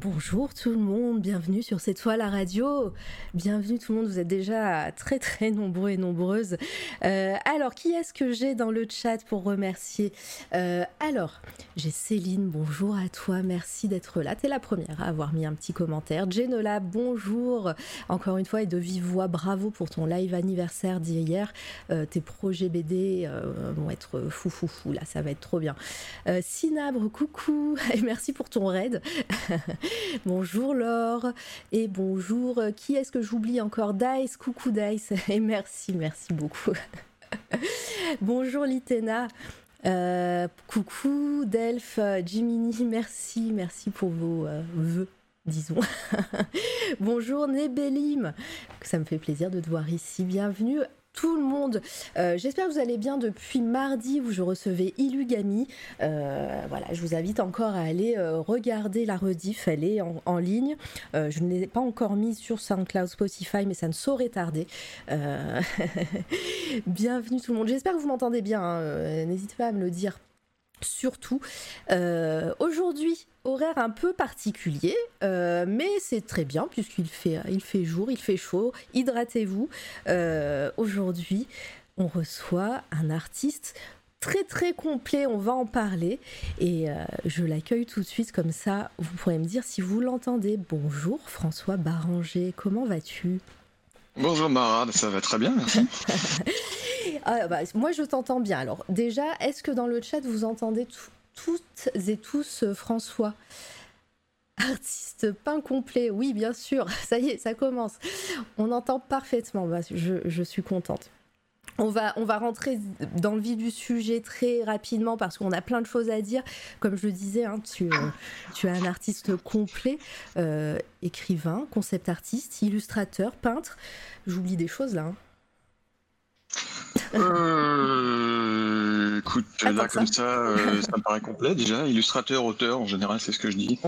bonjour tout le monde, bienvenue sur cette fois la radio. Bienvenue tout le monde, vous êtes déjà très très nombreux et nombreuses. Euh, alors, qui est-ce que j'ai dans le chat pour remercier euh, Alors, j'ai Céline, bonjour à toi, merci d'être là. T'es la première à avoir mis un petit commentaire. Genola, bonjour encore une fois et de vive voix, bravo pour ton live anniversaire d'hier. Euh, tes projets BD vont être fou fou fou, là ça va être trop bien. Sinabre, coucou et merci pour ton raid. bonjour Laure et bonjour. Euh, qui est-ce que j'oublie encore? Dice, coucou Dice et merci, merci beaucoup. bonjour Litena. Euh, coucou Delph, Jiminy, merci, merci pour vos euh, vœux disons. Bonjour Nebelim, ça me fait plaisir de te voir ici. Bienvenue tout le monde. Euh, j'espère que vous allez bien depuis mardi où je recevais Ilugami. Euh, voilà, je vous invite encore à aller euh, regarder la rediff, elle est en, ligne. je ne l'ai pas encore mise sur SoundCloud, Spotify, mais ça ne saurait tarder. Bienvenue tout le monde. J'espère que vous m'entendez bien. Hein. N'hésitez pas à me le dire surtout. Aujourd'hui, horaire un peu particulier, euh, mais c'est très bien puisqu'il fait, il fait jour, il fait chaud. Hydratez-vous. Euh, aujourd'hui, on reçoit un artiste très très complet, on va en parler et euh, je l'accueille tout de suite comme ça, vous pourrez me dire si vous l'entendez. Bonjour François Baranger, comment vas-tu? Bonjour Mara, ça va très bien, merci. Ah, bah, moi je t'entends bien. Alors déjà, est-ce que dans le chat vous entendez tout toutes et tous euh, François. Artiste pain complet, oui bien sûr, ça y est, ça commence. On entend parfaitement, bah, je, suis contente. On va, on va rentrer dans le vif du sujet très rapidement parce qu'on a plein de choses à dire. Comme je le disais, hein, tu, euh, tu es un artiste complet, euh, écrivain, concept artiste, illustrateur, peintre. J'oublie des choses là. Hein. Euh, écoute, là comme ça, euh, ça me paraît complet déjà. Illustrateur, auteur, en général, c'est ce que je dis.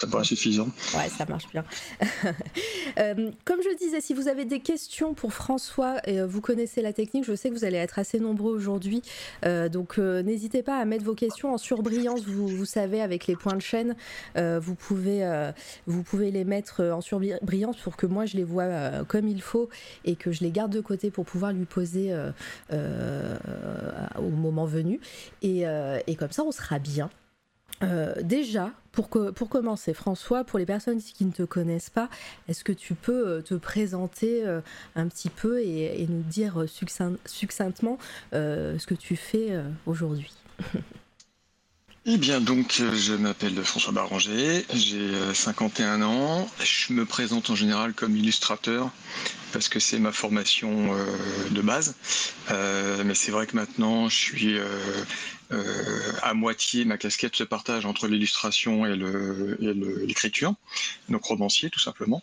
Ça paraît suffisant. Ouais, ça marche bien. Euh, comme je disais, si vous avez des questions pour François, et vous connaissez la technique, je sais que vous allez être assez nombreux aujourd'hui. donc n'hésitez pas à mettre vos questions en surbrillance. Vous, vous savez, avec les points de chaîne, vous, pouvez, vous pouvez les mettre en surbrillance pour que moi je les vois comme il faut et que je les garde de côté pour pouvoir lui poser euh, au moment venu. Euh, et, comme ça, on sera bien. Euh, déjà, pour, que, pour commencer, François, pour les personnes qui ne te connaissent pas, est-ce que tu peux te présenter un petit peu et, nous dire succinctement ce que tu fais aujourd'hui? Eh bien, donc, je m'appelle François Baranger, j'ai 51 ans. Je me présente en général comme illustrateur parce que c'est ma formation euh, de base. Euh, mais c'est vrai que maintenant, je suis euh, à moitié, ma casquette se partage entre l'illustration et l'écriture, donc romancier tout simplement.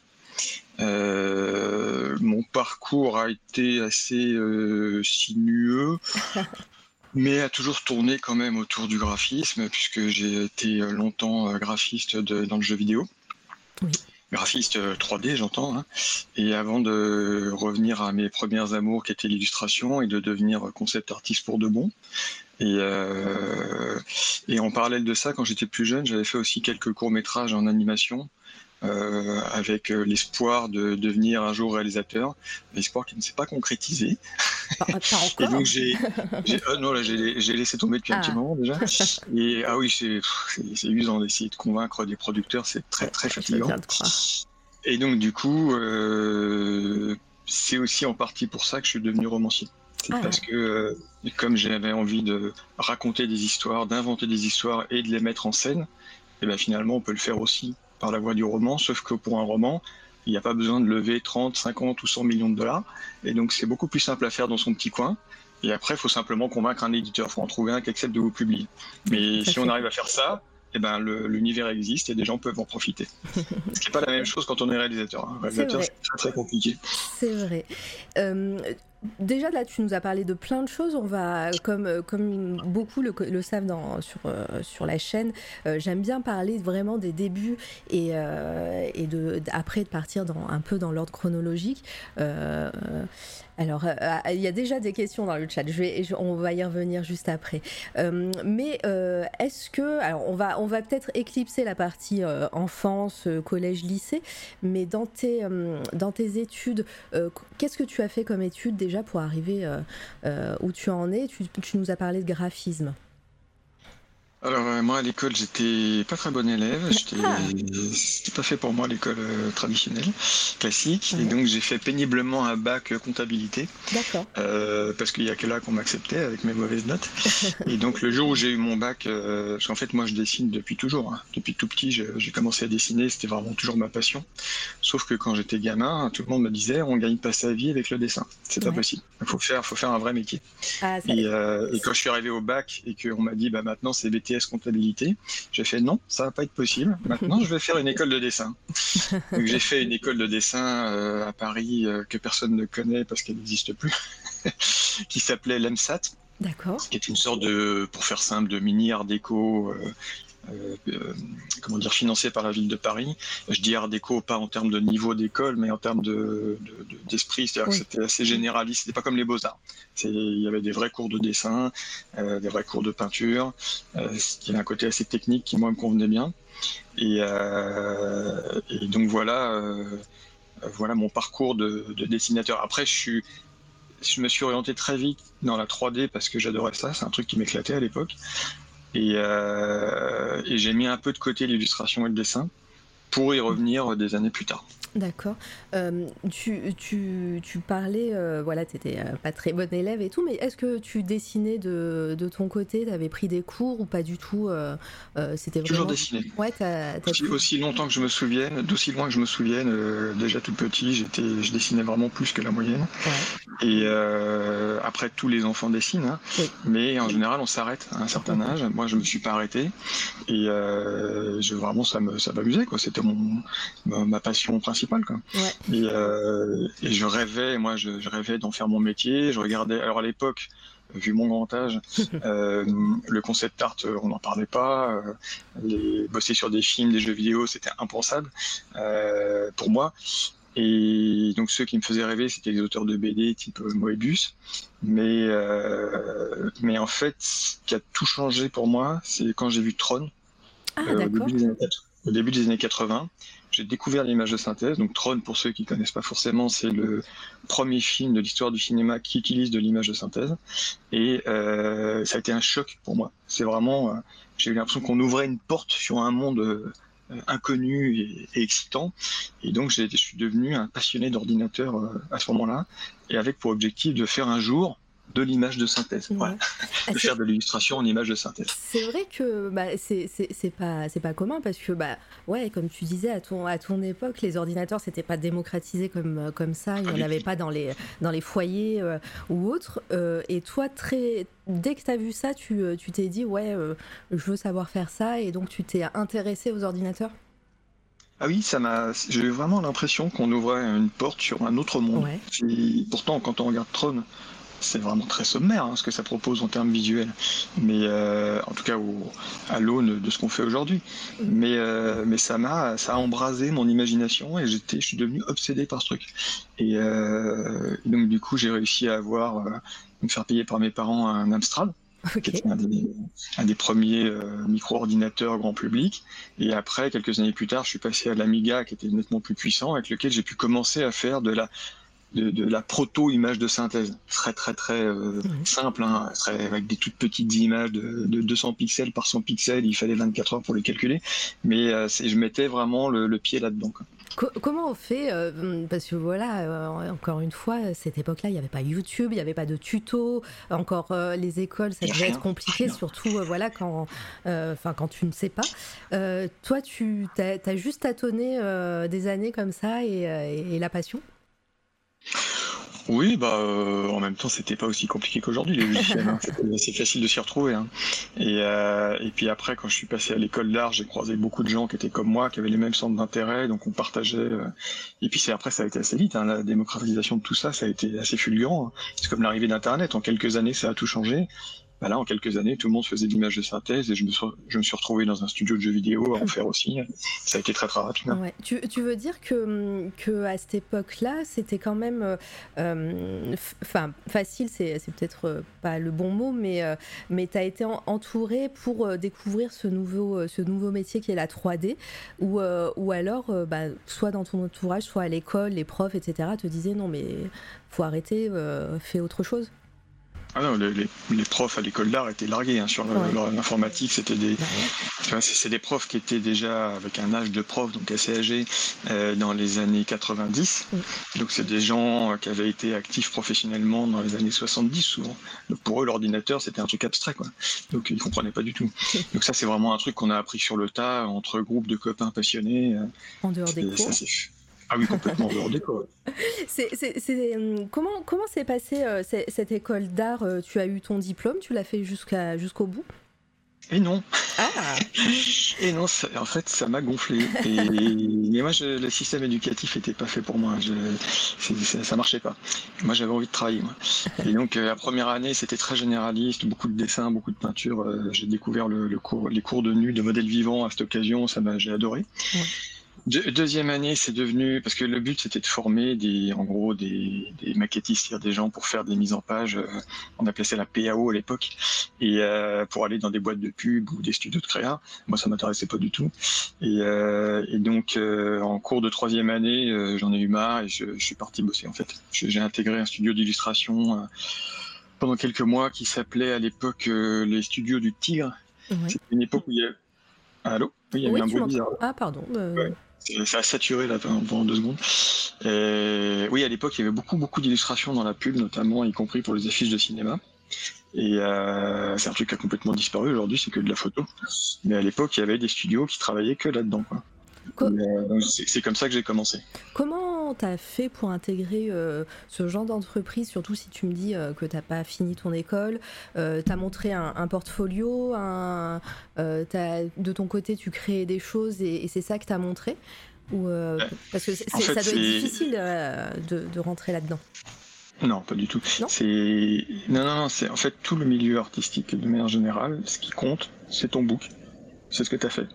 mon parcours a été assez sinueux. mais a toujours tourné quand même autour du graphisme, puisque j'ai été longtemps graphiste dans le jeu vidéo. Oui graphiste 3D, euh, j'entends. Hein. Et avant de revenir à mes premières amours qui étaient l'illustration et de devenir concept artiste pour de bon. Et, euh, et en parallèle de ça, quand j'étais plus jeune, j'avais fait aussi quelques courts métrages en animation euh, avec euh, l'espoir de devenir un jour réalisateur, l'espoir qui ne s'est pas concrétisé. Pas, encore. et donc j'ai, euh, non là j'ai, laissé tomber depuis un petit ah. moment déjà. Et ah oui c'est, c'est, usant d'essayer de convaincre des producteurs, c'est très très fatigant. Et donc du coup euh, c'est aussi en partie pour ça que je suis devenu romancier. C'est ah. parce que comme j'avais envie de raconter des histoires, d'inventer des histoires et de les mettre en scène, et ben finalement on peut le faire aussi par la voie du roman, sauf que pour un roman, il n'y a pas besoin de lever 30, 50 ou 100 millions de dollars. Et donc c'est beaucoup plus simple à faire dans son petit coin. Et après, il faut simplement convaincre un éditeur, il faut en trouver un qui accepte de vous publier. Mais si on arrive à faire ça, eh ben, l'univers existe et des gens peuvent en profiter. Ce qui n'est pas la même chose quand on est réalisateur. Hein. Réalisateur, c'est très, très compliqué. C'est vrai. Euh, déjà là, tu nous as parlé de plein de choses. On va, comme, comme beaucoup le, savent dans, sur, la chaîne, j'aime bien parler vraiment des débuts et, après de partir un peu dans l'ordre chronologique. Alors, euh, il y a déjà des questions dans le chat. On va y revenir juste après. Euh, mais euh, est-ce que, alors, on va, peut-être éclipser la partie enfance, collège, lycée. Mais dans tes, dans tes études, qu'est-ce que tu as fait comme études déjà? Pour arriver où tu en es tu nous as parlé de graphisme. Alors euh, moi à l'école j'étais pas très bon élève, ah. c'était pas fait pour moi l'école euh, traditionnelle, classique, et donc j'ai fait péniblement un bac comptabilité. D'accord. Euh, parce qu'il y a que là qu'on m'acceptait avec mes mauvaises notes. et donc le jour où j'ai eu mon bac, parce qu'en fait moi je dessine depuis toujours, hein. depuis tout petit j'ai commencé à dessiner, c'était vraiment toujours ma passion. Sauf que quand j'étais gamin, tout le monde me disait on gagne pas sa vie avec le dessin, c'est pas possible. Il faut faire, faut faire un vrai métier. Ah, et, et, quand je suis arrivé au bac et qu'on m'a dit bah maintenant c'est BT comptabilité. J'ai fait non, ça va pas être possible. Maintenant, je vais faire une école de dessin. Donc j'ai fait une école de dessin euh, à Paris euh, que personne ne connaît parce qu'elle n'existe plus, qui s'appelait l'EMSAT. D'accord. Qui est une sorte de, pour faire simple, de mini art déco euh, comment dire, financé par la ville de Paris. Je dis art déco pas en termes de niveau d'école, mais en termes de, d'esprit. C'est-à-dire que c'était assez généraliste. C'était pas comme les beaux-arts. il y avait des vrais cours de dessin, euh, des vrais cours de peinture, ce qui avait un côté assez technique qui, moi, me convenait bien. Et, donc voilà, voilà mon parcours de, de, dessinateur. Après, je suis je me suis orienté très vite dans la 3D parce que j'adorais ça, c'est un truc qui m'éclatait à l'époque. Euh, et, j'ai mis un peu de côté l'illustration et le dessin pour y revenir des années plus tard. D'accord. Euh, tu, tu, tu, parlais, euh, voilà, tu n'étais pas très bon élève et tout, mais est-ce que tu dessinais de, de ton côté? Tu avais pris des cours ou pas du tout C'était Toujours dessiné. Ouais, aussi, longtemps que je me souvienne, d'aussi loin que je me souvienne, déjà tout petit, j'étais, je dessinais vraiment plus que la moyenne. Et après, tous les enfants dessinent, hein. mais en général, on s'arrête à un certain âge. Moi, je me suis pas arrêté et je, vraiment, ça me, ça m'amusait, quoi. C'était mon, ma passion principale euh, et, je rêvais, moi, je, rêvais d'en faire mon métier. Je regardais, alors à l'époque, vu mon grand âge, euh, le concept art, on n'en parlait pas. Euh, les, bosser sur des films, des jeux vidéo, c'était impensable pour moi. Et donc ceux qui me faisaient rêver, c'était les auteurs de BD type Moebius. Mais, mais en fait, ce qui a tout changé pour moi, c'est quand j'ai vu Tron ah, au, au, début des années 80 j'ai découvert l'image de synthèse. Donc Tron, pour ceux qui connaissent pas forcément, c'est le premier film de l'histoire du cinéma qui utilise de l'image de synthèse. Et euh, ça a été un choc pour moi. C'est vraiment, euh, j'ai eu l'impression qu'on ouvrait une porte sur un monde euh, inconnu et, et, excitant. Et donc je suis devenu un passionné d'ordinateur euh, à ce moment-là, et avec pour objectif de faire un jour de l'image de synthèse. de ah, faire de l'illustration en image de synthèse. C'est vrai que bah, c'est pas, pas commun parce que, bah, ouais, comme tu disais, à ton, à ton époque, les ordinateurs, c'était pas démocratisé comme, comme ça. Il n'y en avait pas dans les, dans les foyers euh, ou autres. Euh, et toi, très, dès que tu as vu ça, tu euh, t'es dit, ouais, je veux savoir faire ça. Et donc, tu t'es intéressé aux ordinateurs? Ah oui, ça m'a. J'ai eu vraiment l'impression qu'on ouvrait une porte sur un autre monde. Pourtant, quand on regarde Tron, c'est vraiment très sommaire hein, ce que ça propose en termes visuels, mais euh, en tout cas à l'aune de ce qu'on fait aujourd'hui. Mais, euh, mais ça m'a ça a embrasé mon imagination et j'étais je suis devenu obsédé par ce truc. Et, euh, donc du coup j'ai réussi à avoir me faire payer par mes parents un Amstrad. qui était un des, un des premiers micro-ordinateurs grand public. Et après, quelques années plus tard, je suis passé à l'Amiga, qui était nettement plus puissant, avec lequel j'ai pu commencer à faire de la de, la proto-image de synthèse. Très très très euh, simple, hein. avec des toutes petites images de, 200 pixels par 100 pixels, il fallait 24 heures pour les calculer, mais euh, je mettais vraiment le, pied là-dedans. Comment on fait euh, Parce que voilà, encore une fois, à cette époque-là, il n'y avait pas YouTube, il n'y avait pas de tuto. Encore les écoles, ça devait être compliqué, surtout voilà quand, enfin quand tu ne sais pas. toi, tu as, juste tâtonné des années comme ça et la passion? Oui, bah euh, en même temps, c'était pas aussi compliqué qu'aujourd'hui les logiciels. Hein. C'est facile de s'y retrouver. Hein. Et, euh, et puis après, quand je suis passé à l'école d'art, j'ai croisé beaucoup de gens qui étaient comme moi, qui avaient les mêmes centres d'intérêt, donc on partageait. Euh. Et puis après, ça a été assez vite. Hein. La démocratisation de tout ça, ça a été assez fulgurant. Hein. C'est comme l'arrivée d'Internet. En quelques années, ça a tout changé. Bah là, en quelques années, tout le monde faisait de l'image de synthèse et je me, suis, je retrouvé dans un studio de jeux vidéo à en faire aussi. Ça a été très très rapide. Tu, veux dire que, que à cette époque-là, c'était quand même, euh, euh, facile, c'est, peut-être euh, pas le bon mot, mais mais tu as été entouré pour découvrir ce nouveau métier qui est la 3D, ou ou alors, bah, soit dans ton entourage, soit à l'école, les profs, etc. te disaient non mais faut arrêter, fais autre chose. Ah non, les, les, profs à l'école d'art étaient largués hein, sur l'informatique. C'était des, c'est des profs qui étaient déjà avec un âge de prof, donc assez âgés, euh, dans les années 90. Donc c'est des gens qui avaient été actifs professionnellement dans les années 70 souvent. Donc pour eux, l'ordinateur c'était un truc abstrait, quoi. Donc ils comprenaient pas du tout. Donc ça c'est vraiment un truc qu'on a appris sur le tas entre groupes de copains passionnés. En dehors des cours. Ah oui, complètement d'école. Hum, comment comment s'est passée euh, cette école d'art euh, Tu as eu ton diplôme, tu l'as fait jusqu'à jusqu'au bout? Et non. Ah. Et non, en fait, ça m'a gonflé. Et, mais moi, le système éducatif n'était pas fait pour moi. Je, ça, ça, marchait pas. Moi, j'avais envie de travailler. Moi. Et donc, euh, la première année, c'était très généraliste, beaucoup de dessins, beaucoup de peinture. j'ai découvert le, cours, les cours de nu, de modèles vivants à cette occasion. Ça m'a, j'ai adoré deuxième année, c'est devenu parce que le but c'était de former des, en gros, des, des maquettistes, c'est-à-dire des gens pour faire des mises en page. Euh, on appelait ça la PAO à l'époque, et euh, pour aller dans des boîtes de pub ou des studios de créa. Moi, ça m'intéressait pas du tout. Et, euh, et donc, en cours de troisième année, j'en ai eu marre et je, je, suis parti bosser en fait. J'ai intégré un studio d'illustration pendant quelques mois qui s'appelait à l'époque les studios du Tigre. C'était une époque où il y a Allô Oui, il y a eu un bruit bizarre. Ah, pardon. Ouais. Ça a saturé là pendant deux secondes. Et oui, à l'époque, il y avait beaucoup, beaucoup d'illustrations dans la pub, notamment, y compris pour les affiches de cinéma. Et euh, c'est un truc qui a complètement disparu aujourd'hui, c'est que de la photo. Mais à l'époque, il y avait des studios qui travaillaient que là-dedans. Quoi. Euh, c'est comme ça que j'ai commencé. Comment tu as fait pour intégrer euh, ce genre d'entreprise, surtout si tu me dis euh, que tu n'as pas fini ton école Tu as montré un, portfolio, un, de ton côté tu créais des choses et, c'est ça que tu as montré Ou, Parce que ça doit être difficile de, de, rentrer là-dedans. Non, pas du tout. C'est non, non, non. C'est en fait tout le milieu artistique de manière générale. Ce qui compte, c'est ton book c'est ce que tu as fait.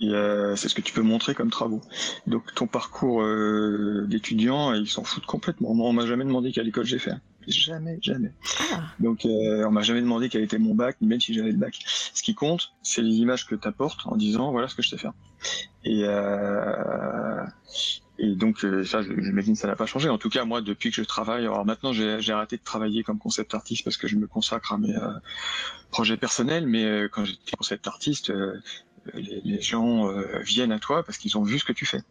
Et euh, c'est ce que tu peux montrer comme travaux. Donc ton parcours euh, d'étudiant, ils s'en foutent complètement. Moi, on m'a jamais demandé quelle école j'ai fait. Jamais, jamais. Ah. Donc euh, on m'a jamais demandé quel était mon bac, même si j'avais le bac. Ce qui compte, c'est les images que tu apportes en disant voilà ce que je sais faire. Et euh, et donc euh, ça, j'imagine ça n'a pas changé. En tout cas, moi, depuis que je travaille, alors maintenant j'ai arrêté de travailler comme concept artiste parce que je me consacre à mes euh, projets personnels. Mais euh, quand j'étais concept artiste, les, les, gens viennent à toi parce qu'ils ont vu ce que tu fais.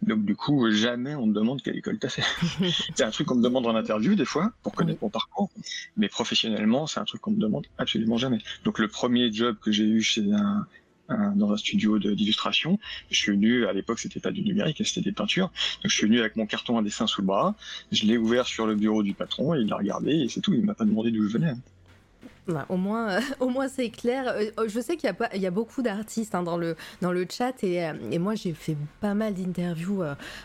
Donc du coup, jamais on me demande quelle école tu as fait. c'est un truc qu'on me demande en interview des fois pour connaître mon parcours, mais professionnellement, c'est un truc qu'on me demande absolument jamais. Donc le premier job que j'ai eu chez un dans un studio d'illustration. Je suis venu, à l'époque, c'était pas du numérique, c'était des peintures. Donc, je suis venu avec mon carton à dessin sous le bras. Je l'ai ouvert sur le bureau du patron et il l'a regardé et c'est tout. Il m'a pas demandé d'où je venais. Au moins, euh, au moins c'est clair. Euh, oh, je sais qu'il y, a, il y a beaucoup d'artistes hein, dans, le, dans le chat et, euh, et moi j'ai fait pas mal d'interviews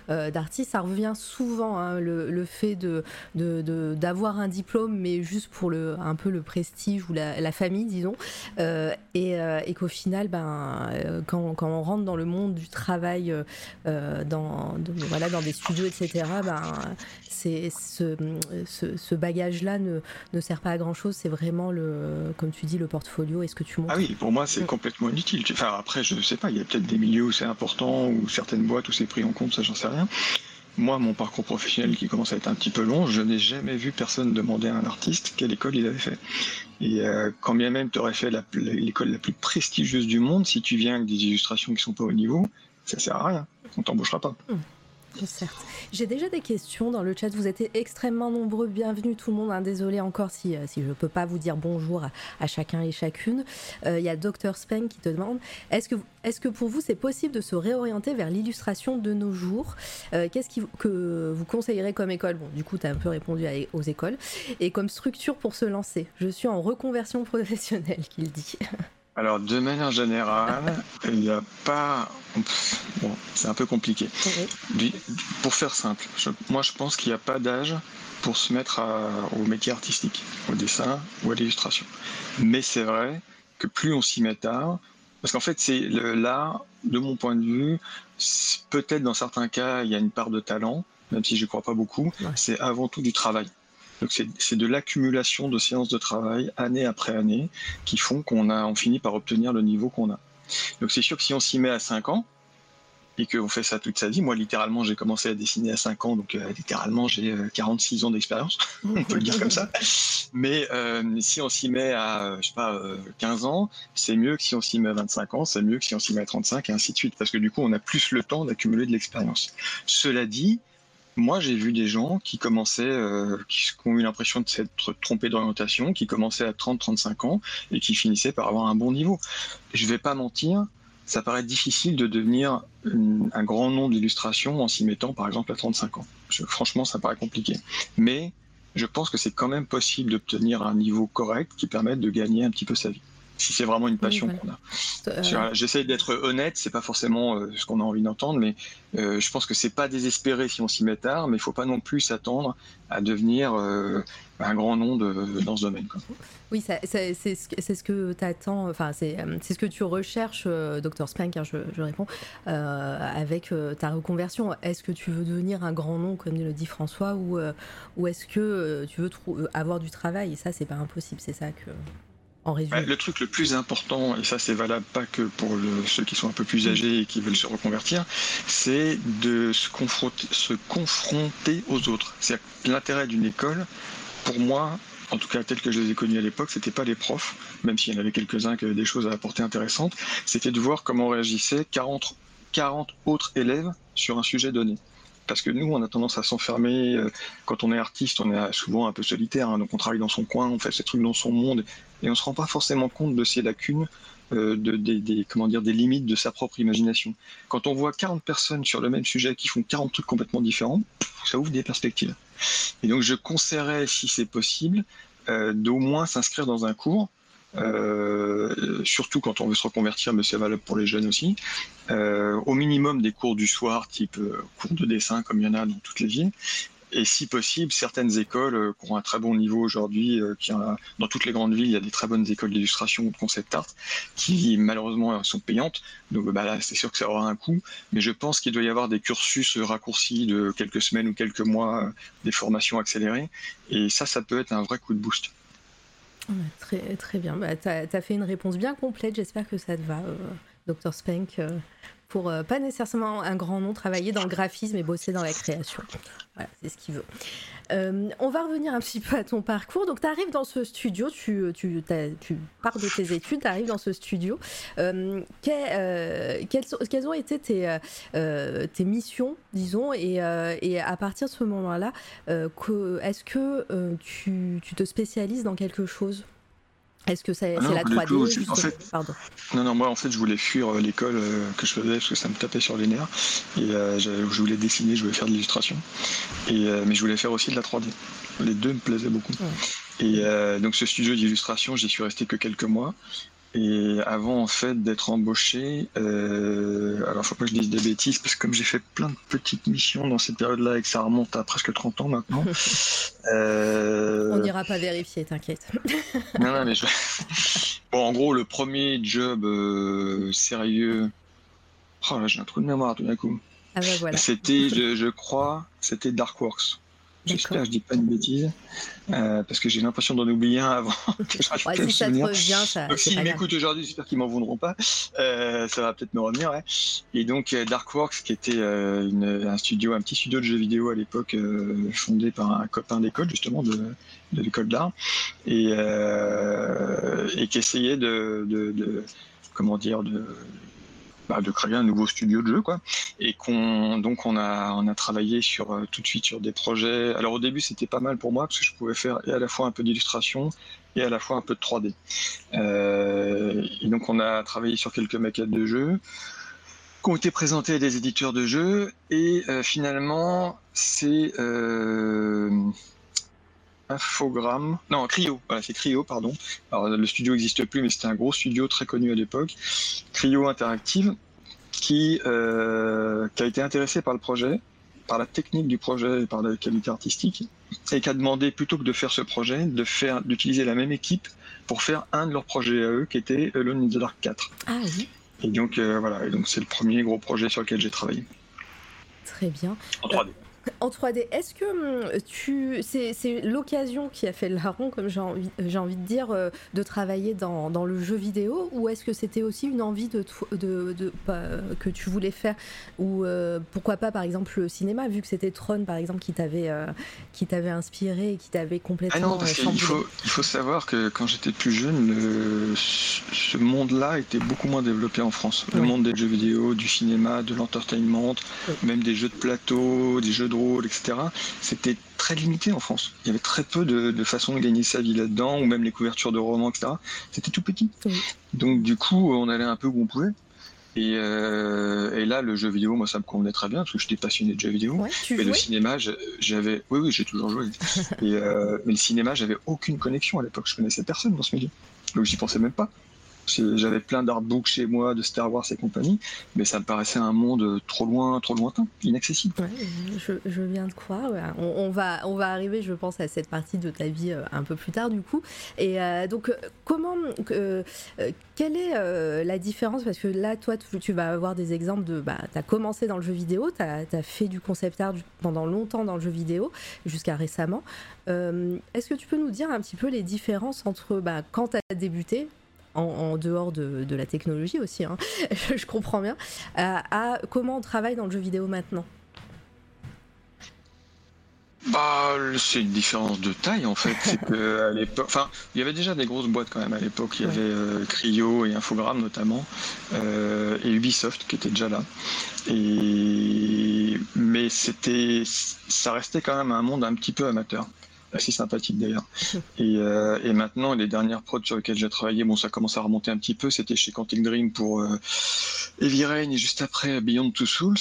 d'artistes. Ça revient souvent hein, le, le, fait de, d'avoir un diplôme, mais juste pour le, un peu le prestige ou la, la famille, disons. et, et qu'au final, ben, quand, quand, on rentre dans le monde du travail, dans, voilà, dans des studios, etc., ben, c'est, ce, ce, ce bagage-là ne, ne sert pas à grand chose. C'est vraiment le comme tu dis, le portfolio Est-ce que tu montres Ah oui, pour moi, c'est complètement inutile. Enfin, après, je ne sais pas, il y a peut-être des milieux où c'est important, ou certaines boîtes où c'est pris en compte, ça, j'en sais rien. Moi, mon parcours professionnel qui commence à être un petit peu long, je n'ai jamais vu personne demander à un artiste quelle école il avait fait. Et euh, quand bien même tu aurais fait l'école la, plus prestigieuse du monde, si tu viens avec des illustrations qui sont pas au niveau, ça sert à rien. On t'embauchera pas. Hum. Certes. J'ai déjà des questions dans le chat. Vous êtes extrêmement nombreux. Bienvenue tout le monde. Hein. Désolé encore si, euh, si je ne peux pas vous dire bonjour à, chacun et chacune. Euh, il y a Dr Speng qui te demande est-ce que, est que pour vous c'est possible de se réorienter vers l'illustration de nos jours? Euh, Qu'est-ce que vous conseillerez comme école? Bon, du coup, tu as un peu répondu aux écoles. Et comme structure pour se lancer Je suis en reconversion professionnelle, qu'il dit. Alors, de manière générale, il n'y a pas. Bon, c'est un peu compliqué. Pour faire simple, moi je pense qu'il n'y a pas d'âge pour se mettre au métier artistique, au dessin ou à l'illustration. Mais c'est vrai que plus on s'y met tard, parce qu'en fait, c'est là, de mon point de vue, peut-être dans certains cas, il y a une part de talent, même si je ne crois pas beaucoup, c'est avant tout du travail. Donc c'est de l'accumulation de séances de travail année après année qui font qu'on a finit par obtenir le niveau qu'on a. Donc c'est sûr que si on s'y met à 5 ans et qu'on fait ça toute sa vie, moi littéralement j'ai commencé à dessiner à 5 ans, donc euh, littéralement j'ai 46 euh, ans d'expérience, on peut le dire comme ça. Mais euh, si on s'y met à je sais pas 15 ans, c'est mieux que si on s'y met à 25 ans, c'est mieux que si on s'y met à 35 et ainsi de suite, parce que du coup on a plus le temps d'accumuler de l'expérience. Cela dit, moi, j'ai vu des gens qui commençaient, euh, qui, ont eu l'impression de s'être trompés d'orientation, qui commençaient à 30-35 ans et qui finissaient par avoir un bon niveau. Je vais pas mentir, ça paraît difficile de devenir un grand nom d'illustration en s'y mettant, par exemple, à 35 ans. franchement, ça paraît compliqué. Mais je pense que c'est quand même possible d'obtenir un niveau correct qui permette de gagner un petit peu sa vie si c'est vraiment une passion qu'on a. Euh, j'essaie d'être honnête, c'est pas forcément euh, ce qu'on a envie d'entendre, mais euh, je pense que c'est pas désespéré si on s'y met tard, mais il faut pas non plus s'attendre à devenir un grand nom de, dans ce domaine. Oui, c'est ce que tu attends, enfin, c'est ce que tu recherches, Dr Spank, hein, je, je, réponds, avec ta reconversion. Est-ce que tu veux devenir un grand nom, comme le dit François, ou, ou est-ce que tu veux avoir du travail? Et ça, c'est pas impossible, c'est ça que le truc le plus important, et ça c'est valable pas que pour ceux qui sont un peu plus âgés et qui veulent se reconvertir, c'est de se confronter, se confronter aux autres. C'est l'intérêt d'une école, pour moi, en tout cas tel que je les ai connus à l'époque, c'était pas les profs, même s'il y en avait quelques-uns qui avaient des choses à apporter intéressantes, c'était de voir comment réagissaient 40, 40 autres élèves sur un sujet donné parce que nous, on a tendance à s'enfermer. Euh, quand on est artiste, on est souvent un peu solitaire, hein, donc on travaille dans son coin, on fait ses trucs dans son monde, et on se rend pas forcément compte de ses lacunes, euh, de, des, comment dire, des limites de sa propre imagination. Quand on voit 40 personnes sur le même sujet qui font 40 trucs complètement différents, ça ouvre des perspectives. Et donc je conseillerais, si c'est possible, euh, d'au moins s'inscrire dans un cours euh, surtout quand on veut se reconvertir, mais c'est valable pour les jeunes aussi. Euh, au minimum des cours du soir, type euh, cours de dessin, comme il y en a dans toutes les villes. Et si possible, certaines écoles qui ont un très bon niveau aujourd'hui, dans toutes les grandes villes, il y a des très bonnes écoles d'illustration ou de concept art qui malheureusement sont payantes. Donc bah là, c'est sûr que ça aura un coût, mais je pense qu'il doit y avoir des cursus raccourcis de quelques semaines ou quelques mois, des formations accélérées. Et ça, ça peut être un vrai coup de boost. Très, très bien. Bah, tu as, fait une réponse bien complète. J'espère que ça te va, euh, Dr. Spank. Pour euh, pas nécessairement un grand nom, travailler dans le graphisme et bosser dans la création. Voilà, c'est ce qu'il veut. Euh, on va revenir un petit peu à ton parcours. Donc, tu arrives dans ce studio, tu, tu, tu pars de tes études, tu arrives dans ce studio. Euh, quelles, ont été tes, missions, disons, et, à partir de ce moment-là, est-ce que tu te spécialises dans quelque chose? Est-ce que c'est la 3D en fait, Non, non, moi en fait je voulais fuir euh, l'école euh, que je faisais parce que ça me tapait sur les nerfs. Et euh, je voulais dessiner, je voulais faire de l'illustration. Et, mais je voulais faire aussi de la 3D. Les deux me plaisaient beaucoup. Et donc ce studio d'illustration, j'y suis resté que quelques mois. Et avant en fait d'être embauché, euh, alors faut pas que je dise des bêtises parce que comme j'ai fait plein de petites missions dans cette période-là et que ça remonte à presque 30 ans maintenant. euh... On n'ira pas vérifier, t'inquiète. non, non, mais je... bon, en gros, le premier job euh, sérieux. Oh là, j'ai un trou de mémoire tout d'un coup. Ah bah voilà. C'était, je, je crois, c'était Darkworks. J'espère que je dis pas une bêtise, euh, parce que j'ai l'impression d'en oublier un avant que je ouais, si ça te revient, ça. Donc s'ils m'écoutent aujourd'hui, j'espère qu'ils m'en voudront pas. Euh, ça va peut-être me revenir. Ouais. Et donc euh, Darkworks, qui était euh, une, un studio, un petit studio de jeux vidéo à l'époque, fondé par un copain d'école justement de, de l'école d'art, et, et qui essayait de, de, de comment dire de bah, de créer un nouveau studio de jeu, quoi. Et qu'on donc on a on a travaillé sur euh, tout de suite sur des projets. Alors au début c'était pas mal pour moi parce que je pouvais faire et à la fois un peu d'illustration et à la fois un peu de 3D. Euh, et donc on a travaillé sur quelques maquettes de jeux qui ont été présentées à des éditeurs de jeux et euh, finalement c'est Infogramme, non Cryo, voilà c'est Cryo pardon. Alors le studio n'existe plus mais c'était un gros studio très connu à l'époque, Cryo Interactive, qui, euh, qui a été intéressé par le projet, par la technique du projet et par la qualité artistique, et qui a demandé plutôt que de faire ce projet, de faire d'utiliser la même équipe pour faire un de leurs projets à eux qui était Alone in the Dark 4. Ah oui. Et donc euh, voilà, et donc c'est le premier gros projet sur lequel j'ai travaillé. Très bien. En 3D. En 3D, est-ce que hum, tu c'est l'occasion qui a fait le larron, comme j'ai envie, envie de dire, euh, de travailler dans, dans, le jeu vidéo, ou est-ce que c'était aussi une envie de, de, de que tu voulais faire, ou euh, pourquoi pas par exemple le cinéma, vu que c'était Tron par exemple qui t'avait euh, qui t'avait inspiré et qui t'avait complètement. Ah non, parce qu'il faut, il faut savoir que quand j'étais plus jeune, ce monde-là était beaucoup moins développé en France. Le monde des jeux vidéo, du cinéma, de l'entertainment, même des jeux de plateau, des jeux de etc., c'était très limité en France. Il y avait très peu de, façons de gagner sa vie là-dedans, ou même les couvertures de romans, etc. C'était tout petit. Donc du coup, on allait un peu où on pouvait. Euh, et, là, le jeu vidéo, moi, ça me convenait très bien parce que j'étais passionné de jeux vidéo. et le cinéma, j'avais, oui, oui, j'ai toujours joué. et, euh, mais le cinéma, j'avais aucune connexion à l'époque. Je connaissais personne dans ce milieu. Donc j'y pensais même pas. J'avais plein d'artbooks chez moi de Star Wars et compagnie, mais ça me paraissait un monde trop loin, trop lointain, inaccessible. je, viens de croire. On, va, on va arriver, je pense, à cette partie de ta vie euh, un peu plus tard, du coup. Et euh, donc, euh, comment, quelle est la différence? Parce que là, toi, tu, vas avoir des exemples de. Bah, as commencé dans le jeu vidéo, tu as, fait du concept art pendant longtemps dans le jeu vidéo, jusqu'à récemment. Est-ce que tu peux nous dire un petit peu les différences entre bah, quand tu as débuté en, dehors de, la technologie aussi, hein, je, comprends bien, à, comment on travaille dans le jeu vidéo maintenant? Bah, c'est une différence de taille en fait. C'est que à l'époque, enfin, il y avait déjà des grosses boîtes quand même à l'époque. Il y avait euh, Cryo et Infogrames notamment, euh, et Ubisoft qui était déjà là. Et mais c'était, ça restait quand même un monde un petit peu amateur assez sympathique d'ailleurs. Et, euh, et, maintenant, les dernières prods sur lesquelles j'ai travaillé, bon, ça commence à remonter un petit peu. C'était chez Quantic Dream pour euh, Heavy Rain et juste après Beyond Two Souls.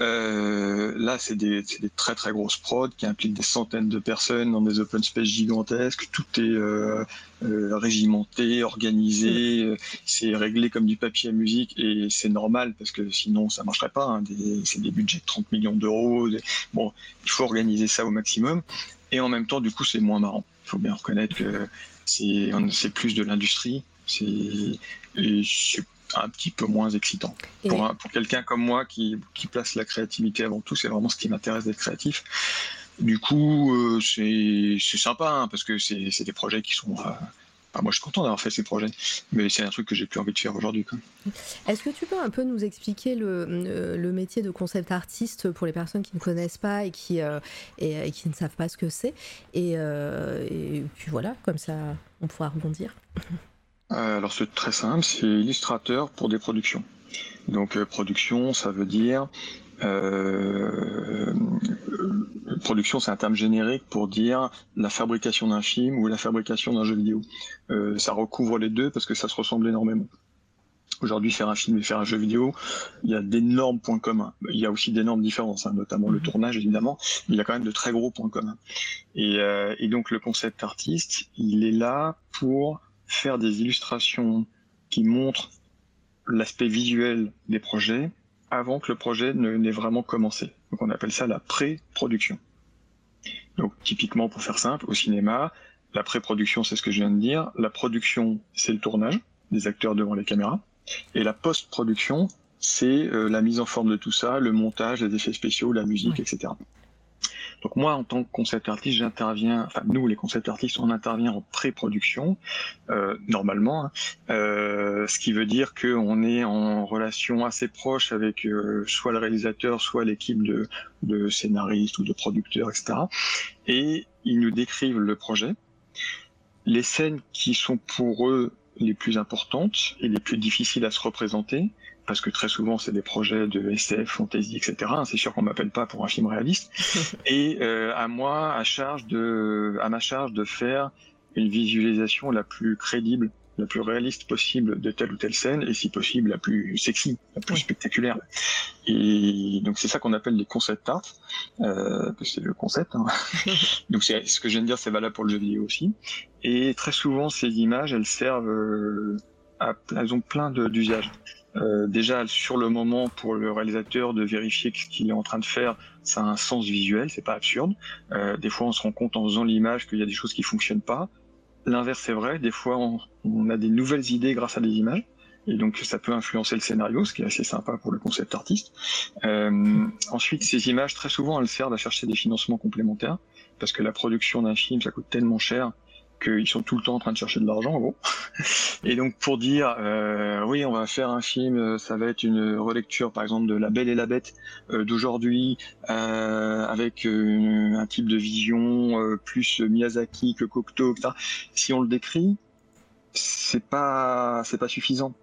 Euh, là, c'est des, des, très très grosses prods qui impliquent des centaines de personnes dans des open space gigantesques. Tout est euh, euh régimenté, organisé, euh, c'est réglé comme du papier à musique et c'est normal parce que sinon ça marcherait pas. Hein. C'est des budgets de 30 millions d'euros. Bon, il faut organiser ça au maximum. Et en même temps, du coup, c'est moins marrant. Il faut bien reconnaître que c'est plus de l'industrie. C'est un petit peu moins excitant. Pour, pour quelqu'un comme moi qui, qui, place la créativité avant tout, c'est vraiment ce qui m'intéresse d'être créatif. Du coup, euh, c'est sympa hein, parce que c'est des projets qui sont euh, moi, je suis content d'avoir fait ces projets, mais c'est un truc que j'ai plus envie de faire aujourd'hui. Est-ce que tu peux un peu nous expliquer le, euh, le, métier de concept artiste pour les personnes qui ne connaissent pas et qui, euh, et, qui ne savent pas ce que c'est? Et, euh, et, puis voilà, comme ça, on pourra rebondir. alors, c'est très simple, c'est illustrateur pour des productions. Donc, production, ça veut dire euh, production, c'est un terme générique pour dire la fabrication d'un film ou la fabrication d'un jeu vidéo. Euh, ça recouvre les deux parce que ça se ressemble énormément. Aujourd'hui, faire un film et faire un jeu vidéo, il y a d'énormes points communs. Il y a aussi d'énormes différences, hein, notamment le tournage évidemment, il y a quand même de très gros points communs. Et, euh, et donc le concept artiste, il est là pour faire des illustrations qui montrent l'aspect visuel des projets, avant que le projet n'ait vraiment commencé. Donc on appelle ça la pré-production. Donc typiquement, pour faire simple, au cinéma, la pré-production, c'est ce que je viens de dire. La production, c'est le tournage des acteurs devant les caméras. Et la post-production, c'est euh, la mise en forme de tout ça, le montage, les effets spéciaux, la musique, etc. Donc moi, en tant que concept artiste, j'interviens, enfin nous, les concept artistes, on intervient en pré-production, euh, normalement, hein. euh, ce qui veut dire qu'on est en relation assez proche avec euh, soit le réalisateur, soit l'équipe de, de scénaristes ou de producteurs, etc. Et ils nous décrivent le projet, les scènes qui sont pour eux les plus importantes et les plus difficiles à se représenter, parce que très souvent c'est des projets de SF, fantasy, etc. C'est sûr qu'on m'appelle pas pour un film réaliste. Et euh, à moi, à charge de, à ma charge de faire une visualisation la plus crédible, la plus réaliste possible de telle ou telle scène, et si possible la plus sexy, la plus spectaculaire. Et donc c'est ça qu'on appelle des concept art, euh, c'est le concept. Hein. donc c'est ce que je viens de dire, c'est valable pour le jeu vidéo aussi. Et très souvent ces images, elles servent euh, à, elles ont plein d'usages. Euh, déjà sur le moment pour le réalisateur de vérifier que ce qu'il est en train de faire, ça a un sens visuel, c'est pas absurde. Euh, des fois, on se rend compte en faisant l'image qu'il y a des choses qui fonctionnent pas. L'inverse est vrai. Des fois, on, on, a des nouvelles idées grâce à des images. Et donc, ça peut influencer le scénario, ce qui est assez sympa pour le concept artiste. Euh, ensuite, ces images, très souvent, elles servent à chercher des financements complémentaires, parce que la production d'un film, ça coûte tellement cher qu'ils sont tout le temps en train de chercher de l'argent en gros. Et donc pour dire euh, oui on va faire un film, euh, ça va être une relecture par exemple de La Belle et la Bête euh, d'aujourd'hui euh, avec euh, un type de vision euh, plus Miyazaki que Cocteau, etc. Si on le décrit, c'est pas c'est pas suffisant.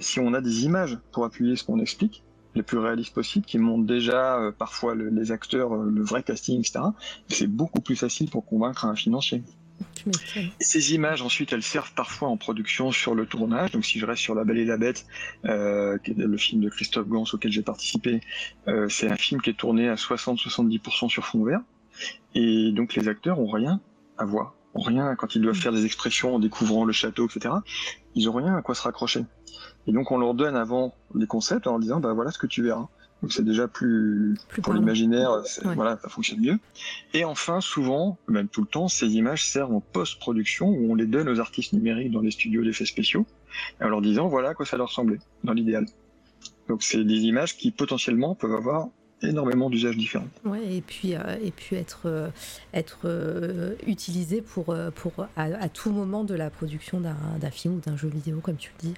si on a des images pour appuyer ce qu'on explique, les plus réalistes possibles, qui montrent déjà parfois le, les acteurs, le vrai casting, etc. C'est beaucoup plus facile pour convaincre un financier. Ces images, ensuite, elles servent parfois en production sur le tournage. Donc, si je reste sur La Belle et la Bête, euh, qui est le film de Christophe Gans auquel j'ai participé, euh, c'est un film qui est tourné à 60-70% sur fond vert. Et donc, les acteurs ont rien à voir. Ont rien quand ils doivent faire des expressions en découvrant le château, etc. Ils ont rien à quoi se raccrocher. Et donc, on leur donne avant les concepts en leur disant, bah voilà ce que tu verras. Donc c'est déjà plus, plus pour l'imaginaire, ouais. voilà, ça fonctionne mieux. Et enfin, souvent, même tout le temps, ces images servent en post-production où on les donne aux artistes numériques dans les studios d'effets spéciaux, en leur disant voilà à quoi ça leur ressemblait, dans l'idéal. Donc c'est des images qui potentiellement peuvent avoir énormément d'usages différents. Ouais, et puis, euh, et puis être, euh, être euh, utilisé pour, pour à, à, tout moment de la production d'un film ou d'un jeu vidéo, comme tu le dis.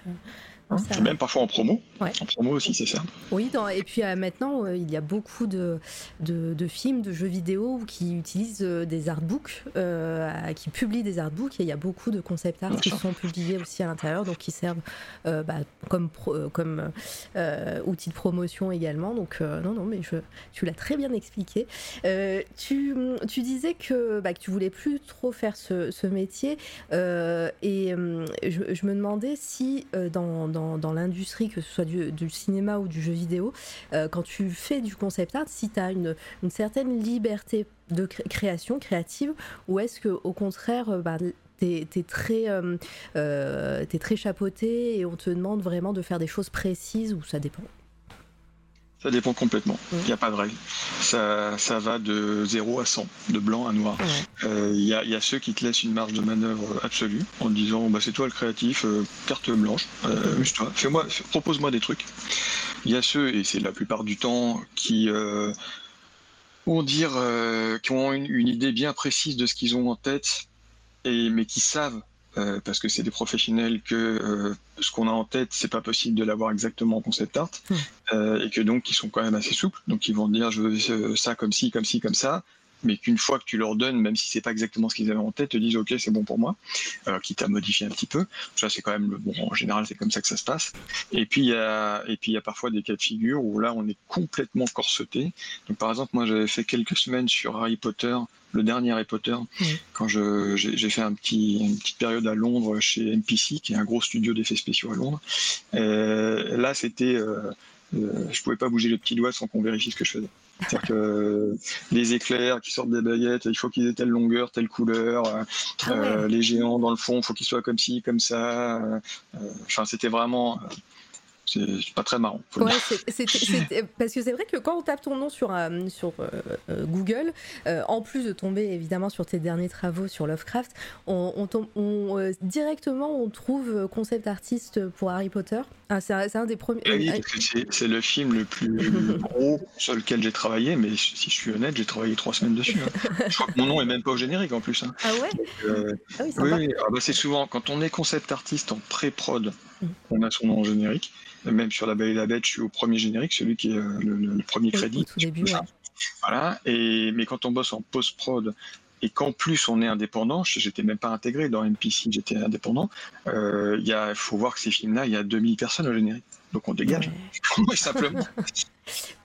Hein, même parfois en promo. Ouais. En promo aussi, c'est ça. Oui, dans, et puis euh, maintenant, euh, il y a beaucoup de, de, de, films, de jeux vidéo qui utilisent euh, des artbooks, euh, qui publient des artbooks, et il y a beaucoup de concept art qui sont publiés aussi à l'intérieur, donc qui servent bah, comme, pro, comme outil de promotion également. Donc, non, non, mais je, tu l'as très bien expliqué. tu, tu disais que, bah, que tu voulais plus trop faire ce, ce métier, et je, je, me demandais si dans dans, l'industrie, que ce soit du, cinéma ou du jeu vidéo, euh, quand tu fais du concept art, si tu as une, certaine liberté de cré création créative, ou est-ce que au contraire, euh, bah, t'es es euh, très chapeauté et on te demande vraiment de faire des choses précises ou ça dépend? Ça dépend complètement. Il mmh. n'y a pas de règle. Ça, ça va de 0 à 100, de blanc à noir. Il mmh. euh, y, a, y, a, ceux qui te laissent une marge de manœuvre absolue en disant bah, c'est toi le créatif, euh, carte blanche, euh, amuse-toi, fais-moi, propose-moi des trucs. Il y a ceux, et c'est la plupart du temps, qui euh, vont dire, qui ont une, une, idée bien précise de ce qu'ils ont en tête, et, mais qui savent euh, parce que c'est des professionnels que euh, ce qu'on a en tête, c'est pas possible de l'avoir exactement en concept art, mmh. euh, et que donc ils sont quand même assez souples. Donc ils vont dire je veux ça comme ci, comme ci, comme ça, mais qu'une fois que tu leur donnes, même si c'est pas exactement ce qu'ils avaient en tête, te disent ok c'est bon pour moi, euh, quitte à modifier un petit peu. Ça c'est quand même le bon. En général c'est comme ça que ça se passe. Et puis il y a et puis il y a parfois des cas de figure où là on est complètement corseté. Donc par exemple moi j'avais fait quelques semaines sur Harry Potter le dernier Harry Potter, mmh. quand j'ai fait un petit, une petite période à Londres chez MPC, qui est un gros studio d'effets spéciaux à Londres. Et là, c'était, euh, euh, je pouvais pas bouger le petit doigt sans qu'on vérifie ce que je faisais. C'est-à-dire que les éclairs qui sortent des baguettes, il faut qu'ils aient telle longueur, telle couleur. Ah ouais. euh, les géants dans le fond, il faut qu'ils soient comme ci, comme ça. Enfin, euh, c'était vraiment c'est pas très marrant. Ouais, c est, c est, parce que c'est vrai que quand on tape ton nom sur, euh, sur euh, Google, euh, en plus de tomber évidemment sur tes derniers travaux sur Lovecraft, on, on, on euh, directement on trouve concept artiste pour Harry Potter. Ah, c'est un, un, des premiers. Ah oui, c'est le film le plus gros sur lequel j'ai travaillé, mais si je suis honnête, j'ai travaillé trois semaines dessus. Hein. je crois que mon nom est même pas au générique en plus. Hein. Ah ouais? Donc, ah oui, oui ah bah c'est souvent quand on est concept artiste en pré-prod. On a son nom en générique même sur La Belle et la Bête, je suis au premier générique, celui qui est euh, le, premier crédit. Au tout début, ouais. Voilà. Et, mais quand on bosse en post-prod et qu'en plus on est indépendant, j'étais même pas intégré dans NPC, j'étais indépendant, il euh, y a, faut voir que ces films-là, il y a 2000 personnes au générique. donc on dégage. simplement. en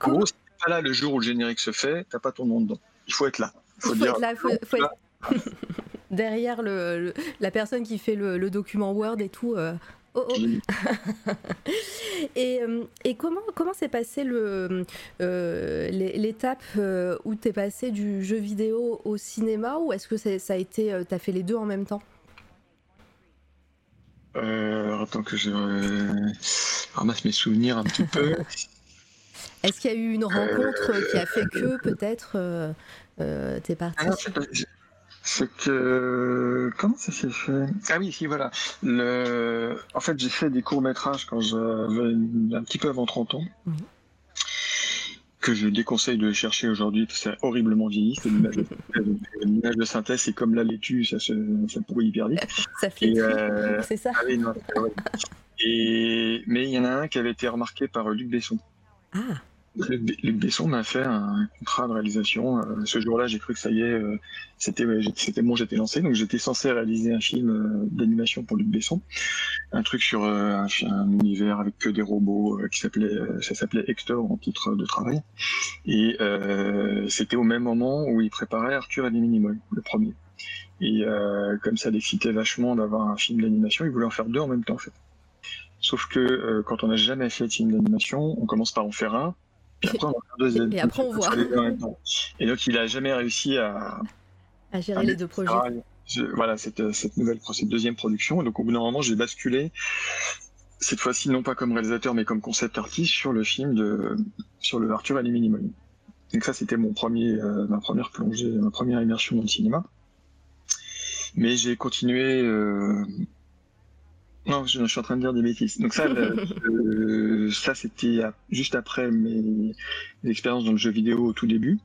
gros, si pas là le jour où le générique se fait, t'as pas ton nom dedans. Il faut être là. Il faut, être là, faut, être... derrière le, la personne qui fait le, document Word et tout. Euh, oh, oh. et, euh, et, comment comment s'est passé le euh, l'étape où tu es passé du jeu vidéo au cinéma ou est-ce que ça a été tu as fait les deux en même temps? Attends que je ramasse mes souvenirs un petit peu. Est-ce qu'il y a eu une rencontre qui a fait que peut-être t'es parti? ah c'est que comment ça s'est fait? Ah oui, si voilà. Le... En fait, j'ai fait des courts métrages quand j'avais un petit peu avant 30 ans. Mhm. Que je déconseille de chercher aujourd'hui, c'est horriblement vieilli. C'est l'image de, de synthèse, c'est comme la laitue, ça se ça pourrit hyper vite. ça fait euh... c'est ça? Ah oui, non, Et... Mais il y en a un qui avait été remarqué par Luc Besson. Ah. Luc Besson m'a fait un contrat de réalisation. Euh, ce jour-là, j'ai cru que ça y est, euh, c'était c'était bon, j'étais lancé. Donc j'étais censé réaliser un film euh, d'animation pour Luc Besson, un truc sur un, univers avec que des robots qui s'appelait ça s'appelait Hector en titre de travail. Et c'était au même moment où il préparait Arthur et les Minimoys, le premier. Et comme ça l'excitait vachement d'avoir un film d'animation, il voulait en faire deux en même temps en fait. Sauf que quand on n'a jamais fait de film d'animation, on commence par en faire un, et après, on, deuxième, et après, on voit. Et donc, il a jamais réussi à, à gérer les deux projets. voilà, cette, cette nouvelle, cette deuxième production. Et donc, au bout d'un moment, j'ai basculé, cette fois-ci, non pas comme réalisateur, mais comme concept artiste sur le film de, sur le Arthur et les. Donc ça, c'était mon premier, euh, ma première plongée, ma première immersion dans le cinéma. Mais j'ai continué, euh, non, je, suis en train de dire des bêtises. Donc ça, euh, ça c'était juste après mes, expériences dans le jeu vidéo au tout début.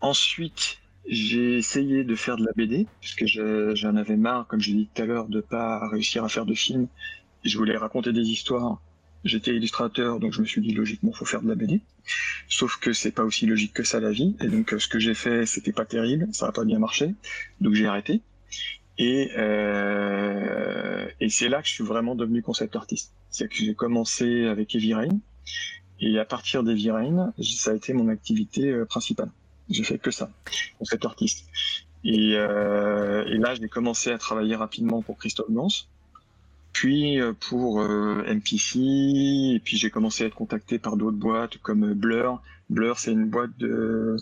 Ensuite, j'ai essayé de faire de la BD, parce que j'en avais marre, comme j'ai dit tout à l'heure, de pas réussir à faire de films. Je voulais raconter des histoires. J'étais illustrateur, donc je me suis dit logiquement, faut faire de la BD. Sauf que c'est pas aussi logique que ça la vie. Et donc ce que j'ai fait, c'était pas terrible, ça a pas bien marché, donc j'ai arrêté. Et, euh, et c'est là que je suis vraiment devenu concept artiste. C'est que j'ai commencé avec Heavy Rain. Et à partir d'Heavy Rain, ça a été mon activité euh, principale. J'ai fait que ça, concept artiste. Et, euh, et là, j'ai commencé à travailler rapidement pour Christophe Gans, puis euh, pour euh, MPC, et puis j'ai commencé à être contacté par d'autres boîtes comme Blur. Blur, c'est une boîte de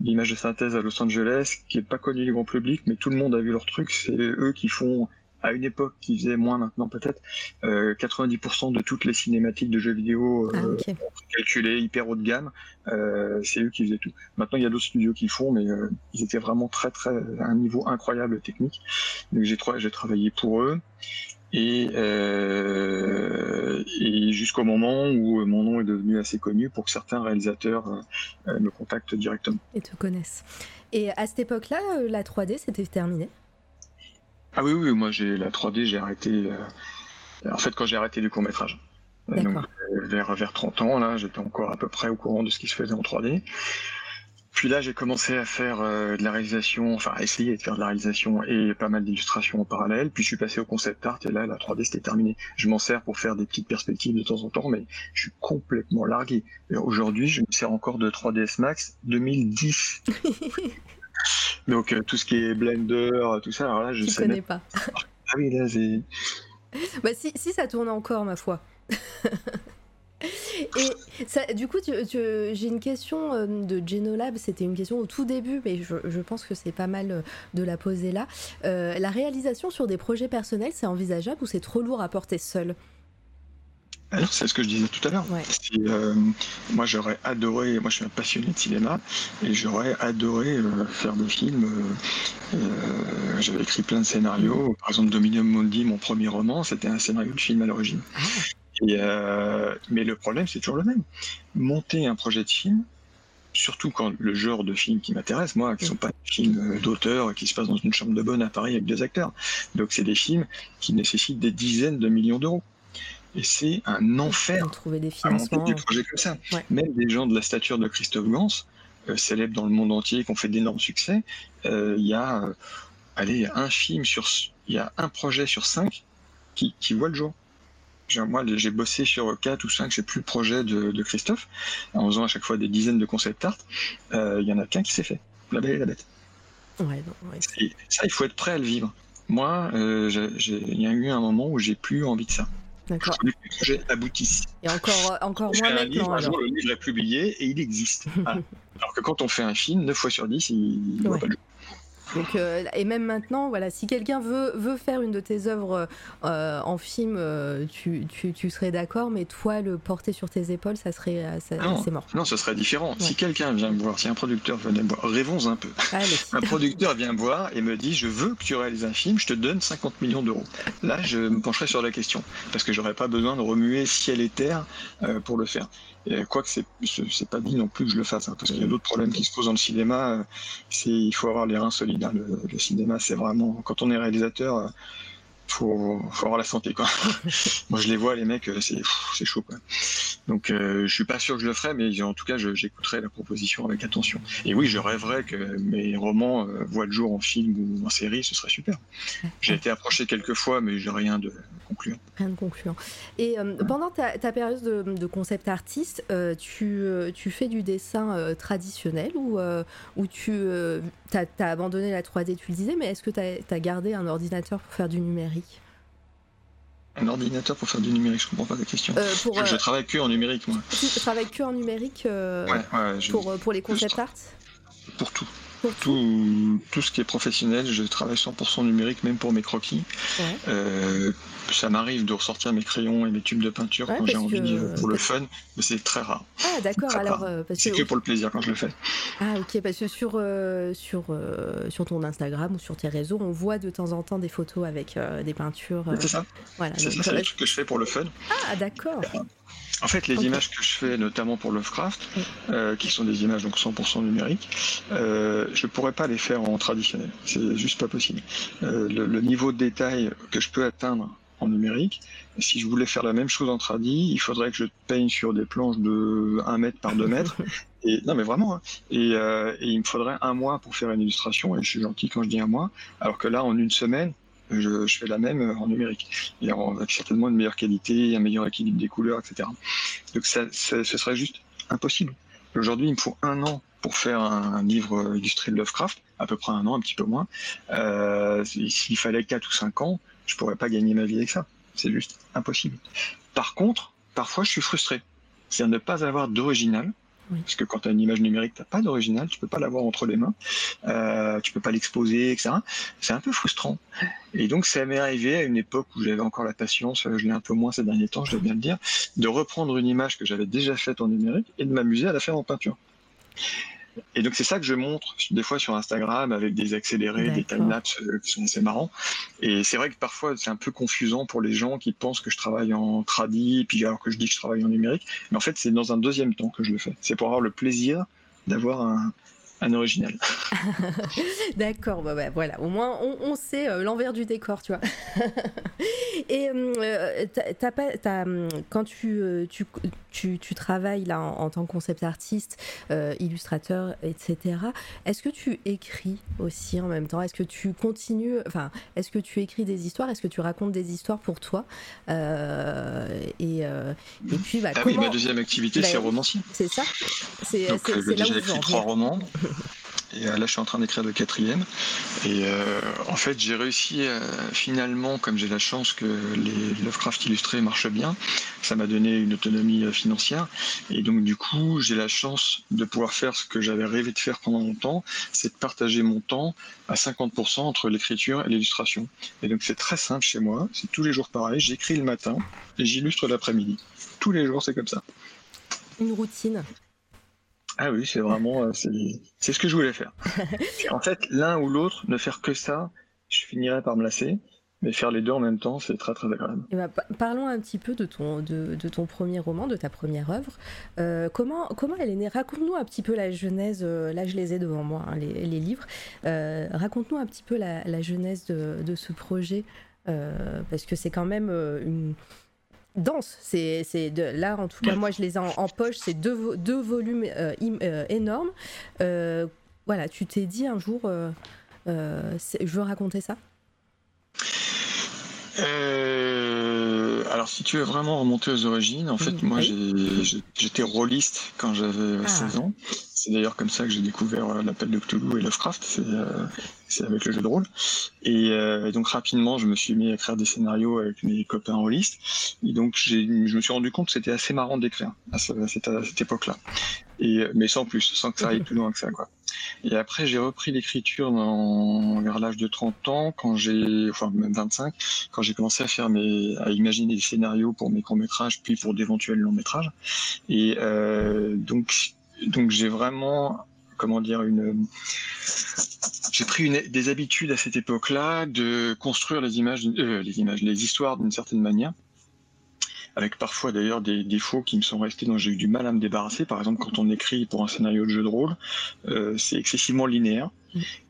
l'image de synthèse à Los Angeles, qui est pas connue du grand public, mais tout le monde a vu leur truc. C'est eux qui font, à une époque, qui faisaient moins maintenant peut-être, euh, 90% de toutes les cinématiques de jeux vidéo euh, ah, calculées hyper haut de gamme. Euh, c'est eux qui faisaient tout. Maintenant, il y a d'autres studios qui font, mais euh, ils étaient vraiment très très à un niveau incroyable technique. Donc j'ai j'ai travaillé pour eux. Et, euh, et jusqu'au moment où mon nom est devenu assez connu pour que certains réalisateurs euh, me contactent directement. Et te connaissent. Et à cette époque-là, euh, la 3D, c'était terminé? Ah oui, oui, moi, j'ai la 3D, j'ai arrêté. en fait, quand j'ai arrêté du court-métrage. Donc, vers, vers 30 ans, là, j'étais encore à peu près au courant de ce qui se faisait en 3D. Puis là, j'ai commencé à faire euh, de la réalisation, enfin à essayer de faire de la réalisation et pas mal d'illustrations en parallèle. Puis je suis passé au concept art et là, la 3D c'était terminé. Je m'en sers pour faire des petites perspectives de temps en temps, mais je suis complètement largué. Aujourd'hui, je me sers encore de 3ds Max 2010. Donc euh, tout ce qui est Blender, tout ça, alors là, je, ne connais pas. ah oui, là, c'est. Bah, si, si ça tourne encore, ma foi. Et ça, du coup, j'ai une question euh, de Genolab. C'était une question au tout début, mais je, pense que c'est pas mal euh, de la poser là. Euh, la réalisation sur des projets personnels, c'est envisageable ou c'est trop lourd à porter seul? Alors, c'est ce que je disais tout à l'heure. moi, j'aurais adoré, moi je suis un passionné de cinéma, et j'aurais adoré faire des films. J'avais écrit plein de scénarios. Par exemple, Dominium Mondi, mon premier roman, c'était un scénario de film à l'origine. Ah. Euh, mais le problème, c'est toujours le même. Monter un projet de film, surtout quand le genre de film qui m'intéresse, moi, qui ne sont pas des films euh, d'auteur qui se passent dans une chambre de bonne à Paris avec deux acteurs. Donc, c'est des films qui nécessitent des dizaines de millions d'euros. Et c'est un enfer trouver des financements. des projets comme ça. Même des gens de la stature de Christophe Gans, euh, célèbres dans le monde entier, qui ont fait d'énormes succès, il y a, allez, un film sur, il y a un projet sur cinq qui, qui voit le jour. Moi, j'ai bossé sur 4 ou 5, je sais plus, le projet de, Christophe, en faisant à chaque fois des dizaines de concept art. Il y en a qu'un qui s'est fait. La belle et la bête. Ouais, ça, il faut être prêt à le vivre. Moi, il y a eu un moment où j'ai plus envie de ça. D'accord. Le projet aboutisse. Et encore, encore moins maintenant. un jour, le livre est publié et il existe. Alors que quand on fait un film, 9 fois sur 10, il ne voit pas le donc, euh, et même maintenant, voilà, si quelqu'un veut, veut faire une de tes œuvres euh, en film, euh, tu, tu, tu, serais d'accord, mais toi, le porter sur tes épaules, ça serait c'est mort. Non, ce serait différent. Si quelqu'un vient me voir, si un producteur venait me voir, rêvons un peu. Un producteur vient me voir et me dit Je veux que tu réalises un film, je te donne 50 millions d'euros. Là, je me pencherai sur la question, parce que j'aurais pas besoin de remuer ciel et terre pour le faire. Quoique c'est c'est pas dit non plus que je le fasse, hein, parce qu'il y a d'autres problèmes qui se posent dans le cinéma. C'est il faut avoir les reins solides. Hein. Le, le, cinéma, c'est vraiment quand on est réalisateur, faut, faut avoir la santé quoi. Moi je les vois les mecs, euh, c'est c'est chaud quoi. Donc euh, je suis pas sûr que je le ferai, mais en tout cas j'écouterai la proposition avec attention. Et oui, je rêverais que mes romans euh, voient le jour en film ou en série, ce serait super. J'ai été approché quelques fois, mais j'ai rien de concluant. Rien de concluant. Et pendant ta, ta, période de, concept artiste, tu, tu fais du dessin traditionnel ou, ou tu as, as, abandonné la 3D, tu le disais, mais est-ce que tu as, as gardé un ordinateur pour faire du numérique? Un ordinateur pour faire du numérique, je comprends pas la question. Euh, je, euh, travaille que en numérique, moi. Tu travailles que en numérique euh, pour, pour les concept arts? Pour tout. Tout, tout, ce qui est professionnel, je travaille 100% numérique, même pour mes croquis. Euh, ça m'arrive de ressortir mes crayons et mes tubes de peinture quand j'ai envie euh, pour le fun, mais c'est très rare. Ah d'accord, alors euh, c'est que pour le plaisir quand je le fais. Ah ok, parce que sur sur sur ton Instagram ou sur tes réseaux, on voit de temps en temps des photos avec des peintures. c'est ça. Voilà. C'est ça, c'est que je fais pour le fun. Ah d'accord. En fait, les images que je fais, notamment pour Lovecraft, euh, qui sont des images donc 100% numériques, euh, je pourrais pas les faire en traditionnel. C'est juste pas possible. Euh, le, niveau de détail que je peux atteindre en numérique, si je voulais faire la même chose en tradi, il faudrait que je peigne sur des planches de 1 mètre par 2 mètres. Et, non mais vraiment. Hein. Et, euh, et, il me faudrait un mois pour faire une illustration. Et je suis gentil quand je dis un mois. Alors que là, en une semaine, je, fais la même en numérique. Et avec certainement une meilleure qualité, un meilleur équilibre des couleurs, etc. Donc ça, ce serait juste impossible. Aujourd'hui, il me faut un an pour faire un, livre illustré de Lovecraft, à peu près un an, un petit peu moins. Euh, S'il fallait 4 ou 5 ans, je pourrais pas gagner ma vie avec ça. C'est juste impossible. Par contre, parfois, je suis frustré. C'est à ne pas avoir d'original, parce que quand tu as une image numérique, tu n'as pas d'original, tu peux pas l'avoir entre les mains, euh, tu peux pas l'exposer, etc. C'est un peu frustrant. Et donc ça m'est arrivé à une époque où j'avais encore la patience, je l'ai un peu moins ces derniers temps, je dois bien le dire, de reprendre une image que j'avais déjà faite en numérique et de m'amuser à la faire en peinture. Et donc c'est ça que je montre des fois sur Instagram avec des accélérés, des timelapses euh, qui sont assez marrants. Et c'est vrai que parfois c'est un peu confusant pour les gens qui pensent que je travaille en tradi, puis alors que je dis que je travaille en numérique. Mais en fait c'est dans un deuxième temps que je le fais. C'est pour avoir le plaisir d'avoir un, un original. D'accord, bah, bah, voilà, au moins on, sait euh, l'envers du décor, tu vois. Et euh, pas, hum, quand tu, euh, tu, tu, tu, travailles là en, tant que concept artiste, illustrateur, etc., est-ce que tu écris aussi en même temps? Est-ce que tu continues, enfin, est-ce que tu écris des histoires? Est-ce que tu racontes des histoires pour toi? Et, et puis, bah, ah oui, ma deuxième activité, bah c'est romancier. C'est ça C'est là j'ai écrit trois romans. Et euh, là, je suis en train d'écrire le quatrième. Et euh, en fait, j'ai réussi euh, finalement, comme j'ai la chance que les Lovecraft illustrés marchent bien, ça m'a donné une autonomie financière. Et donc, du coup, j'ai la chance de pouvoir faire ce que j'avais rêvé de faire pendant longtemps, c'est de partager mon temps à 50% entre l'écriture et l'illustration. Et donc, c'est très simple chez moi. C'est tous les jours pareil. J'écris le matin et j'illustre l'après-midi. Tous les jours, c'est comme ça. Une routine. Ah oui, c'est vraiment, euh, c'est ce que je voulais faire. en fait, l'un ou l'autre, ne faire que ça, je finirais par me lasser. Mais faire les deux en même temps, c'est très très agréable. Eh ben, parlons un petit peu de ton, de, ton premier roman, de ta première œuvre. Euh, comment, comment elle est née? Raconte-nous un petit peu la genèse. Euh, là, je les ai devant moi, hein, les, livres. Raconte-nous un petit peu la, la genèse de, de, ce projet. parce que c'est quand même une, dense. C'est, c'est de, là, en tout cas, moi, je les ai en, poche. C'est deux, deux volumes euh, euh, énormes. Euh, voilà, tu t'es dit un jour, je veux raconter ça? Alors, si tu veux vraiment remonter aux origines, en fait, moi, j'étais rôliste quand j'avais 16 ah. ans. C'est d'ailleurs comme ça que j'ai découvert euh, l'appel de Cthulhu et Lovecraft, c'est euh, avec le jeu de rôle. Et, euh, donc rapidement, je me suis mis à écrire des scénarios avec mes copains rôlistes. Et donc je me suis rendu compte que c'était assez marrant d'écrire à, cette, à cette époque-là. Et mais sans plus, sans que ça aille plus loin que ça, quoi. Et après, j'ai repris l'écriture vers l'âge de 30 ans, quand j'ai, enfin même 25, quand j'ai commencé à faire mes, à imaginer des scénarios pour mes courts métrages, puis pour d'éventuels longs métrages. Et euh, donc donc j'ai vraiment comment dire une j'ai pris une, des habitudes à cette époque-là de construire les images euh, les images les histoires d'une certaine manière avec parfois d'ailleurs des défauts qui me sont restés dont j'ai eu du mal à me débarrasser par exemple quand on écrit pour un scénario de jeu de rôle euh, c'est excessivement linéaire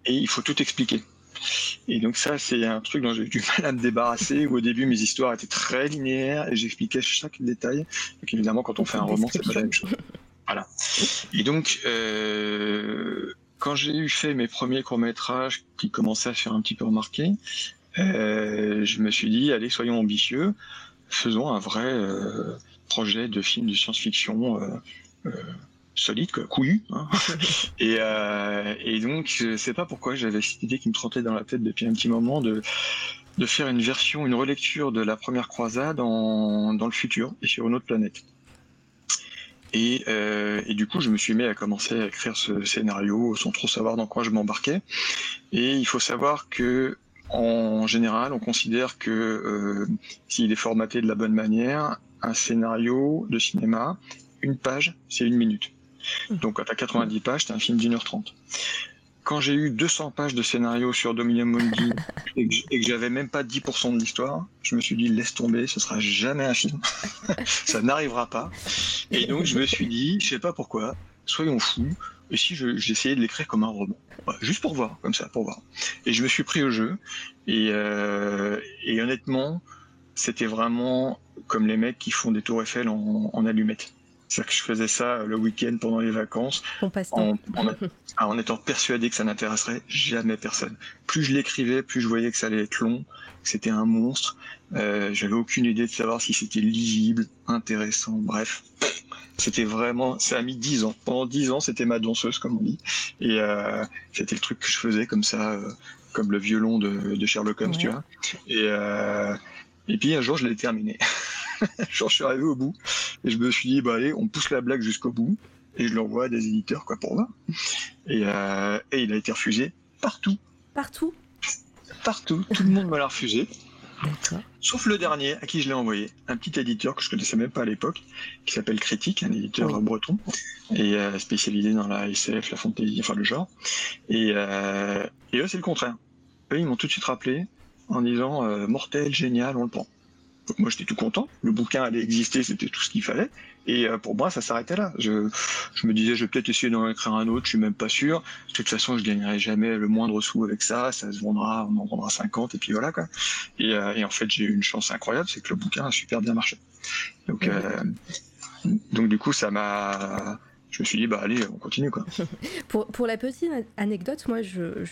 et il faut tout expliquer et donc ça, c'est un truc dont j'ai eu du mal à me débarrasser, où au début, mes histoires étaient très linéaires et j'expliquais chaque détail. Donc évidemment, quand on fait un roman, c'est pas la même chose. Voilà. Et donc, euh, quand j'ai eu fait mes premiers courts-métrages qui commençaient à faire un petit peu remarquer, euh, je me suis dit, allez, soyons ambitieux, faisons un vrai euh, projet de film de science-fiction euh, euh, solide, quoi, couillu. Hein. et, et donc, je sais pas pourquoi j'avais cette idée qui me trottait dans la tête depuis un petit moment de de faire une version, une relecture de la première croisade en, dans le futur et sur une autre planète. Euh, et, du coup, je me suis mis à commencer à écrire ce scénario sans trop savoir dans quoi je m'embarquais. Et il faut savoir que, en général, on considère que euh, s'il est formaté de la bonne manière, un scénario de cinéma, une page, c'est une minute. Mmh. Donc, quand tu as 90 pages, c'est un film d'une heure trente quand j'ai eu 200 pages de scénario sur Dominion Mundi et que, j'avais même pas 10% de l'histoire, je me suis dit laisse tomber, ce sera jamais un film, ça n'arrivera pas. Et donc je me suis dit, je sais pas pourquoi, soyons fous, et si j'essayais de l'écrire comme un roman, juste pour voir, comme ça, pour voir. Et je me suis pris au jeu, et, euh, et honnêtement, c'était vraiment comme les mecs qui font des tours Eiffel en, en allumettes. C'est-à-dire que je faisais ça le week-end pendant les vacances, en, en, étant persuadé que ça n'intéresserait jamais personne. Plus je l'écrivais, plus je voyais que ça allait être long, que c'était un monstre. Euh, J'avais aucune idée de savoir si c'était lisible, intéressant, bref. C'était vraiment, ça a mis dix ans. Pendant dix ans, c'était ma danseuse, comme on dit. Et euh, c'était le truc que je faisais comme ça, euh, comme le violon de, de Sherlock Holmes, tu vois. Et, euh, et puis un jour, je l'ai terminé. Genre, je suis arrivé au bout et je me suis dit, bah allez, on pousse la blague jusqu'au bout et je l'envoie à des éditeurs quoi pour voir. Et, euh, et il a été refusé partout. Partout Partout. Tout le monde me l'a refusé. Sauf le dernier à qui je l'ai envoyé, un petit éditeur que je connaissais même pas à l'époque, qui s'appelle Critique, un éditeur breton, et euh, spécialisé dans la SF, la fantasy, enfin le genre. Et, euh, et eux, c'est le contraire. Eux, ils m'ont tout de suite rappelé en disant euh, mortel, génial, on le prend moi j'étais tout content, le bouquin allait exister, c'était tout ce qu'il fallait, et euh, pour moi ça s'arrêtait là. Je, je, me disais je vais peut-être essayer d'en écrire un autre, je suis même pas sûr. De toute façon je gagnerai jamais le moindre sou avec ça, ça se vendra, on en vendra 50 et puis voilà quoi. Et, euh, et en fait j'ai eu une chance incroyable, c'est que le bouquin a super bien marché. Donc, euh, donc du coup ça m'a je me suis dit, bah allez, on continue quoi. pour, pour, la petite anecdote, moi, je,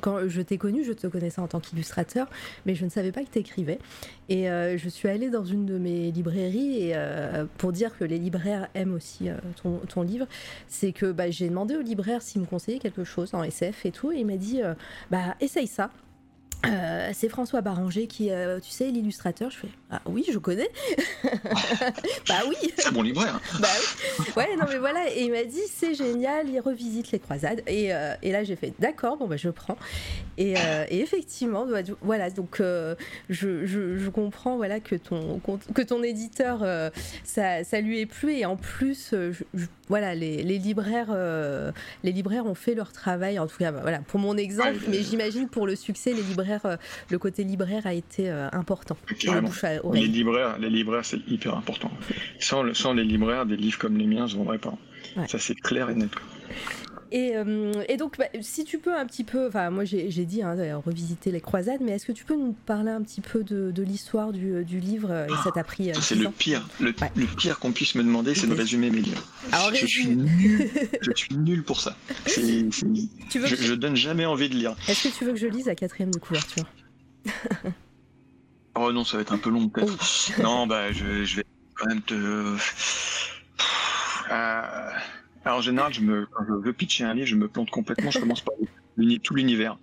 quand je t'ai connu, je te connaissais en tant qu'illustrateur, mais je ne savais pas que tu écrivais. Et euh, je suis allée dans une de mes librairies, et euh, pour dire que les libraires aiment aussi euh, ton, ton, livre, c'est que bah, j'ai demandé au libraire s'il me conseillait quelque chose en SF et tout, et il m'a dit, bah essaye ça. C'est François Baranger qui, tu sais, l'illustrateur. Je fais ah oui, je connais. bah oui. C'est mon libraire. bah oui. Ouais, non mais voilà. Et il m'a dit c'est génial, il revisite les croisades. Et, euh, et là j'ai fait d'accord, bon bah je prends. Et, et effectivement, bah, voilà. Donc je, je, je, comprends voilà que ton que ton éditeur ça, ça lui est plu et en plus voilà les, les libraires les libraires ont fait leur travail en tout cas voilà pour mon exemple, mais j'imagine pour le succès les libraires euh, le côté libraire a été euh, les libraires, les libraires, c'est hyper important. Sans, les libraires, des livres comme les miens, ne vendrais pas. Ça, c'est clair et net. Euh, et, donc, bah, si tu peux un petit peu, enfin, moi j'ai dit hein, revisiter les croisades, mais est-ce que tu peux nous parler un petit peu de, l'histoire du, livre et ça t'a pris C'est le pire, le, pire qu'on puisse me demander, c'est de résumer mes livres. je suis nul, je suis nul pour ça. je, je donne jamais envie de lire. Est-ce que tu veux que je lise la quatrième de couverture? Oh non, ça va être un peu long peut-être. non, bah je, vais quand même te. Euh, alors, en général, je me, quand je veux pitcher un livre, je me plante complètement. Je commence par tout l'univers.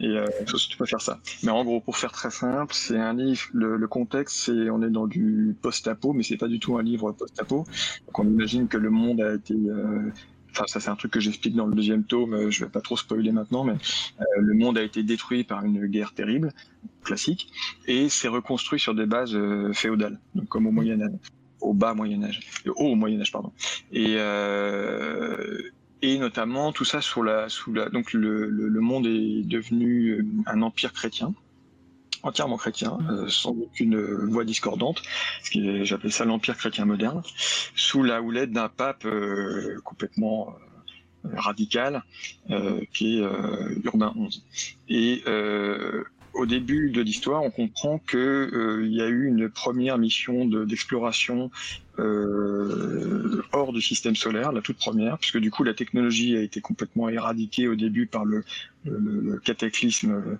Et euh, faut surtout pas faire ça. Mais en gros, pour faire très simple, c'est un livre. Le, contexte, c'est on est dans du post-apo, mais c'est pas du tout un livre post-apo. Donc on imagine que le monde a été euh, Enfin, ça c'est un truc que j'explique dans le deuxième tome, euh, je vais pas trop spoiler maintenant, mais euh, le monde a été détruit par une guerre terrible, classique, et s'est reconstruit sur des bases euh, féodales, donc comme au Moyen Âge, au bas Moyen Âge, au Moyen Âge pardon. Et et notamment tout ça sous la sous la donc le, le, monde est devenu un empire chrétien entièrement chrétien, euh, sans aucune voix discordante, ce qui j'appelle ça l'empire chrétien moderne, sous la houlette d'un pape euh, complètement euh, radical, qui est Urbain XI. Et au début de l'histoire, on comprend que il y a eu une première mission d'exploration hors du système solaire, la toute première, puisque du coup la technologie a été complètement éradiquée au début par le, le, le cataclysme euh,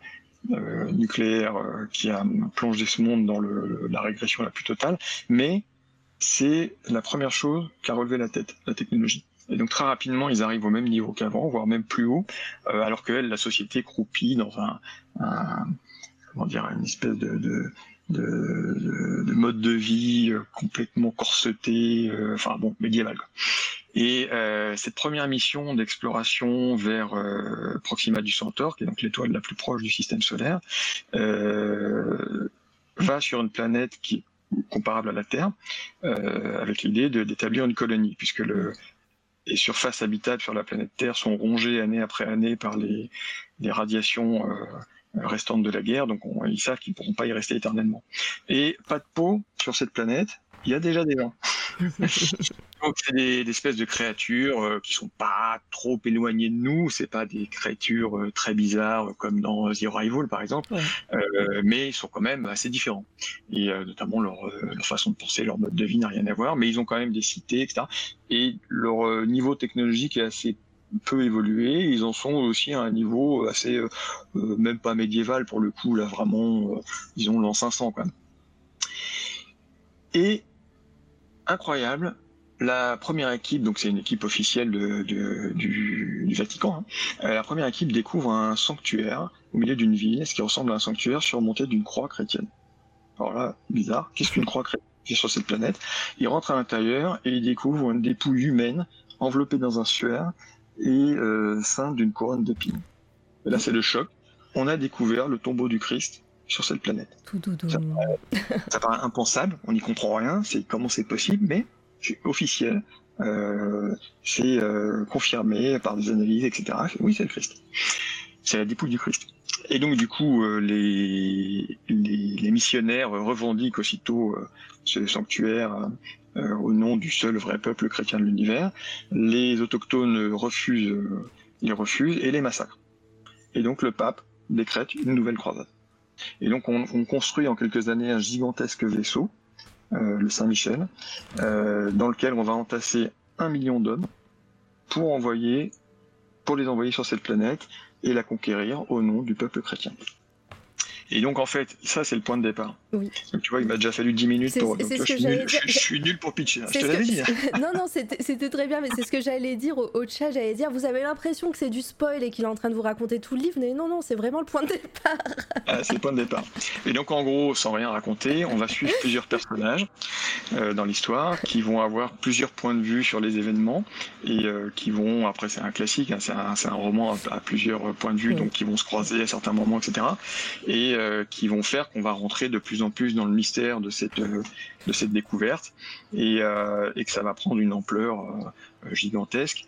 nucléaire euh, qui a plongé ce monde dans le, la régression la plus totale, mais c'est la première chose qui a relevé la tête, la technologie. Et donc très rapidement, ils arrivent au même niveau qu'avant, voire même plus haut, euh, alors que la société croupit dans un, un comment dire, une espèce de, de de, de, mode de vie complètement corseté, enfin bon, médiéval. Et euh, cette première mission d'exploration vers euh, Proxima du Centaure, qui est donc l'étoile la plus proche du système solaire, euh, va sur une planète qui est comparable à la Terre, euh, avec l'idée d'établir une colonie, puisque le, les surfaces habitables sur la planète Terre sont rongées année après année par les, radiations euh, restantes de la guerre, donc on, ils savent qu'ils ne pourront pas y rester éternellement. Et pas de peau sur cette planète, il y a déjà des gens. Donc c'est des, espèces de créatures euh, qui sont pas trop éloignées de nous. C'est pas des créatures euh, très bizarres euh, comme dans The Arrival par exemple, mais ils sont quand même assez différents. Et notamment leur, leur, façon de penser, leur mode de vie n'a rien à voir, mais ils ont quand même des cités, etc. Et leur niveau technologique est assez peu évolué. Ils en sont aussi à un niveau assez, même pas médiéval pour le coup, là vraiment, disons l'an 500 quand même. Et incroyable. La première équipe, donc c'est une équipe officielle du, Vatican, hein. euh, la première équipe découvre un sanctuaire au milieu d'une ville, ce qui ressemble à un sanctuaire surmonté d'une croix chrétienne. Alors là, bizarre, qu'est-ce qu'une croix chrétienne sur cette planète? Ils rentrent à l'intérieur et ils découvrent une dépouille humaine enveloppée dans un suaire et euh, ceinte d'une couronne d'épines. Et là, c'est le choc. On a découvert le tombeau du Christ sur cette planète. Tout ça, paraît, impensable, on n'y comprend rien, c'est comment c'est possible, mais c'est officiel, euh, c'est euh, confirmé par des analyses, etc. Oui, c'est le Christ. C'est la dépouille du Christ. Et donc du coup, euh, les, les, missionnaires revendiquent aussitôt ce sanctuaire au nom du seul vrai peuple chrétien de l'univers. Les autochtones refusent, les refusent et les massacrent. Et donc le pape décrète une nouvelle croisade. Et donc on, construit en quelques années un gigantesque vaisseau, euh, le Saint-Michel, euh, dans lequel on va entasser un million d'hommes pour envoyer, pour les envoyer sur cette planète et la conquérir au nom du peuple chrétien. Et donc, en fait, ça, c'est le point de départ. Oui. Donc, tu vois, il m'a déjà fallu 10 minutes pour. Donc, je, suis nul, je, suis nul, pour pitcher. Hein, je te l'avais dit. non, non, c'était très bien, mais c'est ce que j'allais dire au, chat. J'allais dire, vous avez l'impression que c'est du spoil et qu'il est en train de vous raconter tout le livre, mais non, non, c'est vraiment le point de départ. ah, c'est le point de départ. Et donc, en gros, sans rien raconter, on va suivre plusieurs personnages euh, dans l'histoire qui vont avoir plusieurs points de vue sur les événements et euh, qui vont, après, c'est un classique, hein, c'est un, un, roman à, plusieurs points de vue, donc qui vont se croiser à certains moments, etc. Et euh, qui vont faire qu'on va rentrer de plus plus dans le mystère de cette euh, de cette découverte et, euh, et que ça va prendre une ampleur gigantesque.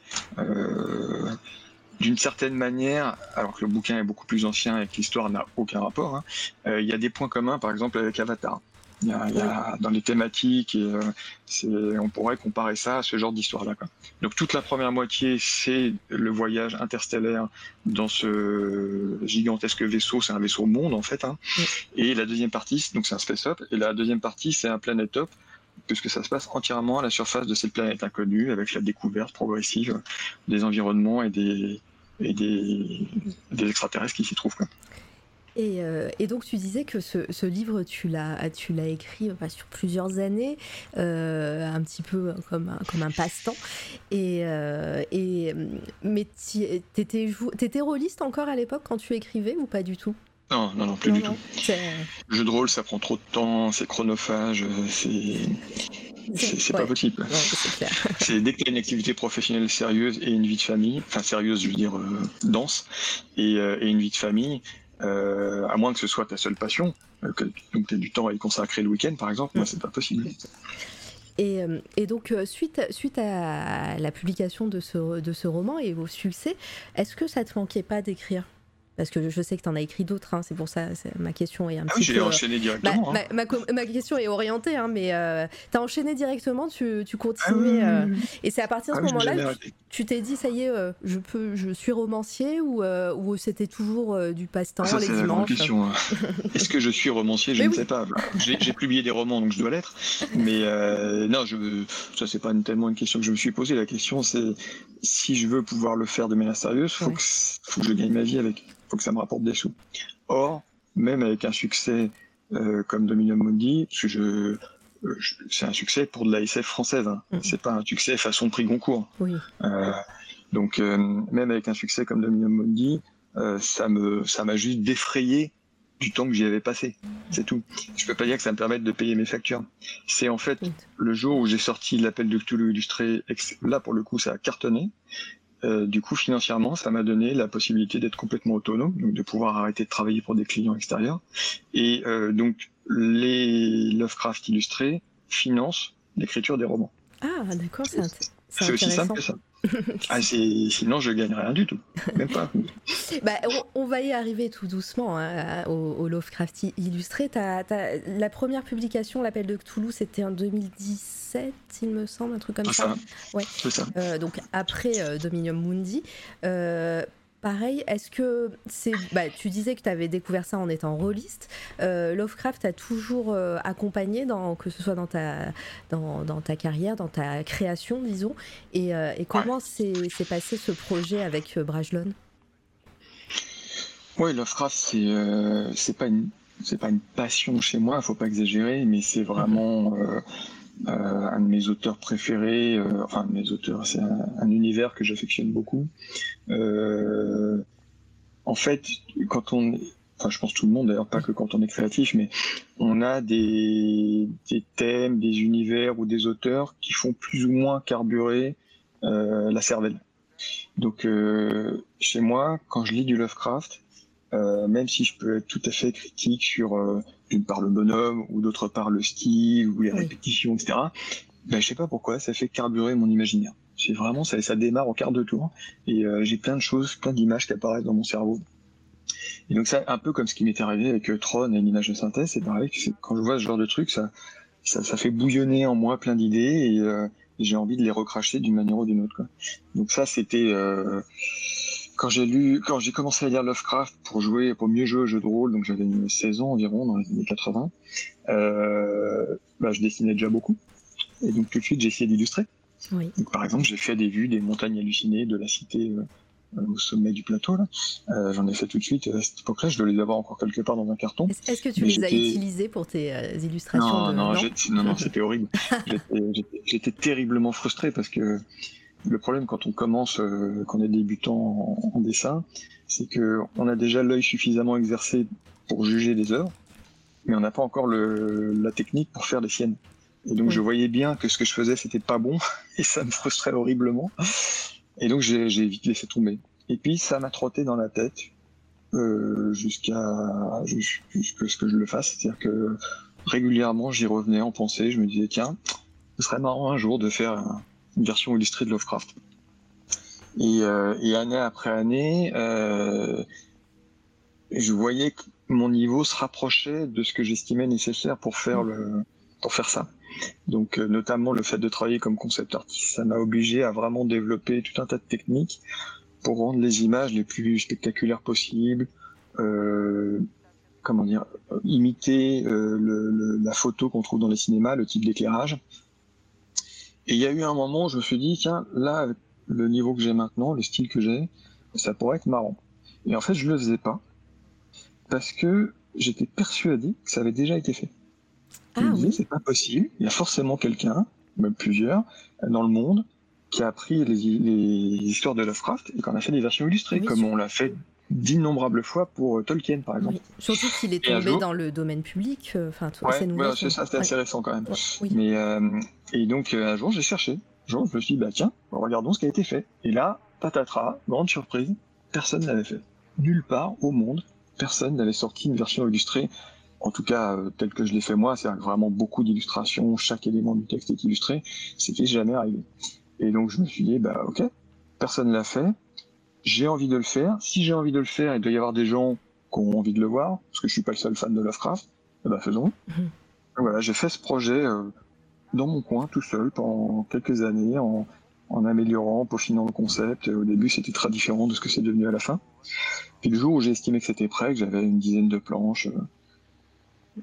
d'une certaine manière, alors que le bouquin est beaucoup plus ancien et que l'histoire n'a aucun rapport, hein, il y a des points communs, par exemple avec Avatar. Il y a, dans les thématiques, et, euh, on pourrait comparer ça à ce genre d'histoire-là. Donc toute la première moitié, c'est le voyage interstellaire dans ce gigantesque vaisseau, c'est un vaisseau monde en fait. Hein. Et la deuxième partie, donc c'est un space-up, et la deuxième partie, c'est un planet-up, puisque ça se passe entièrement à la surface de cette planète inconnue, avec la découverte progressive des environnements et des, et des, des extraterrestres qui s'y trouvent. Quoi. Euh, et, donc tu disais que ce, livre, tu l'as, tu l'as écrit euh, sur plusieurs années, euh, un petit peu comme un, comme un passe-temps. Et, et mais t'étais, t'étais rôliste encore à l'époque quand tu écrivais ou pas du tout? Non, non, non, plus du tout. Jeu de rôle, ça prend trop de temps, c'est chronophage, c'est. C'est pas possible. c'est dès que tu as une activité professionnelle sérieuse et une vie de famille, enfin sérieuse, je veux dire dense, et, et, une vie de famille, euh, à moins que ce soit ta seule passion, euh, que donc tu aies du temps à y consacrer le week-end par exemple, moi c'est pas possible. Et, euh, et, donc, suite, suite à la publication de ce, de ce roman et au succès, est-ce que ça te manquait pas d'écrire? Parce que je sais que tu en as écrit d'autres, hein, c'est pour ça ma question est un ah petit oui, j'ai enchaîné directement. Ma, hein. ma, question est orientée, hein, mais euh, tu as enchaîné directement, tu, tu. Ah euh, et c'est à partir de ce moment-là que tu t'es dit, ça y est, euh, je, peux, je suis romancier ou, ou c'était toujours du passe-temps ah, les dimanches question. Est-ce que je suis romancier? Je ne sais pas. J'ai publié des romans, donc je dois l'être. Mais non, je, ça, c'est pas tellement une question que je me suis posée. La question, c'est si je veux pouvoir le faire de manière sérieuse, il faut, faut, que je gagne ma vie avec faut que ça me rapporte des sous. Or, même avec un succès euh, comme Dominion Mundi, euh, je, c'est un succès pour de la SF française. Hein. Mm. C'est pas un succès façon prix Goncourt. Oui. Euh, donc, euh, même avec un succès comme Dominion Mundi, ça me, ça m'a juste défrayé du temps que j'y avais passé. C'est tout. Je peux pas dire que ça me permette de payer mes factures. C'est en fait le jour où j'ai sorti l'appel de Cthulhu illustré. Là, pour le coup, ça a cartonné. Euh, du coup, financièrement, ça m'a donné la possibilité d'être complètement autonome, donc de pouvoir arrêter de travailler pour des clients extérieurs. Et euh, donc, les Lovecraft illustrés financent l'écriture des romans. Ah, d'accord, c'est aussi simple que ça. ah, sinon, je gagne rien du tout. Même pas. bah, on, va y arriver tout doucement hein, au, Lovecraft illustré. la première publication, L'Appel de Cthulhu, c'était en 2017, il me semble, un truc comme ça. Ouais. ça. Euh, donc après euh, Dominium Mundi. Euh, Pareil, est-ce que c'est. Bah, tu disais que tu avais découvert ça en étant rôliste. Euh, Lovecraft t'a toujours euh, accompagné, dans, que ce soit dans ta, dans, dans, ta carrière, dans ta création, disons. Et, euh, et comment s'est passé ce projet avec Brajlon? Oui, Lovecraft, c'est c'est pas une. Pas une passion chez moi, faut pas exagérer, mais c'est vraiment euh, un de mes auteurs préférés, euh, enfin mes auteurs, c'est un, univers que j'affectionne beaucoup. Euh, en fait, quand on, enfin je pense tout le monde d'ailleurs, pas que quand on est créatif, mais on a des, des thèmes, des univers ou des auteurs qui font plus ou moins carburer la cervelle. Donc chez moi, quand je lis du Lovecraft, même si je peux être tout à fait critique sur d'une part le bonhomme ou d'autre part le style ou les répétitions, etc. Ben, je sais pas pourquoi, ça fait carburer mon imaginaire. C'est vraiment ça, ça démarre au quart de tour et euh, j'ai plein de choses, plein d'images qui apparaissent dans mon cerveau. Et donc c'est un peu comme ce qui m'était arrivé avec euh, Tron et l'image de synthèse, c'est pareil. Quand je vois ce genre de truc, ça, ça, fait bouillonner en moi plein d'idées et, euh, j'ai envie de les recracher d'une manière ou d'une autre. Donc ça, c'était quand j'ai lu, quand j'ai commencé à lire Lovecraft pour jouer, pour mieux jouer au jeu de rôle, donc j'avais une 16 ans environ dans les années 80, euh, bah, je dessinais déjà beaucoup. Et donc tout de suite j'ai essayé d'illustrer. Oui. Donc, par exemple, j'ai fait des vues des montagnes hallucinées de la cité euh, au sommet du plateau. Là. Euh, j'en ai fait tout de suite. À cette époque-là, je dois les avoir encore quelque part dans un carton. Est-ce que tu les as utilisés pour tes euh, illustrations Non, de... non, non, non, c'était horrible. J'étais terriblement frustré parce que le problème quand on commence, euh, quand on est débutant en, dessin, c'est que on a déjà l'œil suffisamment exercé pour juger des œuvres, mais on n'a pas encore le, la technique pour faire les siennes. Et donc je voyais bien que ce que je faisais c'était pas bon et ça me frustrait horriblement. Et donc j'ai vite laissé tomber. Et puis ça m'a trotté dans la tête euh, jusqu'à jusqu'à ce que je le fasse, c'est-à-dire que régulièrement j'y revenais en pensée, je me disais tiens, ce serait marrant un jour de faire un, une version illustrée de Lovecraft. Et, euh, et année après année, euh, je voyais que mon niveau se rapprochait de ce que j'estimais nécessaire pour faire le pour faire ça. Donc euh, notamment le fait de travailler comme concept artiste, ça m'a obligé à vraiment développer tout un tas de techniques pour rendre les images les plus spectaculaires possibles. Euh, comment dire, imiter euh, le, la photo qu'on trouve dans les cinémas, le type d'éclairage, et il y a eu un moment où je me suis dit, tiens, là, le niveau que j'ai maintenant, le style que j'ai, ça pourrait être marrant. Et en fait, je le faisais pas. parce que j'étais persuadé que ça avait déjà été fait. Ah, je me disais, c'est pas possible. Il y a forcément quelqu'un, même plusieurs, dans le monde, qui a pris les, histoires de Lovecraft et qu'on a fait des versions illustrées, comme on l'a fait d'innombrables fois pour euh, Tolkien, par exemple. Surtout qu'il est tombé dans le domaine public. Euh, enfin, ouais, c'est ça, c'était assez récent quand même. Mais euh, et donc un jour, j'ai cherché. Un jour, je me suis dit, bah tiens, regardons ce qui a été fait. Et là, patatras, grande surprise, personne n'avait fait. Nulle part au monde, personne n'avait sorti une version illustrée. En tout cas, telle que je l'ai fait moi, c'est vraiment beaucoup d'illustrations, chaque élément du texte est illustré. C'était jamais arrivé. Et donc je me suis dit, bah ok, personne l'a fait j'ai envie de le faire. Si j'ai envie de le faire, il doit y avoir des gens qui ont envie de le voir, parce que je suis pas le seul fan de Lovecraft. Eh ben faisons. Mhm. Voilà, j'ai fait ce projet euh, dans mon coin, tout seul, pendant quelques années, en, en améliorant, en peaufinant le concept. au début, c'était très différent de ce que c'est devenu à la fin. Puis le jour où j'ai estimé que c'était prêt, que j'avais une dizaine de planches, euh,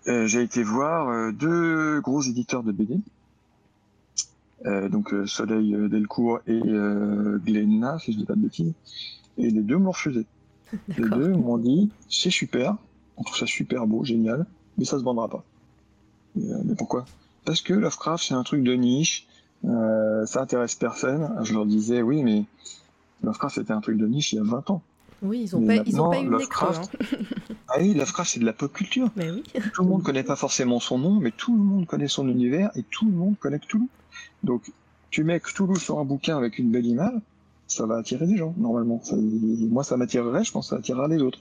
euh, j'ai été voir deux gros éditeurs de BD. Donc Soleil Delcourt et Glenna, si je dis pas de bêtises. Et les deux m'ont refusé. Les deux m'ont dit c'est super, on trouve ça super beau, génial, mais ça se vendra pas. Euh, mais pourquoi? Parce que Lovecraft c'est un truc de niche, euh, ça intéresse personne. Je leur disais oui, mais Lovecraft c'était un truc de niche il y a 20 ans. Oui, ils ont pas, ils ont pas eu Lovecraft... Hein. ah oui, Lovecraft c'est de la pop culture. Tout le monde connaît pas forcément son nom, mais tout le monde connaît son univers et tout le monde connaît Cthulhu. Donc tu mets Cthulhu sur un bouquin avec une belle image, ça va attirer des gens normalement. moi, ça m'attirerait, je pense, ça attirera les autres.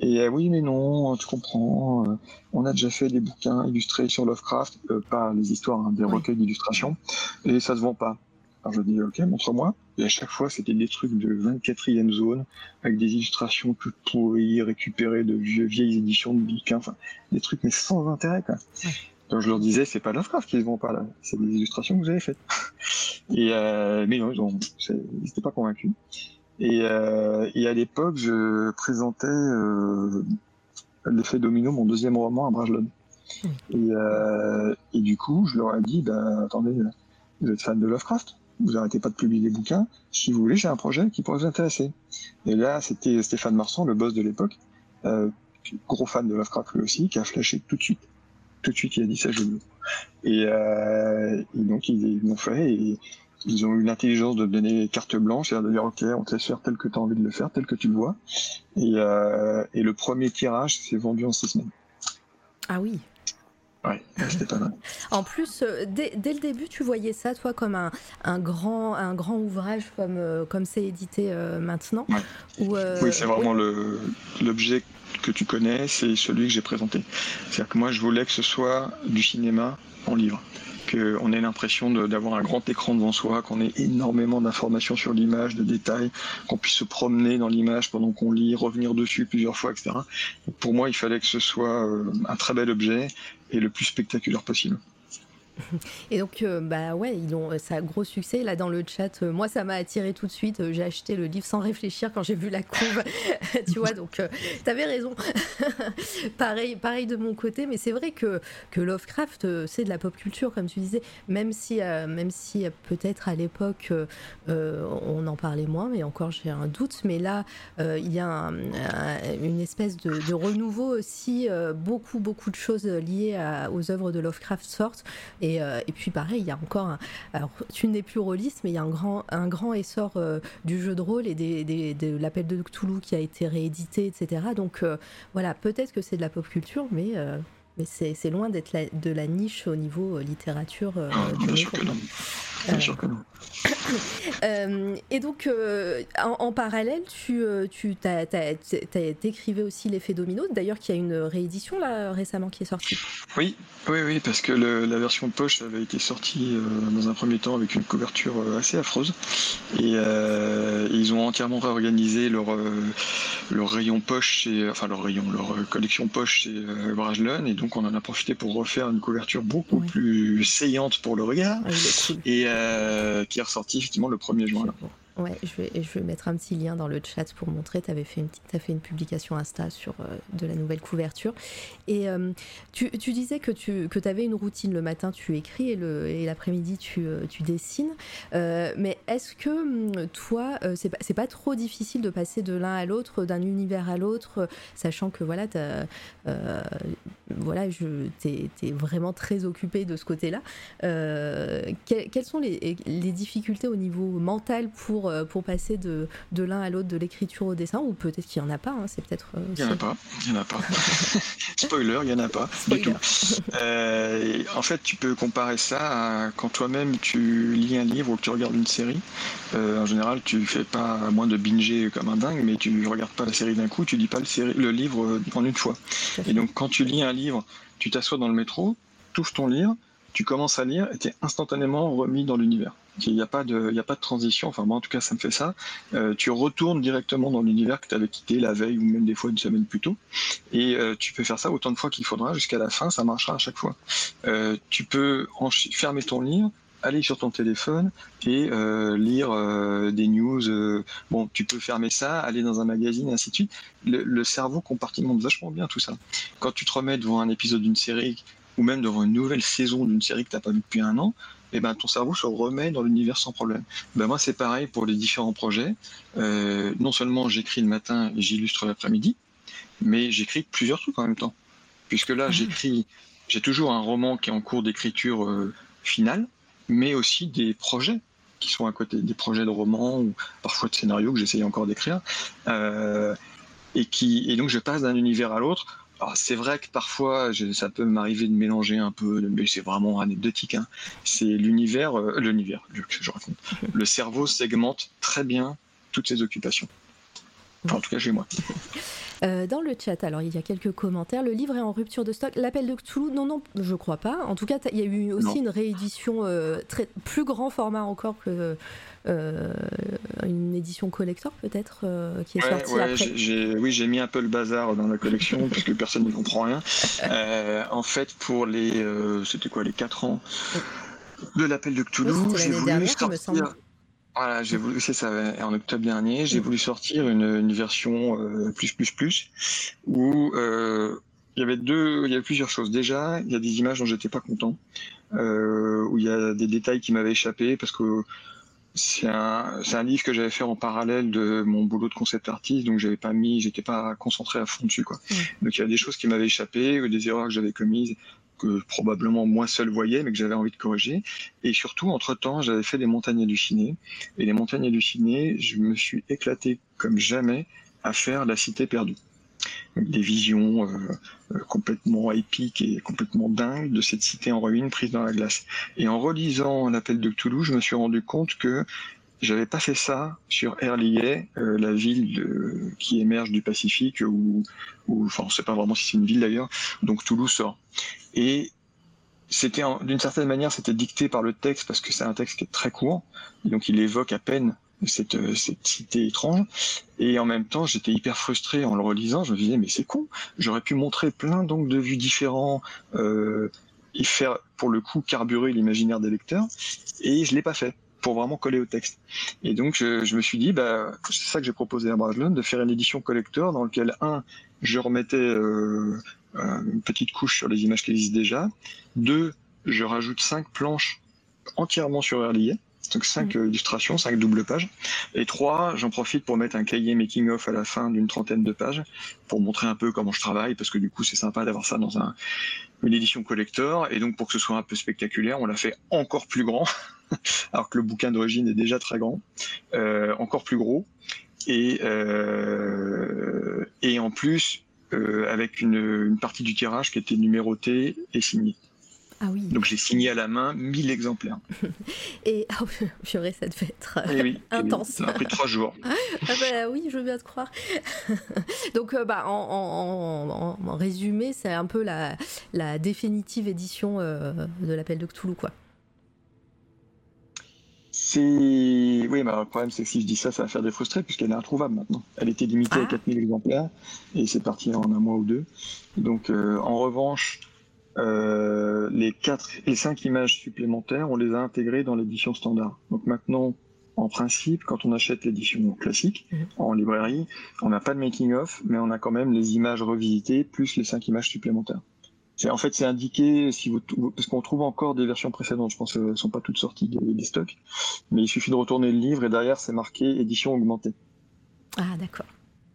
Et euh, oui, mais non, tu comprends. Euh, on a déjà fait des bouquins illustrés sur Lovecraft, euh, pas les histoires, hein, des recueils d'illustrations, et ça se vend pas. Alors je dis, ok, montre-moi. Et à chaque fois, c'était des trucs de 24e zone, avec des illustrations toutes pourries, récupérées de vieilles éditions de bouquins, enfin, des trucs mais sans intérêt, quoi. Donc je leur disais, c'est pas Lovecraft qui se vend pas là, c'est des illustrations que vous avez faites. Et euh, mais non, ils n'étaient pas convaincus. Et, euh, et à l'époque, je présentais euh, l'effet domino, mon deuxième roman à Brajlon. Hmm. Et, euh, et du coup, je leur ai dit, ben attendez, vous êtes fan de Lovecraft vous arrêtez pas de publier des bouquins. Si vous voulez, j'ai un projet qui pourrait vous intéresser. Et là, c'était Stéphane Marsan, le boss de l'époque, euh, gros fan de Lovecraft lui aussi, qui a flashé tout de suite tout de suite, il a dit ça, je veux. Et, euh, donc, ils l'ont fait et ils ont eu l'intelligence de donner carte blanche et de dire, OK, on te laisse faire tel que tu as envie de le faire, tel que tu le vois. Euh, et le premier tirage s'est vendu en six semaines. Ah oui. Ouais, c'était pas mal. en plus, euh, dès, dès, le début, tu voyais ça, toi, comme un, un grand, un grand ouvrage, comme euh, comme c'est édité euh, maintenant. oui, c'est vraiment l'objet que tu connais, c'est celui que j'ai présenté. C'est-à-dire que moi, je voulais que ce soit du cinéma en livre qu'on ait l'impression d'avoir un grand écran devant soi, qu'on ait énormément d'informations sur l'image, de détails, qu'on puisse se promener dans l'image pendant qu'on lit, revenir dessus plusieurs fois, etc. pour moi, il fallait que ce soit un très bel objet et le plus spectaculaire possible. Et donc, euh, bah ouais, ils ont, ça a gros succès. Là, dans le chat, euh, moi, ça m'a attiré tout de suite. Euh, j'ai acheté le livre sans réfléchir quand j'ai vu la couve. tu vois, donc, t'avais raison. pareil, pareil de mon côté, mais c'est vrai que, que Lovecraft, c'est de la pop culture, comme tu disais, même si, même si peut-être à l'époque, on en parlait moins, mais encore, j'ai un doute. Mais là, il y a une espèce de, renouveau aussi. beaucoup, beaucoup de choses liées aux œuvres de Lovecraft sortent. Et euh, et, puis pareil, il y a encore, un, alors tu n'es plus rôliste, mais il y a un grand, un grand essor euh, du jeu de rôle et de l'appel de Cthulhu qui a été réédité, etc. Donc euh, voilà, peut-être que c'est de la pop culture, mais mais c'est loin d'être de la niche au niveau littérature. Ah, bien sûr que non. Euh, et donc, euh, en, parallèle, tu, euh, tu écrivais aussi l'effet domino, d'ailleurs, qui a une réédition là récemment qui est sortie. Oui, oui, oui, parce que la version poche avait été sortie dans un premier temps avec une couverture assez affreuse. Et, ils ont entièrement réorganisé leur, leur rayon poche, enfin leur rayon, leur collection poche chez Brajlon. Et donc, on en a profité pour refaire une couverture beaucoup plus saillante pour le regard. Et euh, qui est ressorti effectivement le 1er juin. Ouais, je vais, je vais mettre un petit lien dans le chat pour montrer. Tu fait une, as fait une publication Insta sur euh, de la nouvelle couverture. Et euh, tu, tu, disais que tu que avais une routine. Le matin, tu écris et l'après-midi, tu, euh, tu, dessines. mais est-ce que hum, toi, c'est pas, pas trop difficile de passer de l'un à l'autre, d'un univers à l'autre, sachant que voilà, tu es, vraiment très occupé de ce côté-là. quelles sont les, les difficultés au niveau mental pour euh, pour, passer de, de l'un à l'autre, de l'écriture au dessin, ou peut-être qu'il n'y en a pas, hein, c'est peut-être... Euh, il n'y en a pas, il n'y en a pas. Spoiler, il n'y en a pas du tout. Euh, en fait, tu peux comparer ça à quand toi-même tu lis un livre ou que tu regardes une série. en général, tu fais pas moins de binger comme un dingue, mais tu regardes pas la série d'un coup, tu lis pas le, le livre en une fois. Et donc, quand tu lis un livre, tu t'assois dans le métro, touches ton livre, tu commences à lire et tu es instantanément remis dans l'univers. Il n'y a, pas de, a pas de transition, enfin moi en tout cas ça me fait ça. Euh, tu retournes directement dans l'univers que tu avais quitté la veille ou même des fois une semaine plus tôt. Et euh, tu peux faire ça autant de fois qu'il faudra jusqu'à la fin, ça marchera à chaque fois. Euh, tu peux fermer ton livre, aller sur ton téléphone et lire des news. bon, tu peux fermer ça, aller dans un magazine, et ainsi de suite. Le, le cerveau compartimente vachement bien tout ça. Quand tu te remets devant un épisode d'une série ou même devant une nouvelle saison d'une série que tu n'as pas vue depuis un an, et eh ben, ton cerveau se remet dans l'univers sans problème. Ben, moi, c'est pareil pour les différents projets. Euh, non seulement j'écris le matin et j'illustre l'après-midi, mais j'écris plusieurs trucs en même temps. Puisque là, ah. j'écris, j'ai toujours un roman qui est en cours d'écriture euh, finale, mais aussi des projets qui sont à côté, des projets de romans ou parfois de scénarios que j'essaye encore d'écrire. Euh, et, qui, et donc, je passe d'un univers à l'autre c'est vrai que parfois, ça peut m'arriver de mélanger un peu, mais c'est vraiment anecdotique. Hein. C'est l'univers, euh, l'univers, je raconte. Le cerveau segmente très bien toutes ses occupations. en tout cas chez moi. Euh, dans le chat, alors il y a quelques commentaires. Le livre est en rupture de stock. L'appel de Cthulhu, non, non, je crois pas. En tout cas, il y a eu aussi une réédition euh, très plus grand format encore que euh, une édition collector peut-être qui est sortie après. oui, j'ai mis un peu le bazar dans la collection puisque personne n'y comprend rien. En fait, pour les, c'était quoi, les 4 ans de l'appel de Cthulhu, j'ai voulu sortir. Voilà, j'ai voulu, c'est ça, en octobre dernier, j'ai mm. voulu sortir une, une version plus plus plus où il y avait deux, il y avait plusieurs choses. Déjà, il y a des images dont j'étais pas content, où il y a des détails qui m'avaient échappé parce que c'est un, un, livre que j'avais fait en parallèle de mon boulot de concept artiste, donc j'avais pas mis, j'étais pas concentré à fond dessus, quoi. Donc il y a des choses qui m'avaient échappé, ou des erreurs que j'avais commises, que probablement moi seul voyais, mais que j'avais envie de corriger. Et surtout, entre temps, j'avais fait des montagnes hallucinées. Et les montagnes hallucinées, je me suis éclaté comme jamais à faire la cité perdue des visions euh, euh, complètement épiques et complètement dingues de cette cité en ruine prise dans la glace. Et en relisant l'appel de Cthulhu, je me suis rendu compte que j'avais pas fait ça sur Erlier, euh, la ville qui émerge du Pacifique, ou, enfin, on sait pas vraiment si c'est une ville d'ailleurs, donc Toulouse sort. Et c'était d'une certaine manière, c'était dicté par le texte parce que c'est un texte qui est très court, donc il évoque à peine cette, cette cité étrange. Et en même temps, j'étais hyper frustré en le relisant. Je me disais, mais c'est con. J'aurais pu montrer plein d'angles de vue différents euh, et faire, pour le coup, carburer l'imaginaire des lecteurs. Et je l'ai pas fait pour vraiment coller au texte. Et donc, je, je me suis dit, bah, c'est ça que j'ai proposé à Bradlund, de faire une édition collector dans lequel, un, je remettais euh, une petite couche sur les images qui existent déjà. Deux, je rajoute cinq planches entièrement sur Erlier donc cinq mm. illustrations, cinq doubles pages. Et trois, j'en profite pour mettre un cahier making of à la fin d'une trentaine de pages pour montrer un peu comment je travaille parce que du coup c'est sympa d'avoir ça dans un, une édition collector et donc pour que ce soit un peu spectaculaire, on l'a fait encore plus grand alors que le bouquin d'origine est déjà très grand, euh, encore plus gros et euh, et en plus euh, avec une, une partie du tirage qui était numérotée et signée. Ah oui. Donc j'ai signé à la main 1000 exemplaires. Et oh, purée, ça devait être eh eh intense. ça a pris trois jours. ah bah oui, je veux bien te croire. Donc bah, en, résumé, c'est un peu la, la définitive édition euh, de l'appel de Cthulhu, quoi. C'est. Oui, mais le problème, c'est que si je dis ça, ça va faire des frustrés, puisqu'elle est introuvable maintenant. Elle était limitée à 4000 ah. exemplaires, et c'est parti en un mois ou deux. Donc, euh, en revanche, euh, les quatre et cinq images supplémentaires, on les a intégrées dans l'édition standard. Donc maintenant, en principe, quand on achète l'édition classique mhm. en librairie, on n'a pas de making-of, mais on a quand même les images revisitées plus les cinq images supplémentaires. En fait, c'est indiqué si vous, parce qu'on trouve encore des versions précédentes. Je pense qu'elles sont pas toutes sorties des, stocks, mais il suffit de retourner le livre et derrière c'est marqué édition augmentée. Ah d'accord.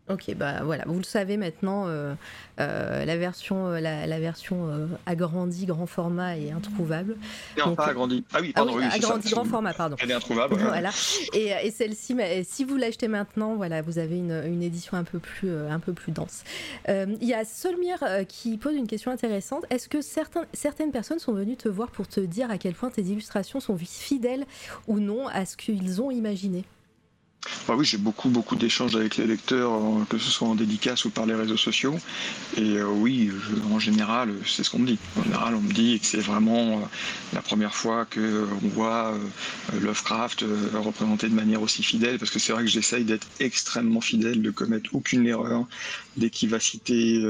Ok, bah voilà, vous le savez maintenant, euh, euh, la version, euh, la, version agrandie, grand format est introuvable. Non, pas agrandie. Ah oui, pardon, ah oui, agrandie, grand format, pardon. Elle est introuvable. Voilà. Et, et celle-ci, si vous l'achetez maintenant, voilà, vous avez une, une, édition un peu plus, un peu plus dense. Il y a Solmire qui pose une question intéressante. Est-ce que certains, certaines personnes sont venues te voir pour te dire à quel point tes illustrations sont fidèles ou non à ce qu'ils ont imaginé? Bah oui, j'ai beaucoup, d'échanges avec les lecteurs, euh, que ce soit en dédicace ou par les réseaux sociaux. Et euh, oui, en général, c'est ce qu'on me dit. En général, on me dit que c'est vraiment euh, la première fois qu'on voit Lovecraft représenté de manière aussi fidèle, parce que c'est vrai que j'essaye d'être extrêmement fidèle, de commettre aucune erreur dès citer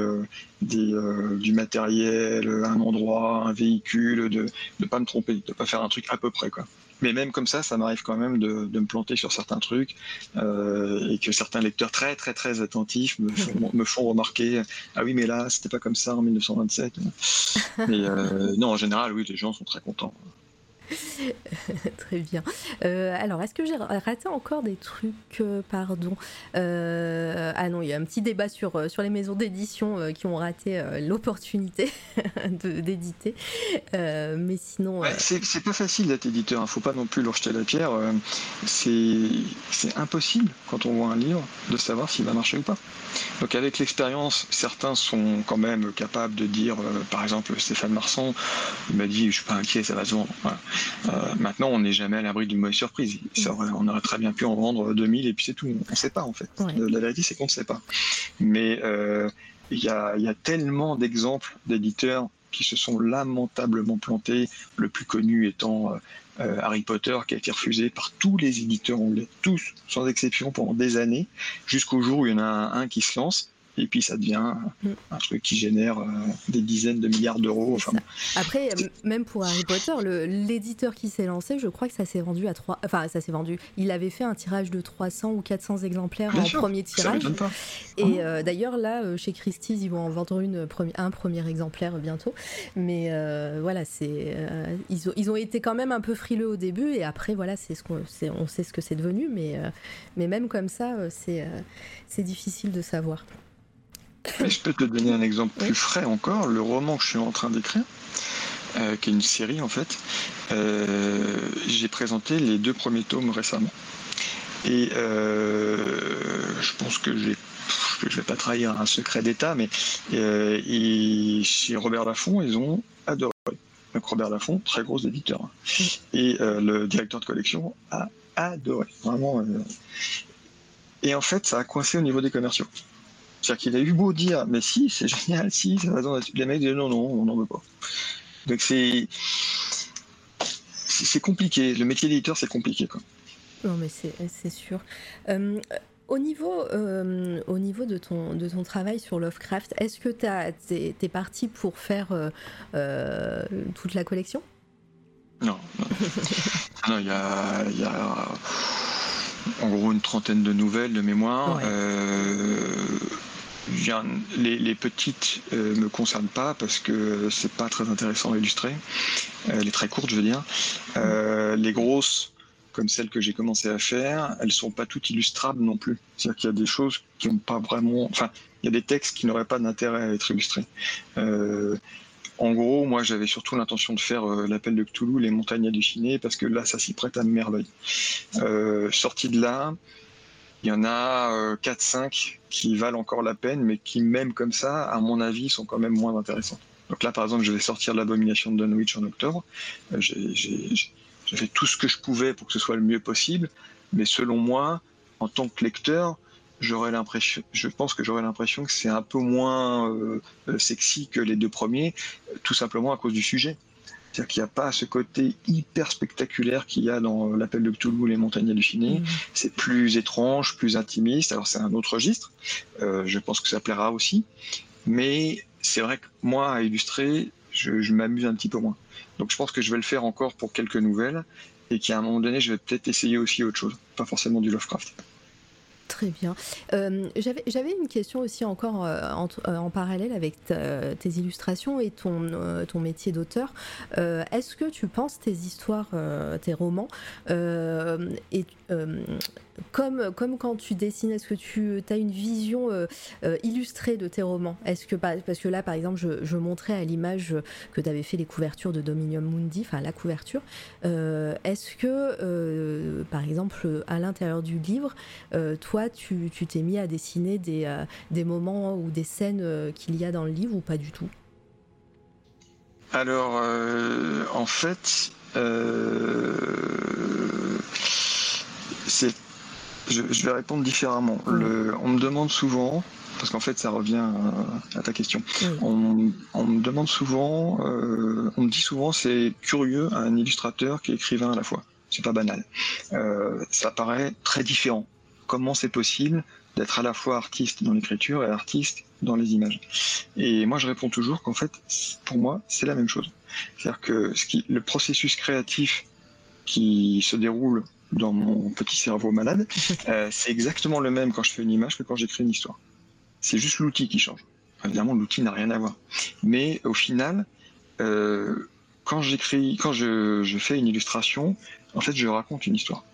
du matériel, un endroit, un véhicule, de ne pas me tromper, de ne pas faire un truc à peu près. Quoi. Mais même comme ça, ça m'arrive quand même de, me planter sur certains trucs euh, et que certains lecteurs très très très attentifs me font, me font remarquer ah oui mais là c'était pas comme ça en 1927. Mais euh, non en général oui les gens sont très contents. Très bien. Euh, alors, est-ce que j'ai raté encore des trucs euh, Pardon. Euh, ah non, il y a un petit débat sur, sur les maisons d'édition qui ont raté l'opportunité d'éditer. mais sinon. c'est pas facile d'être éditeur, il hein. ne faut pas non plus leur jeter la pierre. c'est impossible, quand on voit un livre, de savoir s'il va marcher ou pas. Donc, avec l'expérience, certains sont quand même capables de dire, par exemple, Stéphane Marsan, m'a dit Je suis pas inquiet, ça va se vendre. Euh, maintenant, on n'est jamais à l'abri d'une mauvaise surprise. on aurait très bien pu en vendre 2000 et puis c'est tout. On ne sait pas en fait. La vérité, c'est qu'on ne sait pas. Mais euh, il y, a, tellement d'exemples d'éditeurs qui se sont lamentablement plantés, le plus connu étant euh, Harry Potter, qui a été refusé par tous les éditeurs anglais, tous, sans exception, pendant des années, jusqu'au jour où il y en a un qui se lance et puis ça devient mm. un truc qui génère euh, des dizaines de milliards d'euros. Après, même pour Harry Potter, l'éditeur qui s'est lancé, je crois que ça s'est vendu à 3. Enfin, ça s'est vendu. Il avait fait un tirage de 300 ou 400 exemplaires en premier tirage. Et ah. euh, d'ailleurs, là, euh, chez Christie's, ils vont en vendre une, un premier exemplaire bientôt. Mais voilà, c'est ils, ont, ils ont été quand même un peu frileux au début. Et après, voilà, c'est ce qu'on on sait ce que c'est devenu. Mais, mais même comme ça, c'est c'est difficile de savoir je peux te donner un exemple plus frais encore, le roman que je suis en train d'écrire, euh, qui est une série en fait. Euh, j'ai présenté les deux premiers tomes récemment. Et euh, je pense que je ne vais pas trahir un secret d'État, mais chez Robert Laffont, ils ont adoré. Donc Robert Laffont, très gros éditeur. Hein. Et le directeur de collection a adoré. Vraiment. Et en fait, ça a coincé au niveau des commerciaux. C'est-à-dire qu'il a eu beau dire, mais si, c'est génial, si, ça va Les mecs disent non, non, on n'en veut pas. Donc c'est. C'est compliqué. Le métier d'éditeur, c'est compliqué. Quoi. Non, mais c'est sûr. Euh, au niveau, euh, au niveau de, ton, de ton travail sur Lovecraft, est-ce que tu es, parti pour faire euh, toute la collection? Non. Non, il y a, y a, en gros une trentaine de nouvelles de mémoire les, les, petites ne euh, me concernent pas parce que c'est pas très intéressant à illustrer. Euh, les très courtes, je veux dire. Euh, les grosses, comme celles que j'ai commencé à faire, elles sont pas toutes illustrables non plus. C'est-à-dire qu'il y a des choses qui n'ont pas vraiment. Enfin, il y a des textes qui n'auraient pas d'intérêt à être illustrés. en gros, moi, j'avais surtout l'intention de faire l'appel de Cthulhu, les montagnes hallucinées, parce que là, ça s'y prête à merveille. sorti de là, il y en a 4-5 euh, qui valent encore la peine, mais qui, même comme ça, à mon avis, sont quand même moins intéressants. Donc là, par exemple, je vais sortir l'abomination de Dunwich en octobre. Euh, j'ai fait tout ce que je pouvais pour que ce soit le mieux possible, mais selon moi, en tant que lecteur, je pense que j'aurais l'impression que c'est un peu moins euh, sexy que les deux premiers, tout simplement à cause du sujet. C'est-à-dire qu'il n'y a pas ce côté hyper spectaculaire qu'il y a dans l'appel de Cthulhu, les montagnes hallucinées. Mmh. C'est plus étrange, plus intimiste. Alors c'est un autre registre. Euh, je pense que ça plaira aussi. Mais c'est vrai que moi, à illustrer, je, m'amuse un petit peu moins. Donc je pense que je vais le faire encore pour quelques nouvelles. et qu'à un moment donné, je vais peut-être essayer aussi autre chose, pas forcément du Lovecraft. Très bien. Euh, J'avais une question aussi encore euh, euh, en, parallèle avec tes illustrations et ton, métier d'auteur. Est-ce que tu penses tes histoires, tes romans, et, comme, quand tu dessines, est-ce que tu as une vision illustrée de tes romans? Est-ce que parce que là, par exemple, je, montrais à l'image que tu avais fait les couvertures de Dominium Mundi, enfin la couverture. Est-ce que, par exemple, à l'intérieur du livre, toi tu t'es mis à dessiner des, euh, des, moments ou des scènes euh, qu'il y a dans le livre ou pas du tout? Alors, euh, en fait, c'est je, vais répondre différemment. Le, on me demande souvent, parce qu'en fait ça revient à, ta question, on, on, me demande souvent, on me dit souvent c'est curieux un illustrateur qui est écrivain à la fois. C'est pas banal. ça paraît très différent comment c'est possible d'être à la fois artiste dans l'écriture et artiste dans les images? Et moi, je réponds toujours qu'en fait, pour moi, c'est la même chose. C'est-à-dire que ce qui, le processus créatif qui se déroule dans mon petit cerveau malade, euh, c'est exactement le même quand je fais une image que quand j'écris une histoire. C'est juste l'outil qui change. Évidemment, l'outil n'a rien à voir. Mais au final, euh, quand j'écris, quand je, je fais une illustration, en fait, je raconte une histoire.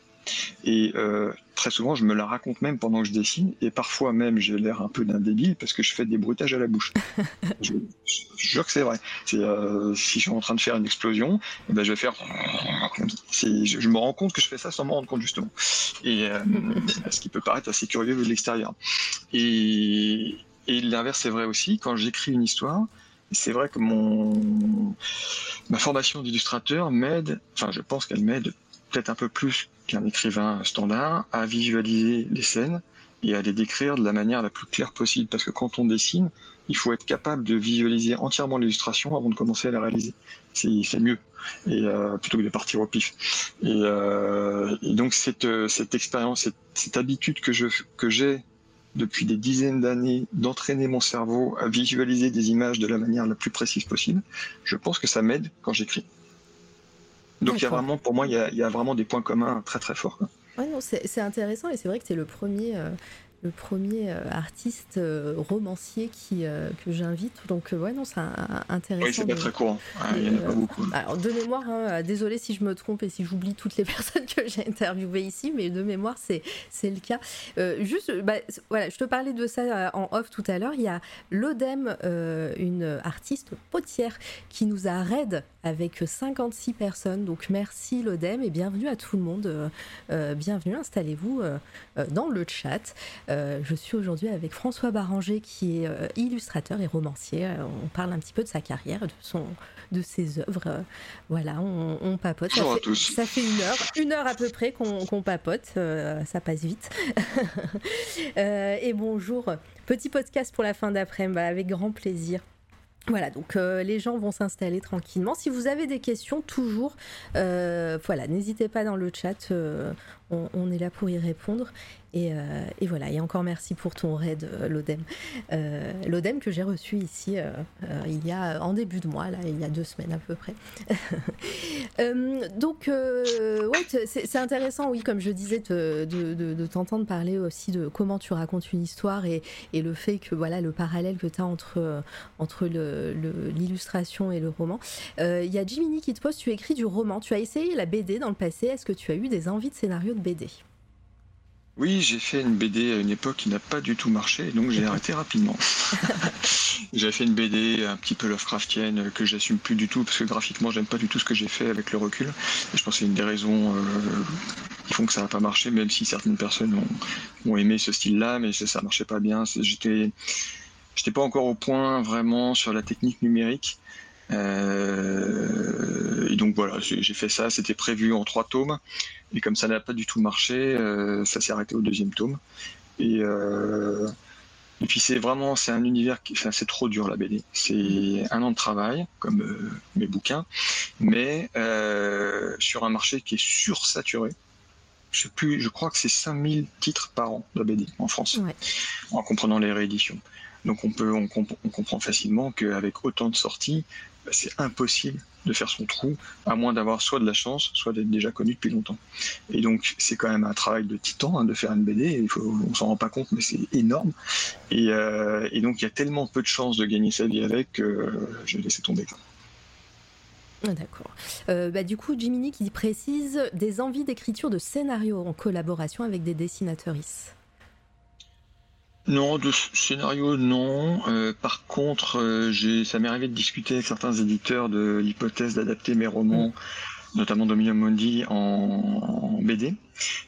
Et euh, très souvent, je me la raconte même pendant que je dessine, et parfois même, j'ai l'air un peu d'un débile parce que je fais des bruitages à la bouche. je, jure que c'est vrai. Euh, si je suis en train de faire une explosion, eh ben, je vais faire. Je, je, me rends compte que je fais ça sans m'en rendre compte justement. Et euh, ce qui peut paraître assez curieux de l'extérieur. Et, et l'inverse c'est vrai aussi. Quand j'écris une histoire, c'est vrai que mon ma formation d'illustrateur m'aide. Enfin, je pense qu'elle m'aide peut-être un peu plus qu'un écrivain standard à visualiser les scènes et à les décrire de la manière la plus claire possible. Parce que quand on dessine, il faut être capable de visualiser entièrement l'illustration avant de commencer à la réaliser. C'est mieux. Et euh, plutôt que de partir au pif. Et, euh, donc cette, cette expérience, cette, habitude que je que j'ai depuis des dizaines d'années d'entraîner mon cerveau à visualiser des images de la manière la plus précise possible, je pense que ça m'aide quand j'écris. Donc il y a vraiment, pour moi, il y a, vraiment des points communs très très forts. Ouais, non, c'est intéressant et c'est vrai que c'est le premier, euh, le premier euh, artiste euh, romancier qui, euh, que j'invite. Donc, ouais, non, c'est intéressant. Oui, c'est pas très courant. il y en a pas beaucoup. Alors, de mémoire, hein, désolé si je me trompe et si j'oublie toutes les personnes que j'ai interviewées ici, mais de mémoire, c'est le cas. juste, bah, voilà, je te parlais de ça en off tout à l'heure. Il y a l'Odem, une artiste potière, qui nous a raid avec 56 personnes. Donc, merci l'Odem et bienvenue à tout le monde. bienvenue, installez-vous dans le chat. Euh, je suis aujourd'hui avec François Baranger qui est euh, illustrateur et romancier. Euh, on parle un petit peu de sa carrière, de, son, de ses œuvres. voilà, on, papote. Bonjour ça, fait, à tous. ça fait une heure, une heure à peu près qu'on papote. ça passe vite. et bonjour, petit podcast pour la fin d'après-midi, bah, avec grand plaisir. Voilà, donc les gens vont s'installer tranquillement. Si vous avez des questions, toujours, voilà, n'hésitez pas dans le chat, on, est là pour y répondre. Euh, et, voilà, et encore merci pour ton raid, euh, l'ODEM. Euh, L'ODEM que j'ai reçu ici il y a en début de mois, là, il y a deux semaines à peu près. donc, ouais, c'est intéressant, oui, comme je disais, de, t'entendre parler aussi de comment tu racontes une histoire et, le fait que, voilà, le parallèle que tu as entre, entre l'illustration et le roman. Il y a Jiminy qui te pose, tu écris du roman, tu as essayé la BD dans le passé, est-ce que tu as eu des envies de scénario de BD oui, j'ai fait une BD à une époque qui n'a pas du tout marché, donc j'ai arrêté rapidement. j'ai fait une BD un petit peu Lovecraftienne que j'assume plus du tout parce que graphiquement j'aime pas du tout ce que j'ai fait avec le recul. Et je pense que c'est une des raisons euh, qui font que ça n'a pas marché, même si certaines personnes ont, aimé ce style-là, mais ça, ça marchait pas bien. J'étais, j'étais pas encore au point vraiment sur la technique numérique. Euh, et donc voilà, j'ai fait ça. C'était prévu en trois tomes. Et comme ça n'a pas du tout marché, euh, ça s'est arrêté au deuxième tome. Et, euh, et puis c'est vraiment, c'est un univers qui, enfin, c'est trop dur la BD. C'est un an de travail, comme mes bouquins, mais sur un marché qui est sursaturé. je sais plus, je crois que c'est 5000 titres par an de BD en France, en comprenant les rééditions. Donc on peut, on, comprend facilement qu'avec autant de sorties, bah, c'est impossible de faire son trou, à moins d'avoir soit de la chance, soit d'être déjà connu depuis longtemps. Et donc c'est quand même un travail de titan hein, de faire une BD, il on s'en rend pas compte, mais c'est énorme. Et, euh, donc il y a tellement peu de chances de gagner sa vie avec que je vais laisser tomber. Ah, d'accord. Euh, bah, du coup, Jiminy qui précise des envies d'écriture de scénario en collaboration avec des dessinateuristes. Non, de scénario, non. Euh, par contre, euh, ça m'est arrivé de discuter avec certains éditeurs de l'hypothèse d'adapter mes romans, mm. notamment Dominion Mondi, en, BD.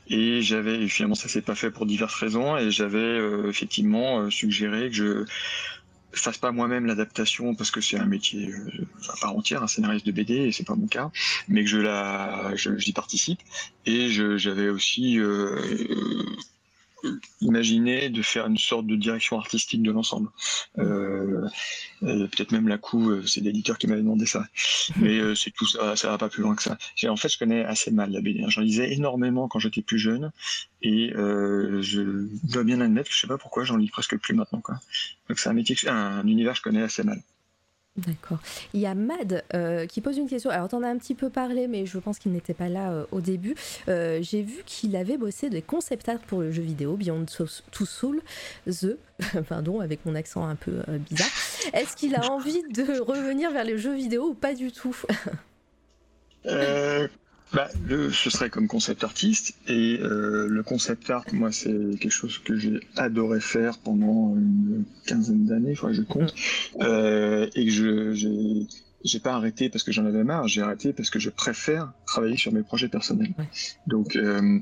Et j'avais, finalement, ça s'est pas fait pour diverses raisons, et j'avais effectivement suggéré que je fasse pas moi-même l'adaptation parce que c'est un métier euh, à part entière, un scénariste de BD et c'est pas mon cas, mais que je la, j'y participe et j'avais aussi euh, imaginer de faire une sorte de direction artistique de l'ensemble. Euh, euh, peut-être même la coup, euh, c'est l'éditeur qui m'avait demandé ça. Mais c'est tout ça, ça va pas plus loin que ça. En fait, je connais assez mal la BD. J'en lisais énormément quand j'étais plus jeune et je dois bien admettre que je sais pas pourquoi j'en lis presque plus maintenant. Quoi. Donc c'est un métier, un univers que je connais assez mal. D'accord. Il y a Mad euh, qui pose une question. Alors, t'en as un petit peu parlé, mais je pense qu'il n'était pas là euh, au début. Euh, j'ai vu qu'il avait bossé des concept art pour le jeu vidéo Beyond Two Soul, The, pardon, avec mon accent un peu bizarre. Est-ce qu'il a envie de revenir vers les jeux vidéo ou pas du tout? Bah, le, ce serait comme concept artiste et euh, le concept art, moi, c'est quelque chose que j'ai adoré faire pendant une quinzaine d'années, je compte, euh, et que je j'ai pas arrêté parce que j'en avais marre, j'ai arrêté parce que je préfère travailler sur mes projets personnels. Donc euh,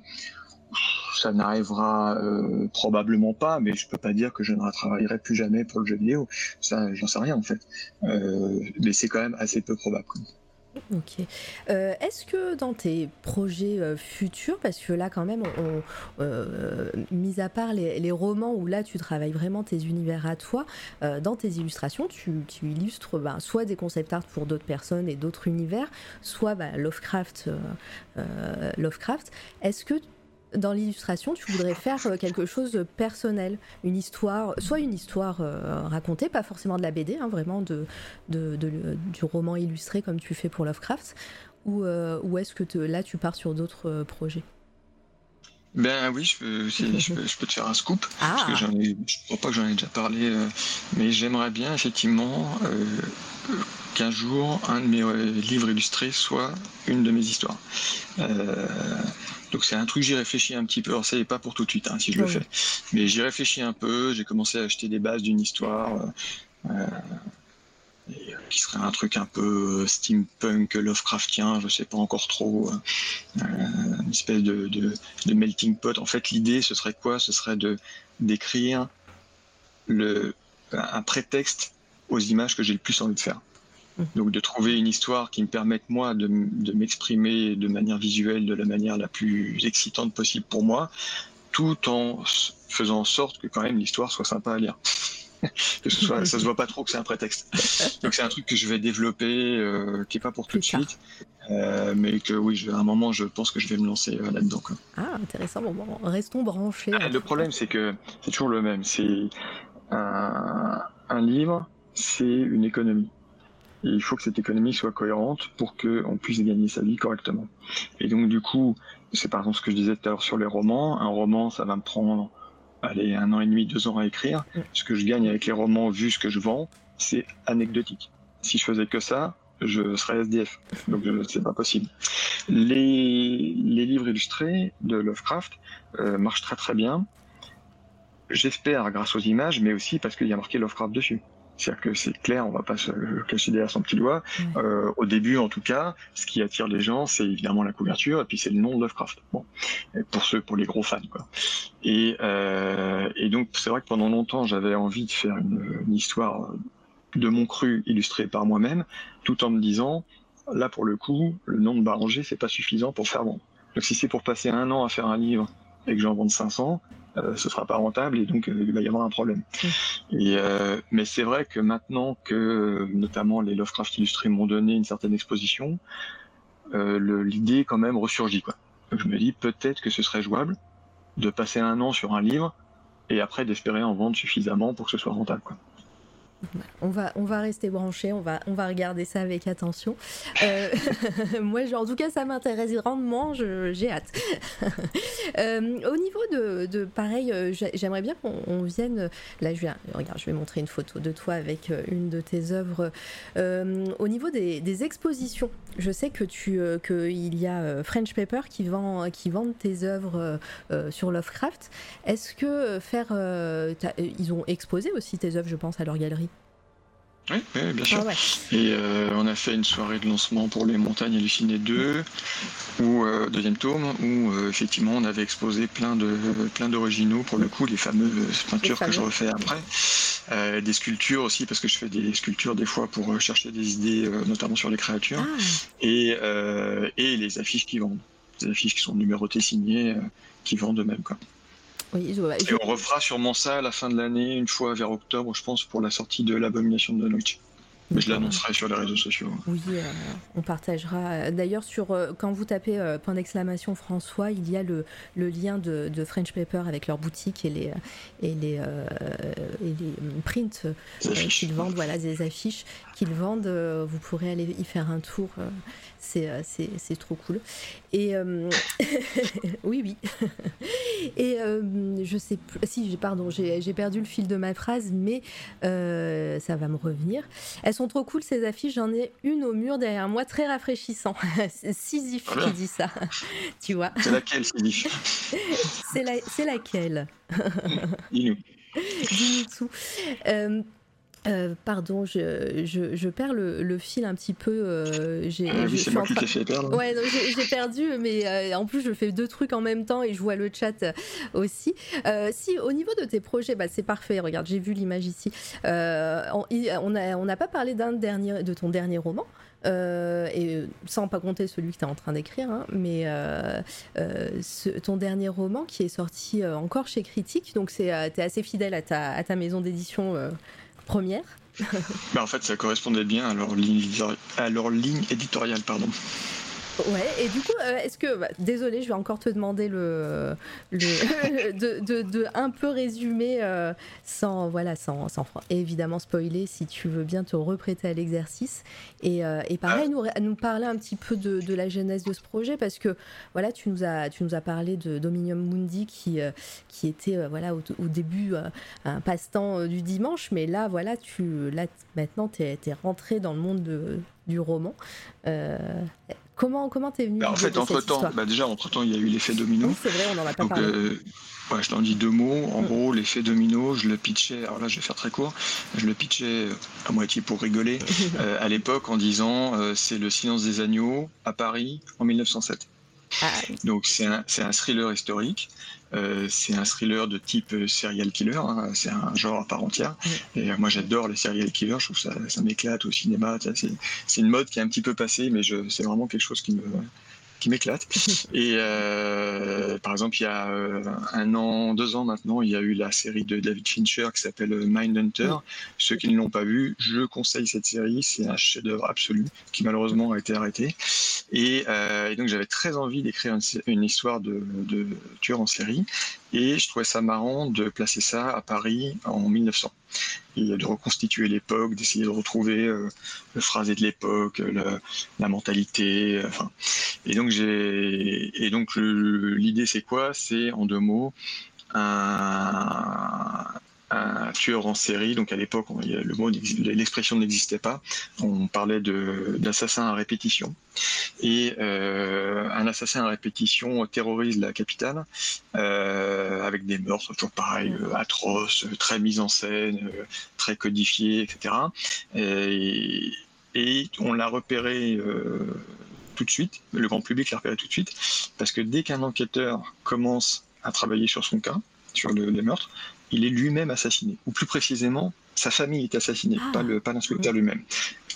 ça n'arrivera euh, probablement pas, mais je peux pas dire que je ne travaillerai plus jamais pour le jeu vidéo. Ça, j'en sais rien en fait. Euh, mais c'est quand même assez peu probable. Ok. Euh, est-ce que dans tes projets euh, futurs, parce que là quand même, on, euh, mis à part les, romans où là tu travailles vraiment tes univers à toi, dans tes illustrations, tu, illustres ben, soit des concept art pour d'autres personnes et d'autres univers, soit ben, Lovecraft. Lovecraft. Est-ce que dans l'illustration, tu voudrais faire euh, quelque chose de personnel, une histoire, soit une histoire euh, racontée, pas forcément de la BD, hein, vraiment de, du roman illustré comme tu fais pour Lovecraft, ou, euh, ou est-ce que là tu pars sur d'autres projets? Ben oui, je peux, je, peux, te faire un scoop, parce que ah. j'en ai, je crois pas que j'en ai déjà parlé, mais j'aimerais bien effectivement qu'un jour un de mes livres illustrés soit une de mes histoires. Donc c'est un truc j'y réfléchis un petit peu. Alors ça n'est pas pour tout de suite hein, si je le fais, mais j'y réfléchis un peu. J'ai commencé à acheter des bases d'une histoire. Euh, euh, qui serait un truc un peu steampunk, Lovecraftien, je sais pas encore trop, euh, une espèce de, de, melting pot. En fait, l'idée, ce serait quoi? Ce serait de d'écrire le un prétexte aux images que j'ai le plus envie de faire. Donc de trouver une histoire qui me permette moi de, m'exprimer de manière visuelle de la manière la plus excitante possible pour moi, tout en faisant en sorte que quand même l'histoire soit sympa à lire. Que ce soit, ça se voit pas trop que c'est un prétexte. Donc c'est un truc que je vais développer, euh, qui est pas pour tout de suite, euh, mais que oui, à un moment, je pense que je vais me lancer euh, là-dedans. Ah, intéressant. Bon, restons branchés. le problème, c'est que c'est toujours le même. C'est un livre, c'est une économie il faut que cette économie soit cohérente pour qu'on puisse gagner sa vie correctement. Et donc du coup, c'est par exemple ce que je disais tout à l'heure sur les romans. Un roman, ça va me prendre allez, un an et demi, deux ans à écrire. Mm. Ce que je gagne avec les romans, vu ce que je vends, c'est anecdotique. Si je faisais que ça, je serais SDF. Donc c'est pas possible. Les, les, livres illustrés de Lovecraft euh, marchent très très bien. J'espère grâce aux images, mais aussi parce qu'il y a marqué Lovecraft dessus. C'est-à-dire que c'est clair, on va pas se cacher derrière son petit doigt. Euh, au début, en tout cas, ce qui attire les gens, c'est évidemment la couverture et puis c'est le nom de Lovecraft. Bon, pour ceux, pour les gros fans, quoi. Et, euh, et donc c'est vrai que pendant longtemps, j'avais envie de faire une, une, histoire de mon cru illustrée par moi-même, tout en me disant, là pour le coup, le nom de Baranger, c'est pas suffisant pour faire bon. Donc si c'est pour passer un an à faire un livre et que j'en vende 500, euh, ce sera pas rentable et donc euh, il va y avoir un problème. Et, euh, mais c'est vrai que maintenant que notamment les Lovecraft illustrés m'ont donné une certaine exposition, l'idée quand même ressurgit quoi. je me dis peut-être que ce serait jouable de passer un an sur un livre et après d'espérer en vendre suffisamment pour que ce soit rentable. Quoi. On va, rester branché, on va, regarder ça avec attention. Euh, moi, en tout cas, ça m'intéresse grandement, j'ai hâte. Euh, au niveau de, pareil, euh, j'aimerais bien qu'on vienne. Là, je regarde, je vais montrer une photo de toi avec une de tes œuvres. au niveau des, expositions, je sais que tu, que il y a French Paper qui vend, qui vendent tes œuvres sur Lovecraft. Est-ce que faire, ils ont exposé aussi tes œuvres, je pense, à leur galerie? Oui, bien sûr. Ah et euh, on a fait une soirée de lancement pour les Montagnes hallucinées 2, ou euh, deuxième tome, où euh, effectivement on avait exposé plein de plein d'originaux pour le coup, les fameuses peintures que je refais après, des sculptures aussi parce que je fais des sculptures des fois pour chercher des idées, notamment sur les créatures, ah. et et les affiches qui vendent, des affiches qui sont numérotées, signées, qui vendent de même quoi. Et on refera sûrement ça à la fin de l'année, une fois vers octobre, je pense, pour la sortie de l'abomination de Dunwich. Mais je l'annoncerai sur les réseaux sociaux. Oui, euh, on partagera. D'ailleurs, sur euh, quand vous tapez euh, point d'exclamation François, il y a le, le lien de, de, French Paper avec leur boutique et les, et les, et les prints qu'ils vendent, voilà, des affiches qu'ils vendent. vous pourrez aller y faire un tour. Euh, c'est trop cool. Et euh, oui, oui. Et euh, je sais plus. Si, pardon, j'ai perdu le fil de ma phrase, mais ça va me revenir. Elles sont trop cool ces affiches. J'en ai une au mur derrière moi, très rafraîchissant. Sisyphe qui dit ça. tu vois. C'est laquelle, Sisyphe? C'est la, laquelle? Dis-nous. Tout. Euh, pardon, je, je, perds le, fil un petit peu. Euh, j'ai, ah oui. Ouais, j'ai, perdu, mais euh, en plus je fais deux trucs en même temps et je vois le chat aussi. si au niveau de tes projets, bah, c'est parfait. Regarde, j'ai vu l'image ici. on n'a on pas parlé d'un dernier, de ton dernier roman. et sans pas compter celui que tu es en train d'écrire, hein, mais ton dernier roman qui est sorti encore chez Critique, donc tu es assez fidèle à ta, à ta maison d'édition première. bah en fait, ça correspondait bien à leur ligne, à leur ligne éditoriale. Pardon. Ouais, et du coup, euh, est-ce que. Bah, désolé, je vais encore te demander le, de, de, de, un peu résumer euh, sans, voilà, sans, sans évidemment spoiler si tu veux bien te reprêter à l'exercice. Et, euh, et, pareil, nous, nous parler un petit peu de, la genèse de ce projet parce que voilà, tu nous as, tu nous as parlé de Dominium Mundi qui, qui était voilà, au, au début un passe-temps du dimanche, mais là, voilà, tu, là maintenant, tu es, es, rentré dans le monde de, du roman. Comment comment t'es venu bah, En fait, entre temps, bah, déjà entre temps, il y a eu l'effet domino. Oui, c'est vrai, on en a pas parlé. Euh, ouais, je t'en dis deux mots. En mm. gros, l'effet domino, je le pitchais. Alors là, je vais faire très court. Je le pitchais à moitié pour rigoler euh, à l'époque en disant euh, c'est le silence des agneaux à Paris en 1907. Ah, Donc c'est un, un, thriller historique euh, c'est un thriller de type euh, serial killer, hein. c'est un genre à part entière. Et euh, moi j'adore les serial killers, je trouve ça, ça m'éclate au cinéma. C'est une mode qui est un petit peu passée, mais c'est vraiment quelque chose qui me, qui m'éclate. Et euh, par exemple, il y a euh, un an, deux ans maintenant, il y a eu la série de David Fincher qui s'appelle Mindhunter. Ceux qui ne l'ont pas vu, je conseille cette série. C'est un chef-d'œuvre absolu qui malheureusement a été arrêté. Et, euh, donc j'avais très envie d'écrire une, histoire de, de tueur en série. Et je trouvais ça marrant de placer ça à Paris en 1900 et de reconstituer l'époque, d'essayer de retrouver euh, le phrasé de l'époque, la mentalité. Euh, enfin, et donc j'ai et donc l'idée c'est quoi? C'est en deux mots un, un tueur en série. Donc à l'époque, le mot, l'expression n'existait pas. On parlait d'assassin à répétition. Et euh, un assassin à répétition terrorise la capitale euh, avec des meurtres toujours pareil, euh, atroces, très mis en scène, très codifiés, etc. Et, on l'a repéré tout de suite. Le grand public l'a repéré tout de suite parce que dès qu'un enquêteur commence à travailler sur son cas, sur le, les meurtres, il est lui-même assassiné. Ou plus précisément, sa famille est assassinée, ah. pas, le, pas l'inspecteur lui-même.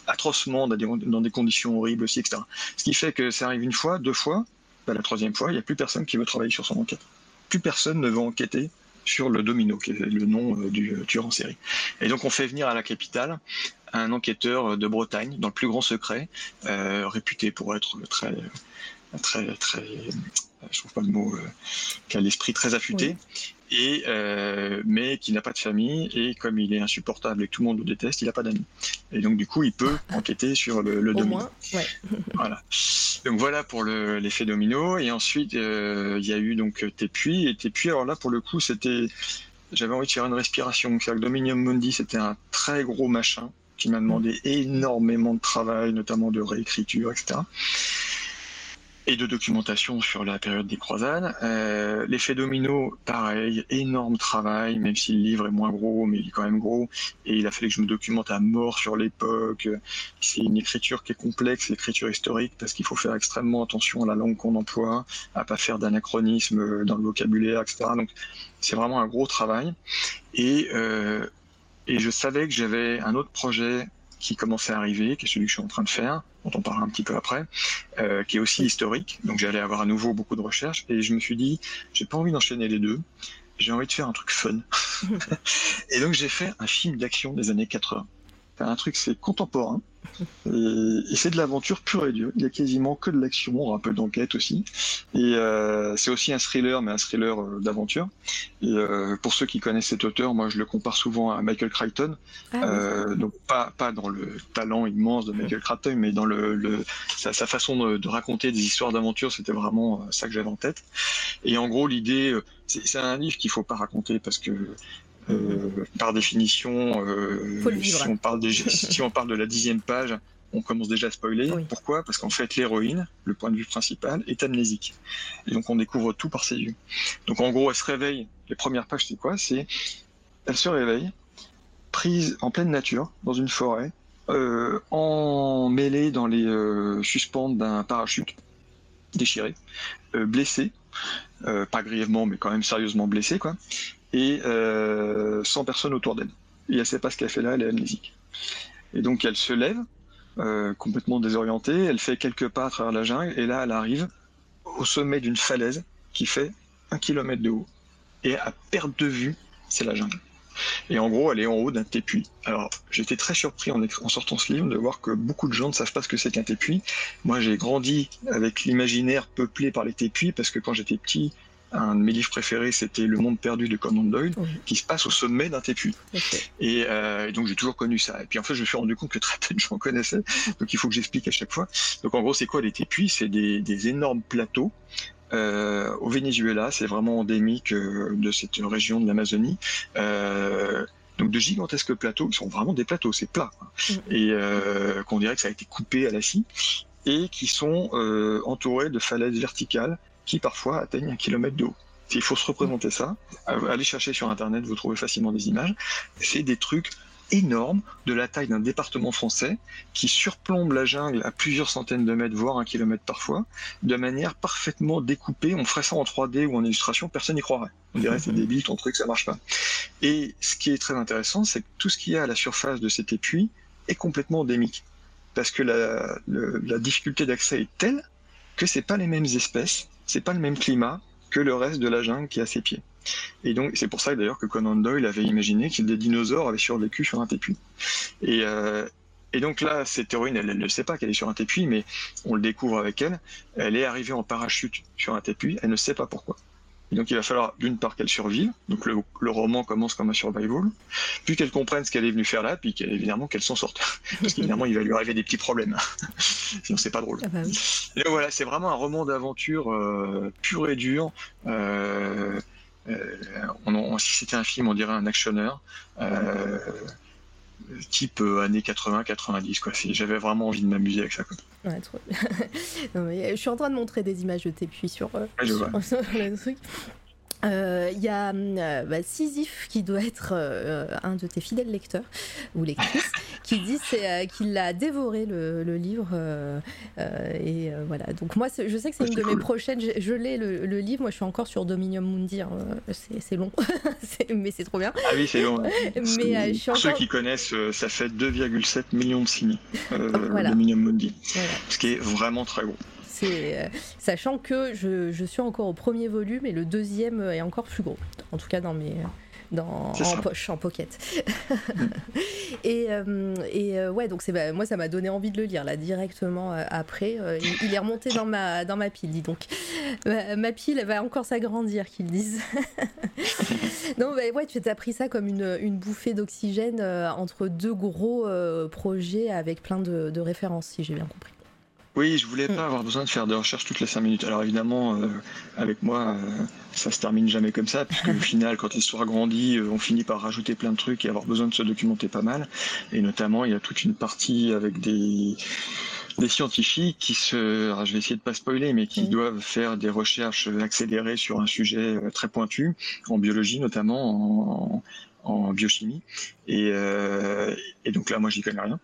Atrocement, dans des, conditions horribles aussi, etc. Ce qui fait que ça arrive une fois, deux fois, bah, la troisième fois, il n'y a plus personne qui veut travailler sur son enquête. Plus personne ne veut enquêter sur le domino, qui est le nom euh, du tueur en série. Et donc on fait venir à la capitale un enquêteur de Bretagne, dans le plus grand secret, euh, réputé pour être très très, très, je trouve pas le mot, qui a l'esprit très affûté et euh, mais qui n'a pas de famille et comme il est insupportable et que tout le monde le déteste, il n'a pas d'amis. Et donc du coup, il peut enquêter sur le, le domino. Moins, ouais. voilà. Donc voilà pour l'effet domino. Et ensuite, euh, il y a eu donc Tépuis et Tépuis. Alors là, pour le coup, c'était, j'avais envie de faire une respiration. Faire Dominium Mundi, c'était un très gros machin qui m'a demandé énormément de travail, notamment de réécriture, etc et de documentation sur la période des croisades. Euh, L'effet domino, pareil, énorme travail, même si le livre est moins gros, mais il est quand même gros, et il a fallu que je me documente à mort sur l'époque. C'est une écriture qui est complexe, l'écriture historique, parce qu'il faut faire extrêmement attention à la langue qu'on emploie, à pas faire d'anachronisme dans le vocabulaire, etc. Donc c'est vraiment un gros travail. Et, euh, et je savais que j'avais un autre projet qui commençait à arriver, qui est celui que je suis en train de faire, dont on parlera un petit peu après, euh, qui est aussi historique. Donc j'allais avoir à nouveau beaucoup de recherches et je me suis dit, j'ai pas envie d'enchaîner les deux. J'ai envie de faire un truc fun. et donc j'ai fait un film d'action des années 80. un truc, c'est contemporain. Et, c'est de l'aventure pure et dure. Il y a quasiment que de l'action, un peu d'enquête aussi. Et euh, c'est aussi un thriller, mais un thriller euh, d'aventure. Et euh, pour ceux qui connaissent cet auteur, moi je le compare souvent à Michael Crichton. Ah, donc pas pas dans le talent immense de Michael Crichton, mais dans le, sa, façon de, raconter des histoires d'aventure. C'était vraiment ça que j'avais en tête. Et en gros, l'idée, c'est un livre qu'il faut pas raconter parce que par définition, euh, si, on parle si on parle de la dixième page, on commence déjà à spoiler. Pourquoi? Parce qu'en fait, l'héroïne, le point de vue principal, est amnésique. Et donc, on découvre tout par ses yeux. Donc, en gros, elle se réveille. Les premières pages, c'est quoi? C'est elle se réveille, prise en pleine nature, dans une forêt, euh, emmêlée dans les euh, suspentes d'un parachute, déchiré, euh, blessée, euh, pas grièvement, mais quand même sérieusement blessée, quoi et euh, 100 personnes autour d'elle. Et elle sait pas ce qu'elle fait là, elle est amnésique. Et donc elle se lève, euh, complètement désorientée, elle fait quelques pas à travers la jungle, et là elle arrive au sommet d'une falaise qui fait un kilomètre de haut. Et à perte de vue, c'est la jungle. Et en gros, elle est en haut d'un tépuis. Alors, j'étais très surpris en, en, sortant ce livre de voir que beaucoup de gens ne savent pas ce que c'est qu'un tépuis. Moi, j'ai grandi avec l'imaginaire peuplé par les tépuis parce que quand j'étais petit, un de mes livres préférés, c'était Le Monde perdu de Conan Doyle, qui se passe au sommet d'un tépuis. Euh, et, donc j'ai toujours connu ça. Et puis en fait, je me suis rendu compte que très peu de gens connaissaient, donc il faut que j'explique à chaque fois. Donc en gros, c'est quoi les tépuis C'est des, énormes plateaux. Euh, au Venezuela, c'est vraiment endémique euh, de cette région de l'Amazonie. donc de gigantesques plateaux, qui sont vraiment des plateaux, c'est plat, mm. et qu'on dirait que ça a été coupé à la scie, et qui sont entourés de falaises verticales qui parfois atteignent un kilomètre de haut. Il faut se représenter ça. Allez chercher sur Internet, vous trouvez facilement des images. C'est des trucs énormes de la taille d'un département français qui surplombe la jungle à plusieurs centaines de mètres, voire un kilomètre parfois, de manière parfaitement découpée. On ferait ça en 3D ou en illustration, personne n'y croirait. On dirait c'est débile, ton truc, ça marche pas. Et ce qui est très intéressant, c'est que tout ce qu'il y a à la surface de cet épuis est complètement endémique. Parce que la, la difficulté d'accès est telle que c'est pas les mêmes espèces c'est pas le même climat que le reste de la jungle qui est à ses pieds. Et donc c'est pour ça d'ailleurs que Conan Doyle avait imaginé que des dinosaures avaient survécu sur un tépuis. Et, euh, et donc là, cette héroïne, elle ne sait pas qu'elle est sur un tépuis, mais on le découvre avec elle. Elle est arrivée en parachute sur un tépuis, elle ne sait pas pourquoi. Et donc il va falloir d'une part qu'elle survive, donc le, roman commence comme un survival, puis qu'elle comprenne ce qu'elle est venue faire là, puis évidemment qu'elle s'en sorte. Parce qu'évidemment il va lui arriver des petits problèmes. Sinon c'est pas drôle. Ah bah et donc, voilà, c'est vraiment un roman d'aventure euh, pur et dur. Euh, euh, si c'était un film, on dirait un actionneur. Euh, type euh, années 80-90 quoi. J'avais vraiment envie de m'amuser avec ça. Quoi. Ouais, trop... je suis en train de montrer des images de tes puits sur, euh, sur, le truc. Il euh, y a euh, bah, Sisyphe qui doit être euh, un de tes fidèles lecteurs ou lectrices qui dit qu'il a dévoré le, livre et voilà. Donc moi je sais que c'est une de mes prochaines. Je, l'ai le, livre. Moi je suis encore sur Dominium Mundi hein. c'est long. Mais c'est trop bien. Ah oui c'est long mais pour ceux qui connaissent ça fait 2,7 millions de signes Dominium Mundi. Ce qui est vraiment très gros euh, sachant que je, suis encore au premier volume et le deuxième est encore plus gros. En tout cas dans mes dans, en poche, en pocket. et, et ouais, donc c'est bah, moi ça m'a donné envie de le lire là directement après. Il, est remonté dans ma dans ma pile, dis donc. Ma, pile va encore s'agrandir, qu'ils disent. non, bah, ouais, tu as pris ça comme une, une bouffée d'oxygène entre deux gros projets avec plein de, de références, si j'ai bien compris. Oui, je voulais pas avoir besoin de faire des recherches toutes les 5 minutes. Alors évidemment, euh, avec moi, euh, ça se termine jamais comme ça, puisque au final, quand l'histoire grandit, euh, on finit par rajouter plein de trucs et avoir besoin de se documenter pas mal. Et notamment, il y a toute une partie avec des des scientifiques qui se, je vais essayer de pas spoiler, mais qui doivent faire des recherches accélérées sur un sujet très pointu, en biologie notamment, en, en biochimie. Et, et donc là, moi, j'y connais rien.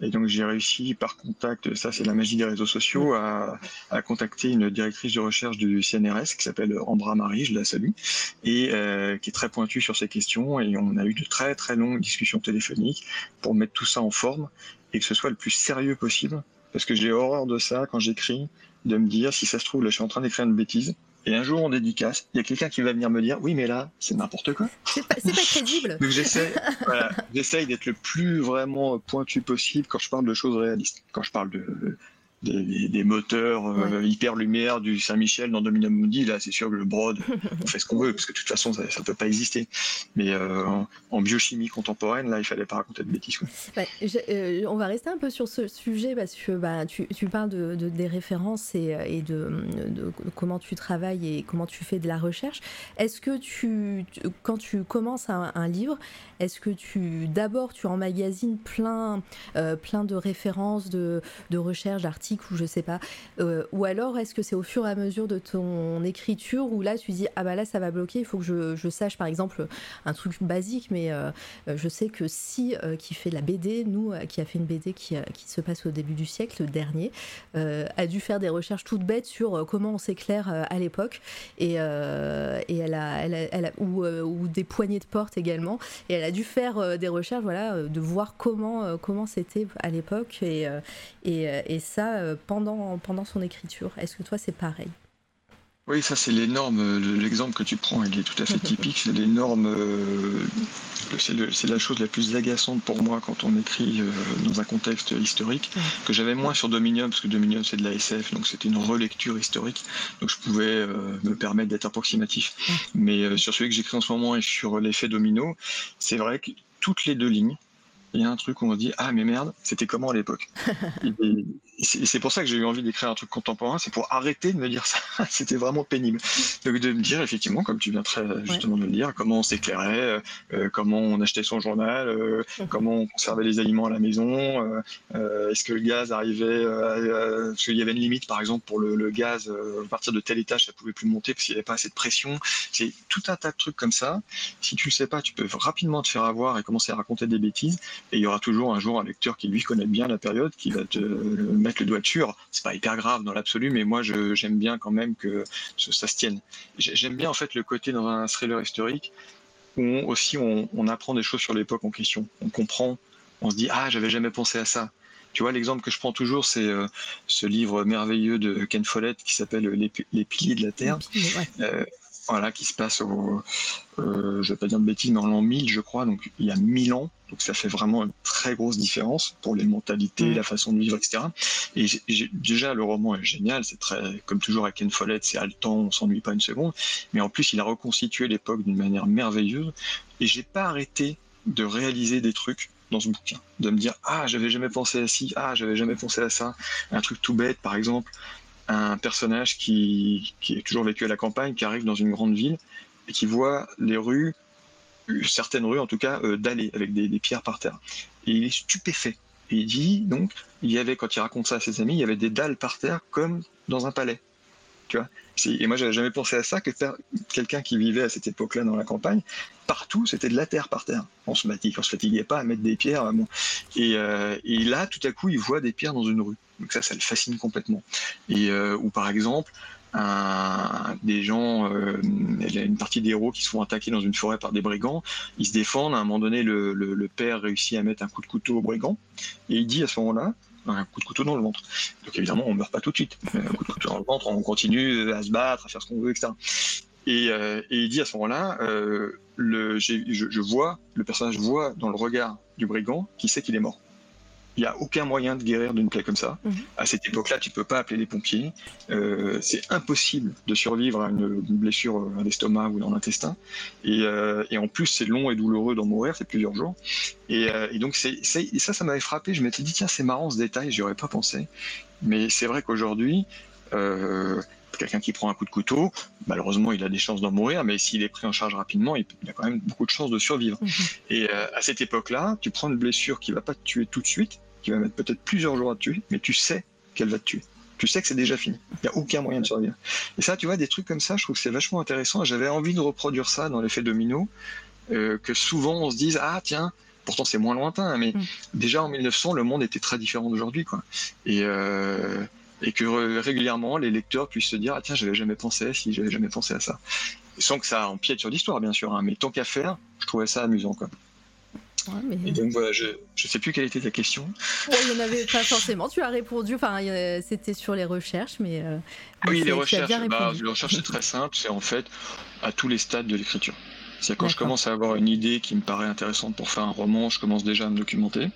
Et donc j'ai réussi par contact, ça c'est la magie des réseaux sociaux, à, contacter une directrice de recherche du CNRS qui s'appelle Ambra Marie, je la salue, et euh, qui est très pointue sur ces questions. Et on a eu de très très longues discussions téléphoniques pour mettre tout ça en forme et que ce soit le plus sérieux possible. Parce que j'ai horreur de ça quand j'écris, de me dire si ça se trouve là je suis en train d'écrire une bêtise et un jour, on dédicace, il y a quelqu'un qui va venir me dire Oui, mais là, c'est n'importe quoi. C'est pas, pas, crédible. Donc j'essaie voilà, d'être le plus vraiment pointu possible quand je parle de choses réalistes. Quand je parle de, des, moteurs euh, hyper lumière du Saint-Michel dans Dominium Mundi, là c'est sûr que le Broad, on fait ce qu'on veut, parce que de toute façon ça ne peut pas exister. Mais euh, en, biochimie contemporaine, là il fallait pas raconter de bêtises. Euh, on va rester un peu sur ce sujet parce que bah, tu, tu parles de, des références et, et de, comment tu travailles et comment tu fais de la recherche. Est-ce que tu, quand tu commences un, un livre, est-ce que tu d'abord tu emmagasines plein, plein de références, de, de recherches, d'articles ou je sais pas. Euh, ou alors est-ce que c'est au fur et à mesure de ton écriture où là tu dis ah bah là ça va bloquer, il faut que je, sache par exemple un truc basique, mais euh, je sais que si euh, qui fait la BD, nous qui a fait une BD qui, qui se passe au début du siècle dernier, a dû faire des recherches toutes bêtes sur comment on s'éclaire à l'époque. Et, et elle a, elle a, elle a ou, ou, des poignées de porte également. Et elle a dû faire des recherches voilà de voir comment comment c'était à l'époque. Et, et, et ça euh, pendant, pendant son écriture. Est-ce que toi, c'est pareil? Oui, ça c'est l'énorme, l'exemple que tu prends, il est tout à fait typique, c'est l'énorme, euh, c'est la chose la plus agaçante pour moi quand on écrit euh, dans un contexte historique, que j'avais moins sur Dominion, parce que Dominion c'est de la SF, donc c'était une relecture historique, donc je pouvais me permettre d'être approximatif. Mais sur celui que j'écris en ce moment et sur l'effet domino, c'est vrai que toutes les deux lignes, il y a un truc où on se dit ah mais merde c'était comment à l'époque? c'est pour ça que j'ai eu envie d'écrire un truc contemporain c'est pour arrêter de me dire ça. C'était vraiment pénible. Donc de me dire effectivement comme tu viens très justement de le dire comment on s'éclairait euh, euh, comment on achetait son journal euh, comment on conservait les aliments à la maison est-ce que le gaz arrivait parce qu'il y avait une limite par exemple pour le, gaz à partir de tel étage ça pouvait plus monter parce qu'il n'y avait pas assez de pression. C'est tout un tas de trucs comme ça. Si tu le sais pas tu peux rapidement te faire avoir et commencer à raconter des bêtises. Et il y aura toujours un jour un lecteur qui lui connaît bien la période, qui va te mettre le doigt dessus. C'est pas hyper grave dans l'absolu, mais moi j'aime bien quand même que ça se tienne. J'aime bien en fait le côté dans un thriller historique où aussi on, apprend des choses sur l'époque en question. On comprend, on se dit ah j'avais jamais pensé à ça. Tu vois, l'exemple que je prends toujours, c'est euh, ce livre merveilleux de Ken Follett qui s'appelle les, piliers de la Terre. Euh, voilà, qui se passe au, euh, je vais pas dire de bêtises, mais en l'an 1000, je crois, donc il y a 1000 ans. Donc ça fait vraiment une très grosse différence pour les mentalités, mm. la façon de vivre, etc. Et déjà, le roman est génial, c'est très, comme toujours avec Ken Follett, c'est haletant, on s'ennuie pas une seconde. Mais en plus, il a reconstitué l'époque d'une manière merveilleuse. Et j'ai pas arrêté de réaliser des trucs dans ce bouquin, de me dire ah j'avais jamais pensé à ci, ah j'avais jamais pensé à ça, un truc tout bête par exemple, un personnage qui, est toujours vécu à la campagne, qui arrive dans une grande ville et qui voit les rues, certaines rues en tout cas, euh, dallées avec des, pierres par terre. Et il est stupéfait. Et il dit donc, il y avait, quand il raconte ça à ses amis, il y avait des dalles par terre comme dans un palais. Et moi, j'avais jamais pensé à ça, que quelqu'un qui vivait à cette époque-là dans la campagne, partout, c'était de la terre par terre. On se, on se fatiguait pas à mettre des pierres. Euh, et, là, tout à coup, il voit des pierres dans une rue. Donc ça, ça le fascine complètement. Et euh, ou par exemple, des gens, euh, une partie des héros qui se font attaquer dans une forêt par des brigands. Ils se défendent. À un moment donné, le, le, père réussit à mettre un coup de couteau au brigand et il dit à ce moment-là, un coup de couteau dans le ventre. Donc évidemment, on meurt pas tout de suite. Un coup de couteau dans le ventre, on continue à se battre, à faire ce qu'on veut, etc. Et, il dit à ce moment-là, le, je, vois, le personnage voit dans le regard du brigand qui sait qu'il est mort. Il n'y a aucun moyen de guérir d'une plaie comme ça. Mhm. À cette époque-là, tu peux pas appeler les pompiers. Euh, c'est impossible de survivre à une, blessure à euh, l'estomac ou dans l'intestin. Et, euh, et, en plus, c'est long et douloureux d'en mourir, c'est plusieurs jours. Et, et donc, c'est, ça, ça m'avait frappé. Je m'étais dit, tiens, c'est marrant ce détail, j'y aurais pas pensé. Mais c'est vrai qu'aujourd'hui, quelqu'un qui prend un coup de couteau, malheureusement, il a des chances d'en mourir, mais s'il est pris en charge rapidement, il, a quand même beaucoup de chances de survivre. Mhm. Et euh, à cette époque-là, tu prends une blessure qui va pas te tuer tout de suite, qui va mettre peut-être plusieurs jours à te tuer, mais tu sais qu'elle va te tuer. Tu sais que c'est déjà fini. Il n'y a aucun moyen de survivre. Et ça, tu vois, des trucs comme ça, je trouve que c'est vachement intéressant. J'avais envie de reproduire ça dans l'effet domino, euh, que souvent on se dise, ah tiens, pourtant c'est moins lointain, mais mhm. déjà en 1900, le monde était très différent d'aujourd'hui, quoi. Et euh, et que régulièrement les lecteurs puissent se dire ah tiens j'avais jamais pensé si j'avais jamais pensé à ça sans que ça empiète sur l'histoire bien sûr hein, mais tant qu'à faire je trouvais ça amusant quoi Et donc voilà, je ne sais plus quelle était ta question. il n'y en avait pas forcément. Tu as répondu. Enfin, c'était sur les recherches, mais. Euh, oui, les recherches. Bah, les recherches c'est très simple. C'est en fait à tous les stades de l'écriture. C'est quand je commence à avoir une idée qui me paraît intéressante pour faire un roman, je commence déjà à me documenter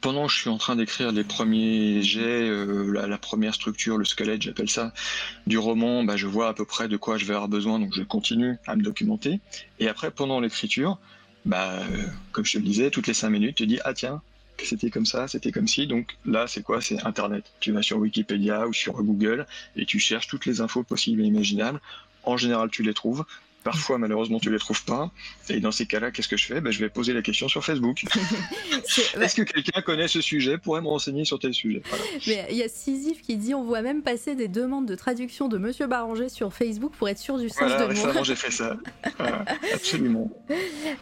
pendant que je suis en train d'écrire les premiers jets, euh, la, première structure, le squelette, j'appelle ça, du roman, bah, je vois à peu près de quoi je vais avoir besoin, donc je continue à me documenter. Et après, pendant l'écriture, bah, euh, comme je te le disais, toutes les cinq minutes, tu dis ah tiens, c'était comme ça, c'était comme ci. Donc là, c'est quoi? C'est Internet. Tu vas sur Wikipédia ou sur Google et tu cherches toutes les infos possibles et imaginables. En général, tu les trouves. Parfois, malheureusement, tu les trouves pas. Et dans ces cas-là, qu'est-ce que je fais? Ben, Je vais poser la question sur Facebook. Est-ce que quelqu'un connaît ce sujet? Pourrait me renseigner sur tel sujet Mais il y a Sisyphe qui dit on voit même passer des demandes de traduction de Monsieur Baranger sur Facebook pour être sûr du sens voilà, de récemment, j'ai fait ça. absolument.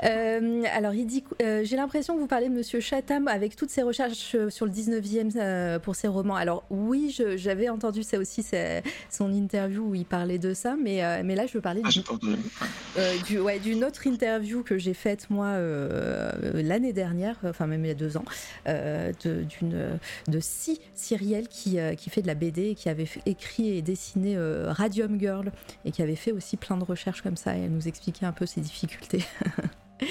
Euh, alors, il dit euh, j'ai l'impression que vous parlez de Monsieur Chatham avec toutes ses recherches euh, sur le 19e pour ses romans. Alors, oui, j'avais entendu ça aussi, son interview où il parlait de ça, mais, mais là, je veux parler ah, euh, du, ouais, d'une autre interview que j'ai faite moi euh, l'année dernière, enfin même il y a deux ans, euh, de, d'une de Si Cyrielle qui, qui fait de la BD et qui avait écrit et dessiné Radium Girl et qui avait fait aussi plein de recherches comme ça et elle nous expliquait un peu ses difficultés.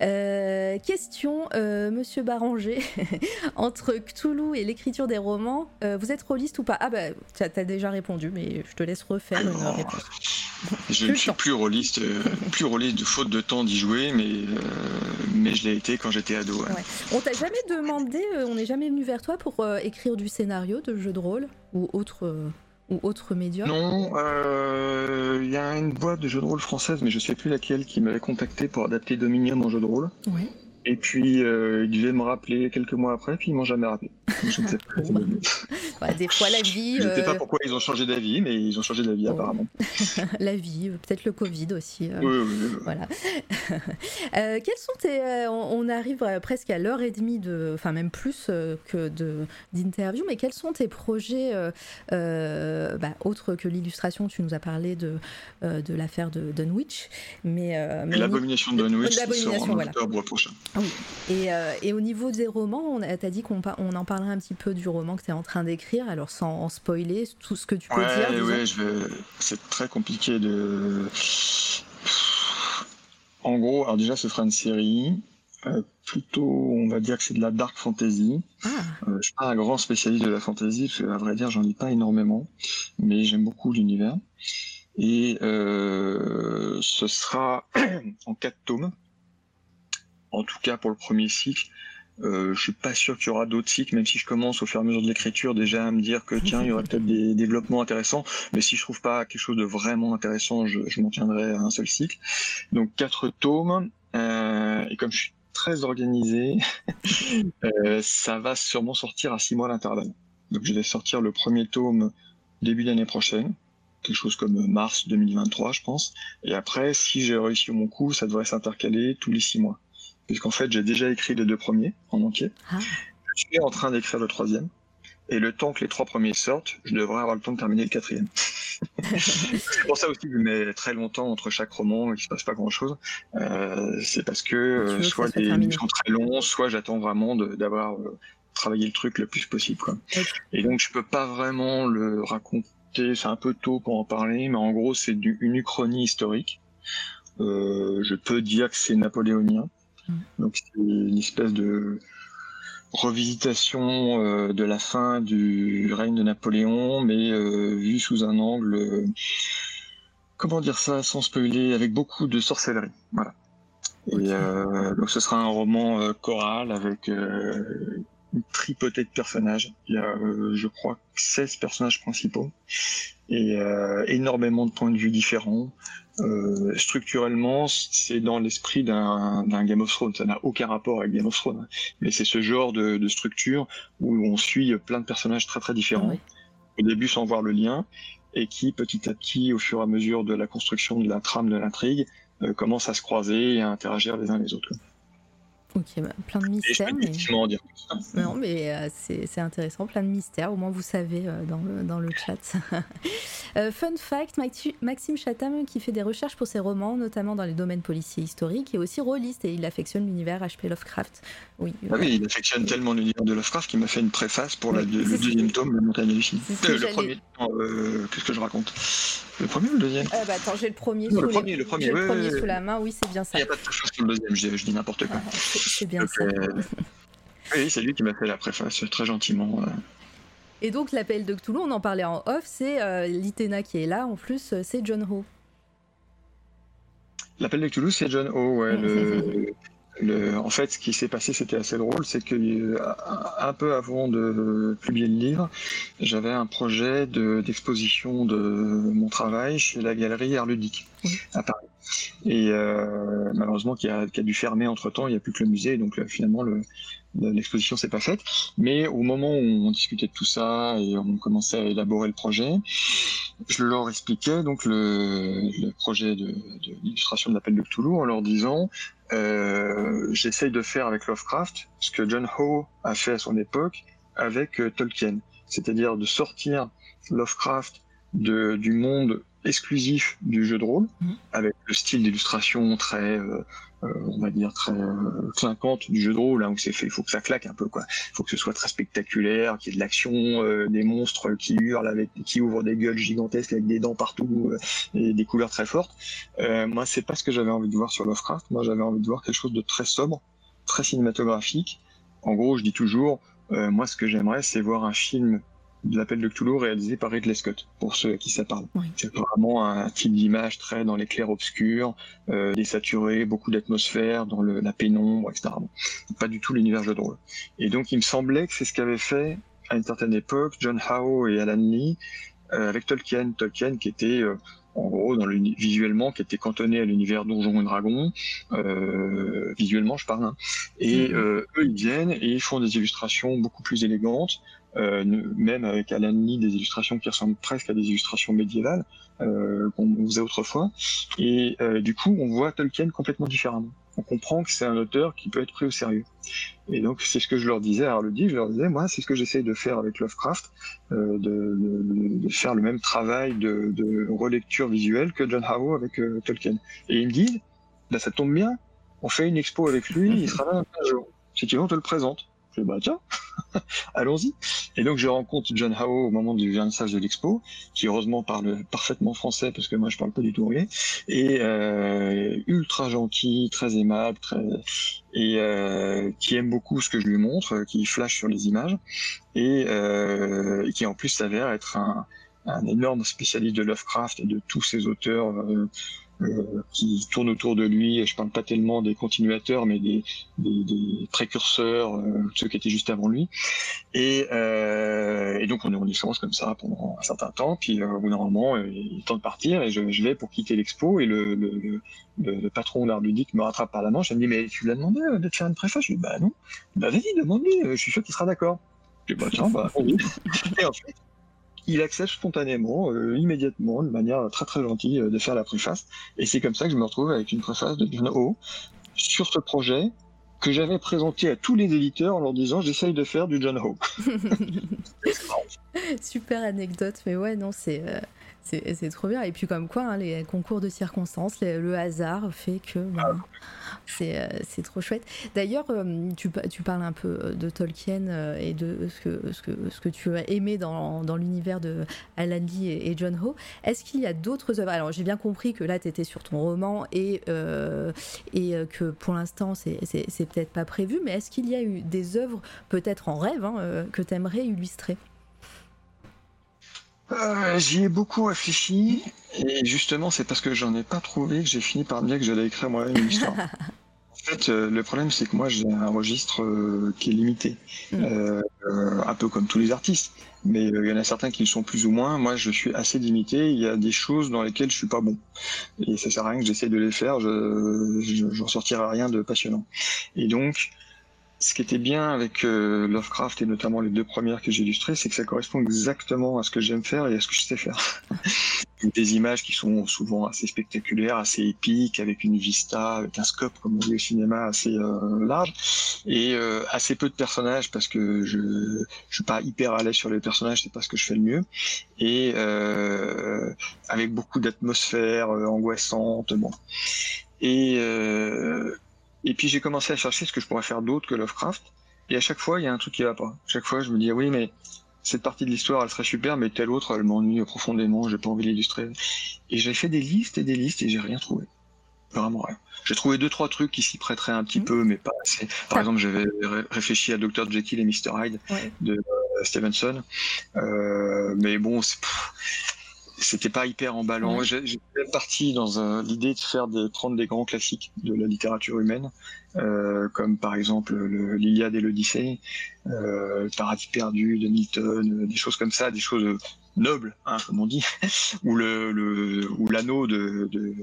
Euh, question, euh, Monsieur Baranger, entre Cthulhu et l'écriture des romans, euh, vous êtes rôliste ou pas? Ah bah, tu as, déjà répondu, mais je te laisse refaire une réponse. Je ne suis plus rôliste, plus rôliste de faute de temps d'y jouer, mais, mais je l'ai été quand j'étais ado. On t'a jamais demandé, on n'est jamais venu vers toi pour écrire du scénario de jeu de rôle ou autre ou autre média Non, euh, il y a une boîte de jeux de rôle française, mais je sais plus laquelle, qui m'avait contacté pour adapter Dominion en jeu de rôle. Oui. Et puis, euh, il devait me rappeler quelques mois après, puis ils m'ont jamais rappelé. Je ne sais pas. Des fois, la vie. Je ne sais pas euh, pourquoi ils ont changé d'avis, mais ils ont changé d'avis oh. apparemment. la vie, peut-être le Covid aussi. Euh, oui, oui, oui, Voilà. quels sont tes. On, arrive presque à l'heure et demie de. Enfin, même plus que d'interview, mais quels sont tes projets bah, autres que l'illustration Tu nous as parlé de, de l'affaire de Dunwich. Mais, mais L'abomination de Dunwich, sort en voilà. octobre prochain. Ah et, euh, et, au niveau des romans, on t'a dit qu'on on en parlerait un petit peu du roman que tu es en train d'écrire, alors sans spoiler tout ce que tu peux dire. Vais... c'est très compliqué de. En gros, alors déjà, ce sera une série. Euh, plutôt, on va dire que c'est de la dark fantasy. Ah. Euh, je suis pas un grand spécialiste de la fantasy, parce à vrai dire, j'en lis pas énormément, mais j'aime beaucoup l'univers. Et ce sera en quatre tomes en tout cas pour le premier cycle. Euh, je suis pas sûr qu'il y aura d'autres cycles, même si je commence au fur et à mesure de l'écriture déjà à me dire que tiens, il y aurait peut-être des développements intéressants. Mais si je trouve pas quelque chose de vraiment intéressant, je, je m'en tiendrai à un seul cycle. Donc quatre tomes. Euh, et comme je suis très organisé, euh, ça va sûrement sortir à six mois d'intervalle. Donc je vais sortir le premier tome début d'année prochaine, quelque chose comme mars 2023, je pense. Et après, si j'ai réussi mon coup, ça devrait s'intercaler tous les six mois puisqu'en fait j'ai déjà écrit les deux premiers en entier. Ah. Je suis en train d'écrire le troisième. Et le temps que les trois premiers sortent, je devrais avoir le temps de terminer le quatrième. c'est pour ça aussi que je mets très longtemps entre chaque roman qu'il se passe pas grand chose. Euh, c'est parce que euh, soit les livres sont très longs, soit j'attends vraiment d'avoir euh, travaillé le truc le plus possible. Quoi. Et donc je peux pas vraiment le raconter c'est un peu tôt pour en parler, mais en gros, c'est une uchronie historique. Euh, je peux dire que c'est napoléonien. Mm. Donc, c'est une espèce de revisitation euh, de la fin du règne de Napoléon, mais euh, vu sous un angle, comment dire ça sans spoiler, avec beaucoup de sorcellerie. Voilà. Et donc, ce sera un roman choral avec une tripotée de personnages. Il y a, euh, je crois, 16 personnages principaux et euh, énormément de points de vue différents. Euh, structurellement, c'est dans l'esprit d'un Game of Thrones. Ça n'a aucun rapport avec Game of Thrones, mais c'est ce genre de, de, structure où on suit plein de personnages très très différents. Au début, sans voir le lien, et qui petit à petit, au fur et à mesure de la construction de la trame de l'intrigue, euh, commencent à se croiser et à interagir les uns les autres. Ok, bah, plein de mystères. Mais... Non, mais euh, c'est intéressant, plein de mystères. Au moins, vous savez euh, dans, le, dans le chat. Euh, fun fact Maxime Chatham, qui fait des recherches pour ses romans, notamment dans les domaines policiers historiques, est aussi rôliste et il affectionne l'univers HP Lovecraft. Oui, ah oui, il affectionne tellement l'univers de Lovecraft qu'il m'a fait une préface pour la, le deuxième tome, La montagne hallucinée. le premier, qu'est-ce que je raconte? Le premier ou le deuxième? Bah Attends, j'ai le premier, sous le, premier, le premier, le premier sous la main, oui, c'est bien ça. Il n'y a pas de préface sur le deuxième, je, dis n'importe quoi. Ah, c'est bien ça. oui, c'est lui qui m'a fait la préface, très gentiment. Et donc l'appel de Cthulhu, on en parlait en off, c'est euh, l'Itena qui est là, en plus euh, c'est John Ho. L'appel de Cthulhu, c'est John Ho, ouais. le, en fait, ce qui s'est passé, c'était assez drôle, c'est que euh, un peu avant de publier le livre, j'avais un projet d'exposition de, mon travail chez la galerie Art Ludique à Paris. Et malheureusement, qui a, qui a, dû fermer entre temps, il n'y a plus que le musée, donc finalement le, l'exposition s'est pas faite, mais au moment où on discutait de tout ça et on commençait à élaborer le projet, je leur expliquais donc le, projet de, de de l'appel de Cthulhu en leur disant euh, j'essaye de faire avec Lovecraft ce que John Howe a fait à son époque avec euh, Tolkien, c'est-à-dire de sortir Lovecraft de, du monde exclusif du jeu de rôle, mmh. avec le style d'illustration très euh, euh, on va dire très euh, clinquante du jeu de rôle, hein, où c'est fait, il faut que ça claque un peu, quoi. Il faut que ce soit très spectaculaire, qu'il y ait de l'action, euh, des monstres qui hurlent avec, qui ouvrent des gueules gigantesques avec des dents partout et des couleurs très fortes. moi, c'est pas ce que j'avais envie de voir sur Lovecraft. Moi, j'avais envie de voir quelque chose de très sobre, très cinématographique. En gros, je dis toujours, moi, ce que j'aimerais, c'est voir un film de l'appel de Cthulhu réalisé par Ridley Scott, pour ceux à qui ça parle. C'est vraiment un type d'image très dans les clairs obscurs, euh, désaturé, beaucoup d'atmosphère, dans le, la pénombre, etc. Pas du tout l'univers jeu de rôle. Et donc il me semblait que c'est ce qu'avait fait à une certaine époque John Howe et Alan Lee euh, avec Tolkien. Tolkien qui était euh, en gros dans le visuellement qui était cantonné à l'univers Donjons et Dragons euh, visuellement je parle hein. et mm-hmm. euh, eux ils viennent et ils font des illustrations beaucoup plus élégantes euh, même avec Alan Lee des illustrations qui ressemblent presque à des illustrations médiévales euh, qu'on faisait autrefois et euh, du coup on voit Tolkien complètement différemment on comprend que c'est un auteur qui peut être pris au sérieux. Et donc c'est ce que je leur disais à Arlody, je leur disais, moi c'est ce que j'essaie de faire avec Lovecraft, euh, de, de, de, faire le même travail de, de, relecture visuelle que John Howe avec euh, Tolkien. Et ils me disent, bah, ça tombe bien, on fait une expo avec lui, il sera là un jour. Si tu veux, on te le présente. Bah tiens, allons-y. Et donc je rencontre John Howe au moment du vernissage de l'expo, qui heureusement parle parfaitement français parce que moi je parle pas du tout anglais, et euh, ultra gentil, très aimable, et euh, qui aime beaucoup ce que je lui montre, qui flash sur les images, et, euh, qui en plus s'avère être un, un, énorme spécialiste de Lovecraft et de tous ces auteurs. Euh, euh, qui tournent autour de lui. Je parle pas tellement des continuateurs, mais des, des, des précurseurs, euh, ceux qui étaient juste avant lui. Et, euh, et donc on, on échange comme ça pendant un certain temps. Puis au bout d'un moment, il est temps de partir et je, je vais pour quitter l'expo et le, le, le, le patron d'art ludique me rattrape par la manche. Il me dit mais tu lui as demandé de te faire une préface? Je lui dis bah non. Bah vas-y demande-lui. Je suis sûr qu'il sera d'accord. Je dis bah tiens bah. et ensuite il accepte spontanément, euh, immédiatement, de manière très très gentille, euh, de faire la préface. Et c'est comme ça que je me retrouve avec une préface de John O sur ce projet que j'avais présenté à tous les éditeurs en leur disant j'essaye de faire du John Ho. Super anecdote, mais ouais, non, c'est. Euh, C'est trop bien. Et puis comme quoi, hein, les concours de circonstances, le hasard fait que bah, euh, c'est trop chouette. D'ailleurs, euh, tu, tu, parles un peu de Tolkien euh, et de ce que, ce que, ce que tu as aimé dans, dans l'univers de Alan Lee et, John Ho. Est-ce qu'il y a d'autres œuvres? Alors j'ai bien compris que là, tu étais sur ton roman et, et que pour l'instant, c'est peut-être pas prévu, mais est-ce qu'il y a eu des œuvres, peut-être en rêve, hein, que tu aimerais illustrer? Euh, J'y ai beaucoup réfléchi et justement c'est parce que j'en ai pas trouvé que j'ai fini par me dire que j'allais écrire moi une histoire. en fait, euh, le problème c'est que moi j'ai un registre euh, qui est limité, mm. euh, un peu comme tous les artistes. Mais il y en a certains qui le sont plus ou moins. Moi, je suis assez limité. Il y a des choses dans lesquelles je suis pas bon, et ça sert à rien que j'essaie de les faire. Je, j'en sortirai rien de passionnant. Et donc, ce qui était bien avec euh, Lovecraft et notamment les deux premières que j'ai illustrées, c'est que ça correspond exactement à ce que j'aime faire et à ce que je sais faire. des images qui sont souvent assez spectaculaires, assez épiques, avec une vista, avec un scope, comme on dit au cinéma, assez euh, large, et euh, assez peu de personnages parce que je je suis pas hyper à l'aise sur les personnages, c'est pas ce que je fais le mieux, et avec beaucoup d'atmosphère angoissante, bon. Et et puis j'ai commencé à chercher ce que je pourrais faire d'autre que Lovecraft. Et à chaque fois, il y a un truc qui va pas. À chaque fois, je me dis, oui, mais cette partie de l'histoire, elle serait super, mais telle autre, elle m'ennuie profondément, j'ai pas envie d'illustrer. Et j'ai fait des listes et des listes et j'ai rien trouvé. Vraiment rien. J'ai trouvé deux, trois trucs qui s'y prêteraient un petit mmh. peu, mais pas assez. Par exemple, j'avais réfléchi à Dr. Jekyll et Mr. Hyde de euh, Stevenson. Euh, mais bon, c'est c'était pas hyper emballant. J'ai parti dans l'idée de faire des prendre des grands classiques de la littérature humaine, euh, comme par exemple l'Iliade et l'Odyssée, euh, le Paradis perdu de Milton, des choses comme ça, des choses nobles, hein, comme on dit, ou le, ou l'anneau de, de,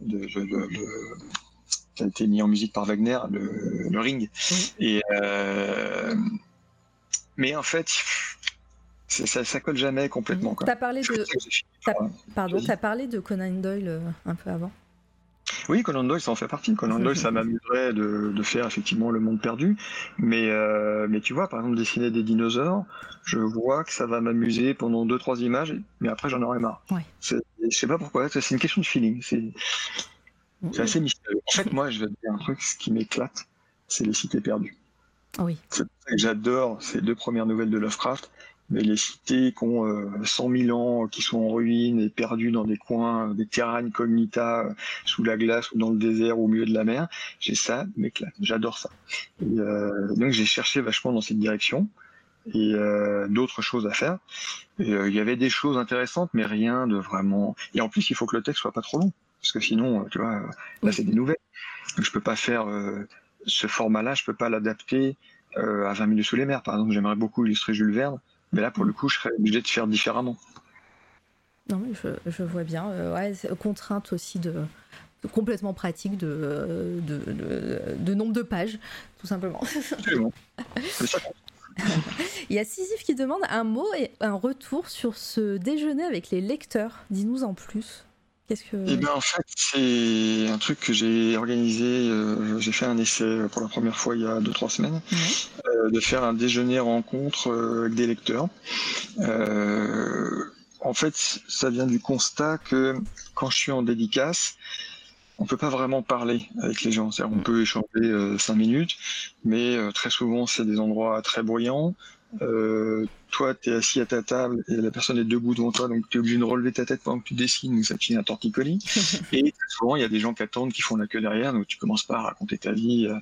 de, qui a été mis en musique par Wagner, le, Ring. Et euh, mais en fait, ça, ça colle jamais complètement. Tu as parlé de. pardon, as parlé de Conan Doyle euh, un peu avant. Oui, Conan Doyle, ça en fait partie. Conan Doyle, ça m'amuserait de, de, faire effectivement le monde perdu. Mais, euh, mais tu vois, par exemple, dessiner des dinosaures, je vois que ça va m'amuser pendant deux, trois images, mais après, j'en aurai marre. Ouais. Je sais pas pourquoi, c'est une question de feeling. C'est assez mystérieux. En fait, moi, je vais te dire un truc, ce qui m'éclate, c'est les cités perdues. Oui. C'est pour ça que j'adore ces deux premières nouvelles de Lovecraft mais les cités qui ont 100 euh, 000 ans, qui sont en ruine et perdues dans des coins, euh, des terrains incognita, euh, sous la glace ou dans le désert ou au milieu de la mer, j'ai ça, m'éclate, j'adore ça. Et, donc j'ai cherché vachement dans cette direction et d'autres choses à faire. Il y avait des choses intéressantes, mais rien de vraiment. Et en plus, il faut que le texte soit pas trop long, parce que sinon, tu vois, là c'est des nouvelles. Je peux pas faire ce format-là, je peux pas l'adapter à 20 minutes sous les mers. Par exemple, j'aimerais beaucoup illustrer Jules Verne. Mais là, pour le coup, je serais obligé de faire différemment. Non, mais je, vois bien. Euh, ouais, contrainte aussi de, complètement pratique de, de, nombre de pages, tout simplement. Absolument. Il y a Sisyphe qui demande un mot et un retour sur ce déjeuner avec les lecteurs. Dis-nous en plus. Eh bien, en fait, c'est un truc que j'ai organisé. Euh, j'ai fait un essai pour la première fois il y a 2-3 semaines, euh, de faire un déjeuner rencontre euh, avec des lecteurs. en fait, ça vient du constat que quand je suis en dédicace, on peut pas vraiment parler avec les gens. On mm. peut échanger 5 minutes, mais très souvent, c'est des endroits très bruyants. Euh, toi, tu es assis à ta table et la personne est debout devant toi, donc tu es obligé de relever ta tête pendant que tu dessines, donc ça te finit un torticolis. et souvent, il y a des gens qui attendent, qui font la queue derrière, donc tu commences pas à raconter ta vie. Euh.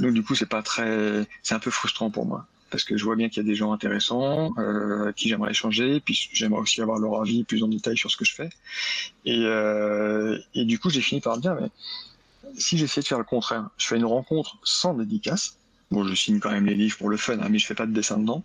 Donc du coup, c'est pas très, c'est un peu frustrant pour moi parce que je vois bien qu'il y a des gens intéressants euh, à qui j'aimerais échanger, puis j'aimerais aussi avoir leur avis plus en détail sur ce que je fais. Et, euh, et du coup, j'ai fini par dire, mais si j'essaie de faire le contraire, je fais une rencontre sans dédicace, Bon, je signe quand même les livres pour le fun, hein, mais je fais pas de dessin dedans.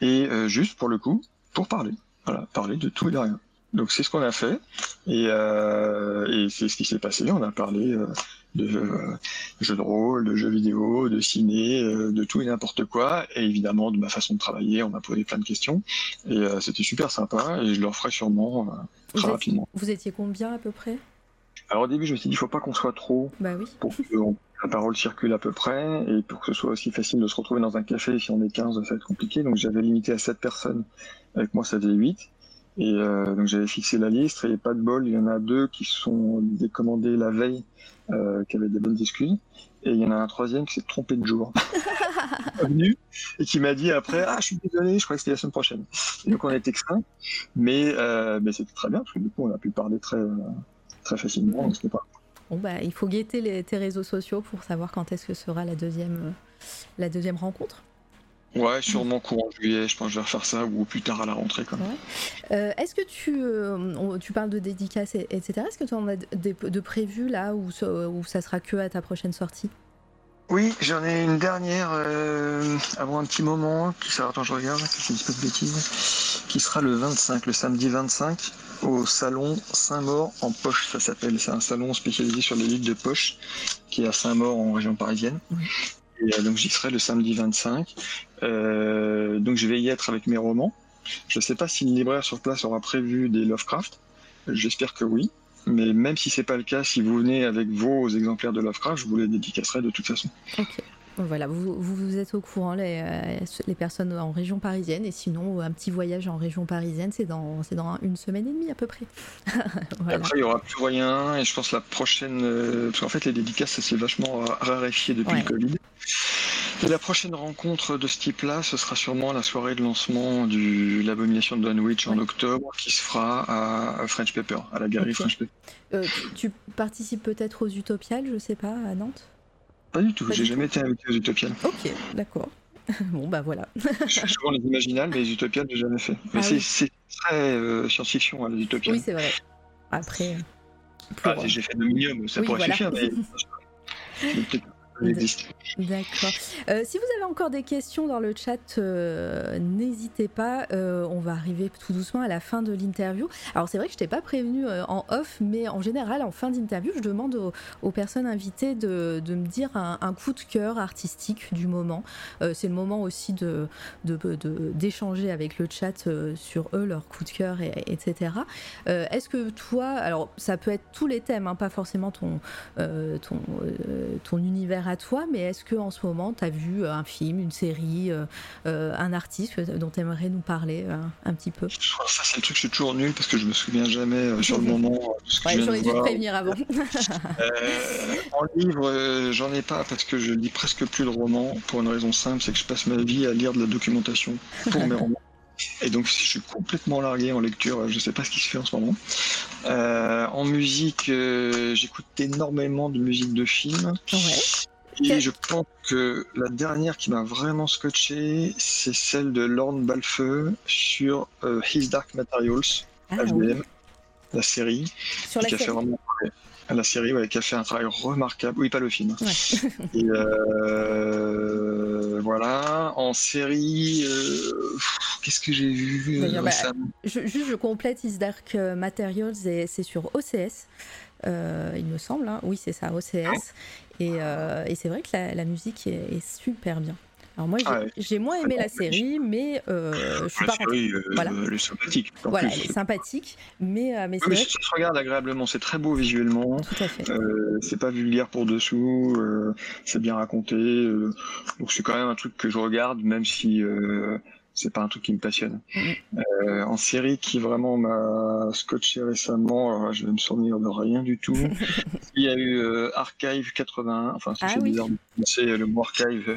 Et euh, juste pour le coup, pour parler. Voilà, parler de tout et de rien. Donc c'est ce qu'on a fait et, euh, et c'est ce qui s'est passé. On a parlé euh, de euh, jeux de rôle, de jeux vidéo, de ciné, euh, de tout et n'importe quoi, et évidemment de ma façon de travailler. On m'a posé plein de questions et c'était super sympa et je le referai sûrement très rapidement. Vous étiez combien à peu près? Alors au début je me suis dit il faut pas qu'on soit trop bah oui. pour qu'on la parole circule à peu près, et pour que ce soit aussi facile de se retrouver dans un café, si on est 15, ça va être compliqué, donc j'avais limité à 7 personnes, avec moi ça faisait 8, Et euh, donc j'avais fixé la liste et pas de bol, il y en a deux qui sont décommandés la veille, euh, qui avaient des bonnes excuses. Et il y en a un troisième qui s'est trompé de jour. venu et qui m'a dit après Ah, je suis désolé, je crois que c'était la semaine prochaine. donc on a été cinq, mais, euh, mais c'était très bien parce que du coup on a pu parler très, très facilement. pas... Bon, bah, il faut guetter les, tes réseaux sociaux pour savoir quand est-ce que sera la deuxième, la deuxième rencontre. Ouais, sûrement courant juillet, je pense que je vais refaire ça ou plus tard à la rentrée. Quand euh, Est-ce que tu, euh, tu parles de dédicaces, etc. Est-ce que tu en as de, prévues là ou, ça sera que à ta prochaine sortie? Oui, j'en ai une dernière euh, avant un petit moment, qui sera, attends, je regarde, qui pas de bêtises, qui sera le 25, le samedi 25, au salon Saint-Maur en poche, ça s'appelle. C'est un salon spécialisé sur les livres de poche qui est à Saint-Maur en région parisienne. Et donc j'y serai le samedi 25. Euh, donc je vais y être avec mes romans. Je ne sais pas si le libraire sur place aura prévu des Lovecraft. J'espère que oui. Mais même si c'est pas le cas, si vous venez avec vos exemplaires de Lovecraft, je vous les dédicacerai de toute façon. Ok. Voilà, vous, vous, êtes au courant, les, euh, les, personnes en région parisienne, et sinon, un petit voyage en région parisienne, c'est dans, dans une semaine et demie à peu près. Après, il n'y aura plus rien, et je pense la prochaine. Euh, parce qu'en fait, les dédicaces, ça s'est vachement raréfié depuis le Covid. la prochaine rencontre de ce type-là, ce sera sûrement la soirée de lancement de l'abomination de Dunwich en octobre, qui se fera à French Pepper, à la galerie French Pepper. Euh, tu, participes peut-être aux Utopiales, je sais pas, à Nantes? Pas du tout, j'ai jamais été invité aux Utopiales. Ok, d'accord. bon, bah voilà. je suis souvent les Imaginales, mais les Utopiales, j'ai jamais fait. Mais ah c'est très euh, science-fiction, hein, les Utopiales. Oui, c'est vrai. Après. Ah, j'ai fait Dominium, ça pourrait suffire, mais. D'accord. Euh, si vous avez encore des questions dans le chat, euh, n'hésitez pas. Euh, on va arriver tout doucement à la fin de l'interview. Alors c'est vrai que je t'ai pas prévenu en off, mais en général, en fin d'interview, je demande aux, personnes invitées de, me dire un, coup de cœur artistique du moment. c'est le moment aussi de d'échanger avec le chat sur eux, leur coup de cœur, et, etc. Est-ce que toi, alors ça peut être tous les thèmes, hein, pas forcément ton ton ton univers toi, mais est-ce que en ce moment, tu as vu euh, un film, une série, euh, euh, un artiste dont tu aimerais nous parler un petit peu? Ça, c'est le truc, je suis toujours nul parce que je me souviens jamais sur le moment que J'aurais dû te prévenir avant. en livre, j'en ai pas parce que je lis presque plus de romans pour une raison simple, c'est que je passe ma vie à lire de la documentation pour mes romans. Et donc, je suis complètement largué en lecture. Je ne sais pas ce qui se fait en ce moment. en musique, j'écoute énormément de musique de film. Ouais. Et je pense que la dernière qui m'a vraiment scotché, c'est celle de Lorne Balfeu sur euh, His Dark Materials, ah, la série. Sur la série. la série, qui a fait un travail remarquable. Oui, pas le film. Et euh, voilà. En série, euh, qu'est-ce que j'ai vu bah, je, Juste, je complète His Dark Materials et c'est sur OCS. Il me semble, hein. oui c'est ça, OCS. Euh, et, c'est vrai que la, musique est, super bien. Alors moi, j'ai moins aimé la série, mais euh, je suis la pas série, euh, voilà. Elle est sympathique. Voilà, elle est sympathique, mais, mais c'est Ça se regarde agréablement, c'est très beau visuellement. Tout à fait. c'est pas vulgaire pour dessous, c'est bien raconté. donc c'est quand même un truc que je regarde, même si c'est pas un truc qui me passionne. Mm. Euh, en série qui vraiment m'a scotché récemment, je vais me souvenir de rien du tout. Il y a eu euh, Archive 81, enfin c'est ah bizarre c'est le mot Archive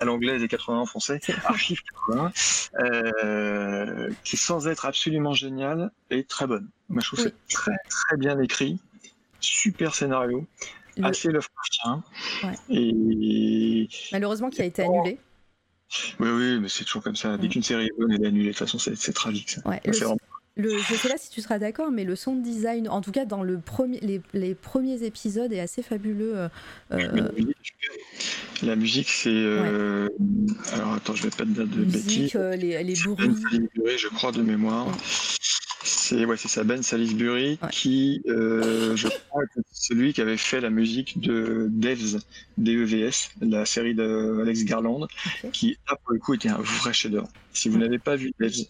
à l'anglaise et 81 en français, Archive 81, euh, qui sans être absolument génial est très bonne. Moi je trouve c'est très très bien écrit, super scénario. assez Lovecraftien. Ouais. Et... Malheureusement, qui a été annulé. Oui, oui, mais c'est toujours comme ça. Dès qu'une série est bonne, elle est annulée. De toute façon, c'est tragique. Ça. Ouais, le, je sais pas si tu seras d'accord, mais le son design, en tout cas dans le premier, les, les premiers épisodes, est assez fabuleux. Euh, euh. La musique, c'est. Euh, alors attends, je vais pas te dire de bêtises. les, les bruits. Je crois de mémoire. C'est ouais, ça, Ben Salisbury, qui, euh, je crois, est celui qui avait fait la musique de Devs, DEVS, la série d'Alex Garland, qui, là, pour le coup, était un vrai chef-d'œuvre. Si vous n'avez pas vu Devs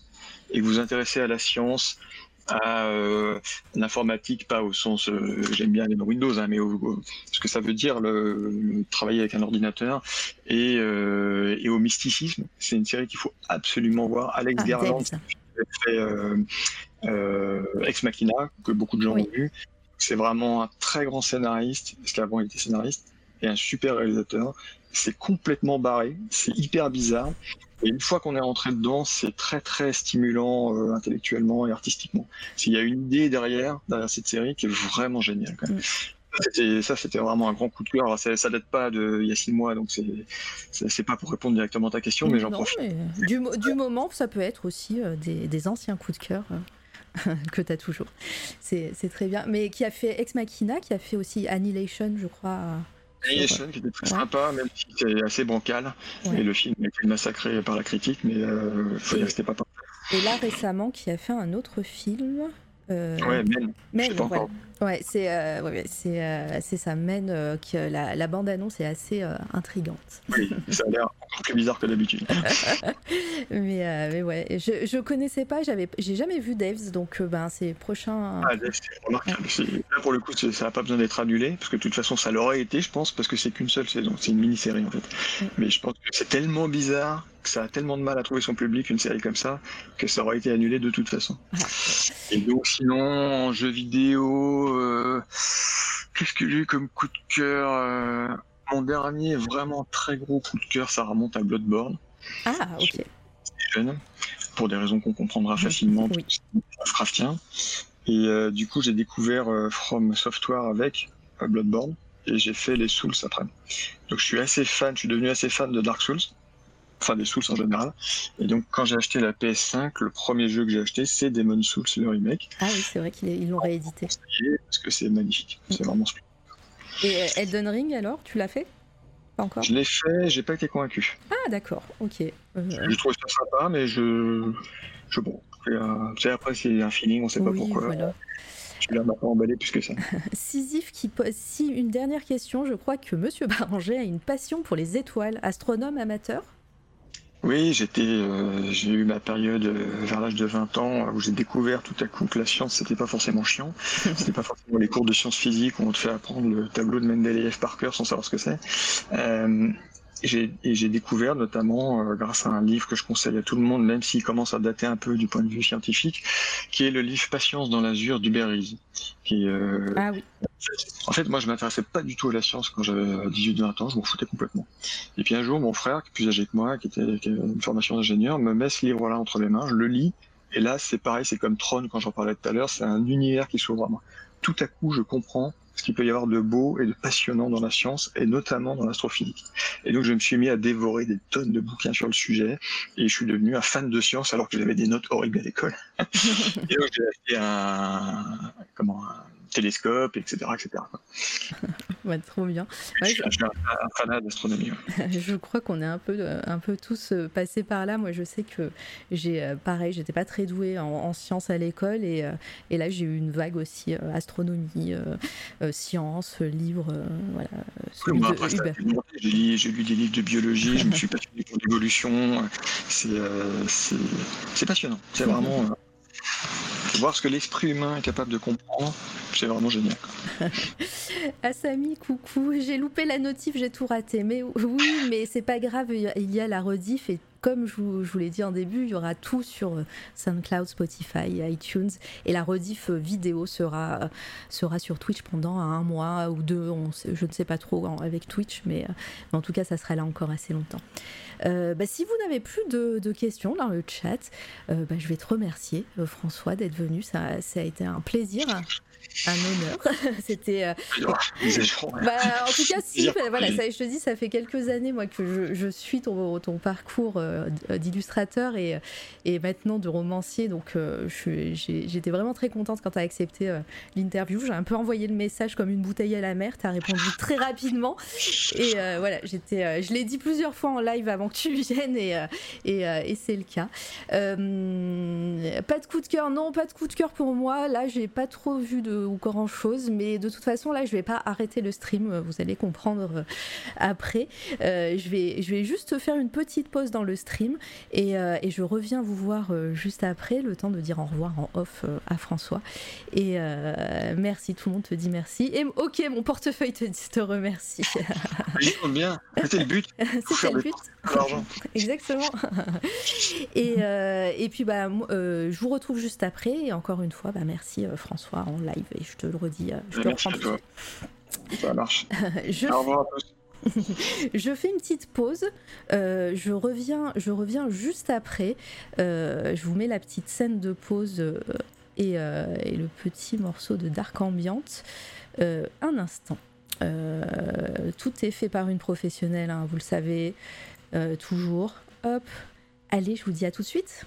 et que vous vous intéressez à la science, à euh, l'informatique, pas au sens, euh, j'aime bien les Windows, hein, mais au, ce que ça veut dire le, travailler avec un ordinateur et, et au mysticisme. C'est une série qu'il faut absolument voir. Alex ah, Garland, fait Ex Machina, que beaucoup de gens ont vu. C'est vraiment un très grand scénariste, parce qu'avant il était scénariste, et un super réalisateur. C'est complètement barré, c'est hyper bizarre. Et une fois qu'on est rentré dedans, c'est très très stimulant euh, intellectuellement et artistiquement. S'il y a une idée derrière, derrière cette série qui est vraiment géniale. Quand même. Mm. Ça, c'était vraiment un grand coup de cœur. Alors, ça, ça date pas d'il y a six mois, donc c'est pas pour répondre directement à ta question, mais j'en profite. du, du, moment, ça peut être aussi euh, des, des, anciens coups de cœur. Euh, que tu as toujours. C'est très bien. Mais qui a fait Ex Machina, qui a fait aussi Annihilation, je crois. Annihilation, qui était très sympa, même si c'était assez bancal. Et le film a été massacré par la critique, mais euh, faut dire que c'était pas parfait. Et là, récemment, qui a fait un autre film. Euh... Ouais, Men. Men, ouais. Ouais, c'est euh, ouais, c'est euh, ça mène euh, que la, la bande annonce est assez euh, intrigante. Oui, ça a l'air encore plus bizarre que d'habitude. mais, euh, mais ouais, je je connaissais pas, j'avais j'ai jamais vu Devs donc ben c'est prochain. Ah Devs, c'est remarquable. Là pour le coup, ça n'a pas besoin d'être annulé parce que de toute façon ça l'aurait été, je pense, parce que c'est qu'une seule saison, c'est une mini-série en fait. Mais je pense que c'est tellement bizarre que ça a tellement de mal à trouver son public une série comme ça que ça aurait été annulé de toute façon. Et donc sinon en jeu vidéo euh, qu'est-ce que j'ai eu comme coup de cœur euh, Mon dernier vraiment très gros coup de cœur, ça remonte à Bloodborne. Ah, ok. jeune, pour des raisons qu'on comprendra facilement, oui. Craftien. Et euh, du coup, j'ai découvert From Software avec Bloodborne et j'ai fait les Souls après. Donc je suis assez fan, je suis devenu assez fan de Dark Souls enfin des Souls en général. Et donc quand j'ai acheté la PS5, le premier jeu que j'ai acheté, c'est Demon Souls, le remake. Ah oui, c'est vrai qu'ils l'ont réédité. Parce que c'est magnifique, c'est vraiment Et euh, Elden Ring alors, tu l'as fait? Pas encore? Je l'ai fait, j'ai pas été convaincu. Ah d'accord, ok. Euh... Je trouve ça sympa, mais je, je bon, tu sais après c'est un feeling, on sait pas pourquoi. Voilà. Tu l'as pas emballé plus que ça. Sisyphe qui pose si une dernière question, je crois que Monsieur Baranger a une passion pour les étoiles, astronome amateur? Oui, j'étais, euh, j'ai eu ma période euh, vers l'âge de 20 ans où j'ai découvert tout à coup que la science c'était pas forcément chiant, c'était pas forcément les cours de sciences physiques où on te fait apprendre le tableau de Mendeleïev par cœur sans savoir ce que c'est. Euh, et j'ai découvert notamment euh, grâce à un livre que je conseille à tout le monde, même s'il commence à dater un peu du point de vue scientifique, qui est le livre Patience dans l'azur. Qui, euh, ah oui. En fait, moi, je m'intéressais pas du tout à la science quand j'avais 18-20 ans, je m'en foutais complètement. Et puis un jour, mon frère, qui est plus âgé que moi, qui, était, qui avait une formation d'ingénieur, me met ce livre-là entre les mains, je le lis, et là, c'est pareil, c'est comme Tron quand j'en parlais tout à l'heure, c'est un univers qui s'ouvre à moi. Tout à coup, je comprends ce qu'il peut y avoir de beau et de passionnant dans la science, et notamment dans l'astrophysique. Et donc je me suis mis à dévorer des tonnes de bouquins sur le sujet, et je suis devenu un fan de science alors que j'avais des notes horribles à l'école. et donc j'ai acheté un, comment, un télescope, etc. etc. ouais, trop bien. Ouais, je, suis un, fanat d'astronomie. Ouais. je crois qu'on est un peu, un peu tous euh, passés par là. Moi, je sais que j'ai, euh, pareil, j'étais pas très douée en, en sciences à l'école et, euh, et là, j'ai eu une vague aussi astronomie, euh, sciences, livres, voilà. Oui, moi, après, j'ai, lu, lu des livres de biologie, je me suis passionné pour l'évolution. C'est, c'est, passionnant. C'est vraiment voir ce que l'esprit humain est capable de comprendre, c'est vraiment génial. Asami, coucou, j'ai loupé la notif, j'ai tout raté. Mais oui, mais c'est pas grave, il y a la rediff et comme je vous, l'ai dit en début, il y aura tout sur euh, SoundCloud, Spotify, iTunes et la rediff vidéo sera, sera sur Twitch pendant un mois ou deux, je ne sais pas trop avec Twitch, mais, euh, en tout cas, ça sera là encore assez longtemps. Euh, bah, si vous n'avez plus de, questions dans le chat, euh, bah, je vais te remercier, euh, François, d'être venu. Ça, a été un plaisir un honneur. C'était. Euh... bah, en tout cas, si, voilà, ça, je te dis, ça fait quelques années moi que je, je suis ton, ton parcours euh, d'illustrateur et, et maintenant de romancier. Donc, euh, j'étais vraiment très contente quand tu as accepté euh, l'interview. J'ai un peu envoyé le message comme une bouteille à la mer. Tu as répondu très rapidement. Et euh, voilà, j'étais, je l'ai dit plusieurs fois en live avant que tu viennes et, et, et c'est le cas. pas de coup de cœur, non, pas de coup de cœur pour moi. Là, j'ai pas trop vu de de grand chose, mais de toute façon là je vais pas arrêter le stream, vous allez comprendre après. je, vais, je vais juste faire une petite pause dans le stream et, et je reviens vous voir juste après, le temps de dire au revoir en off à François. Et merci, tout le monde te dit merci. Et ok, mon portefeuille te, te remercie. bien, c'était le but. c'était le but. Exactement. et, euh, et puis, bah, euh, je vous retrouve juste après. Et encore une fois, bah, merci euh, François en live. Et je te le redis. je te merci. Ça marche. je... Au revoir à tous. je fais une petite pause. je, reviens, je reviens juste après. je vous mets la petite scène de pause et, et, le petit morceau de Dark Ambient. un instant. tout est fait par une professionnelle, hein, vous le savez. Euh, toujours. Hop. Allez, je vous dis à tout de suite.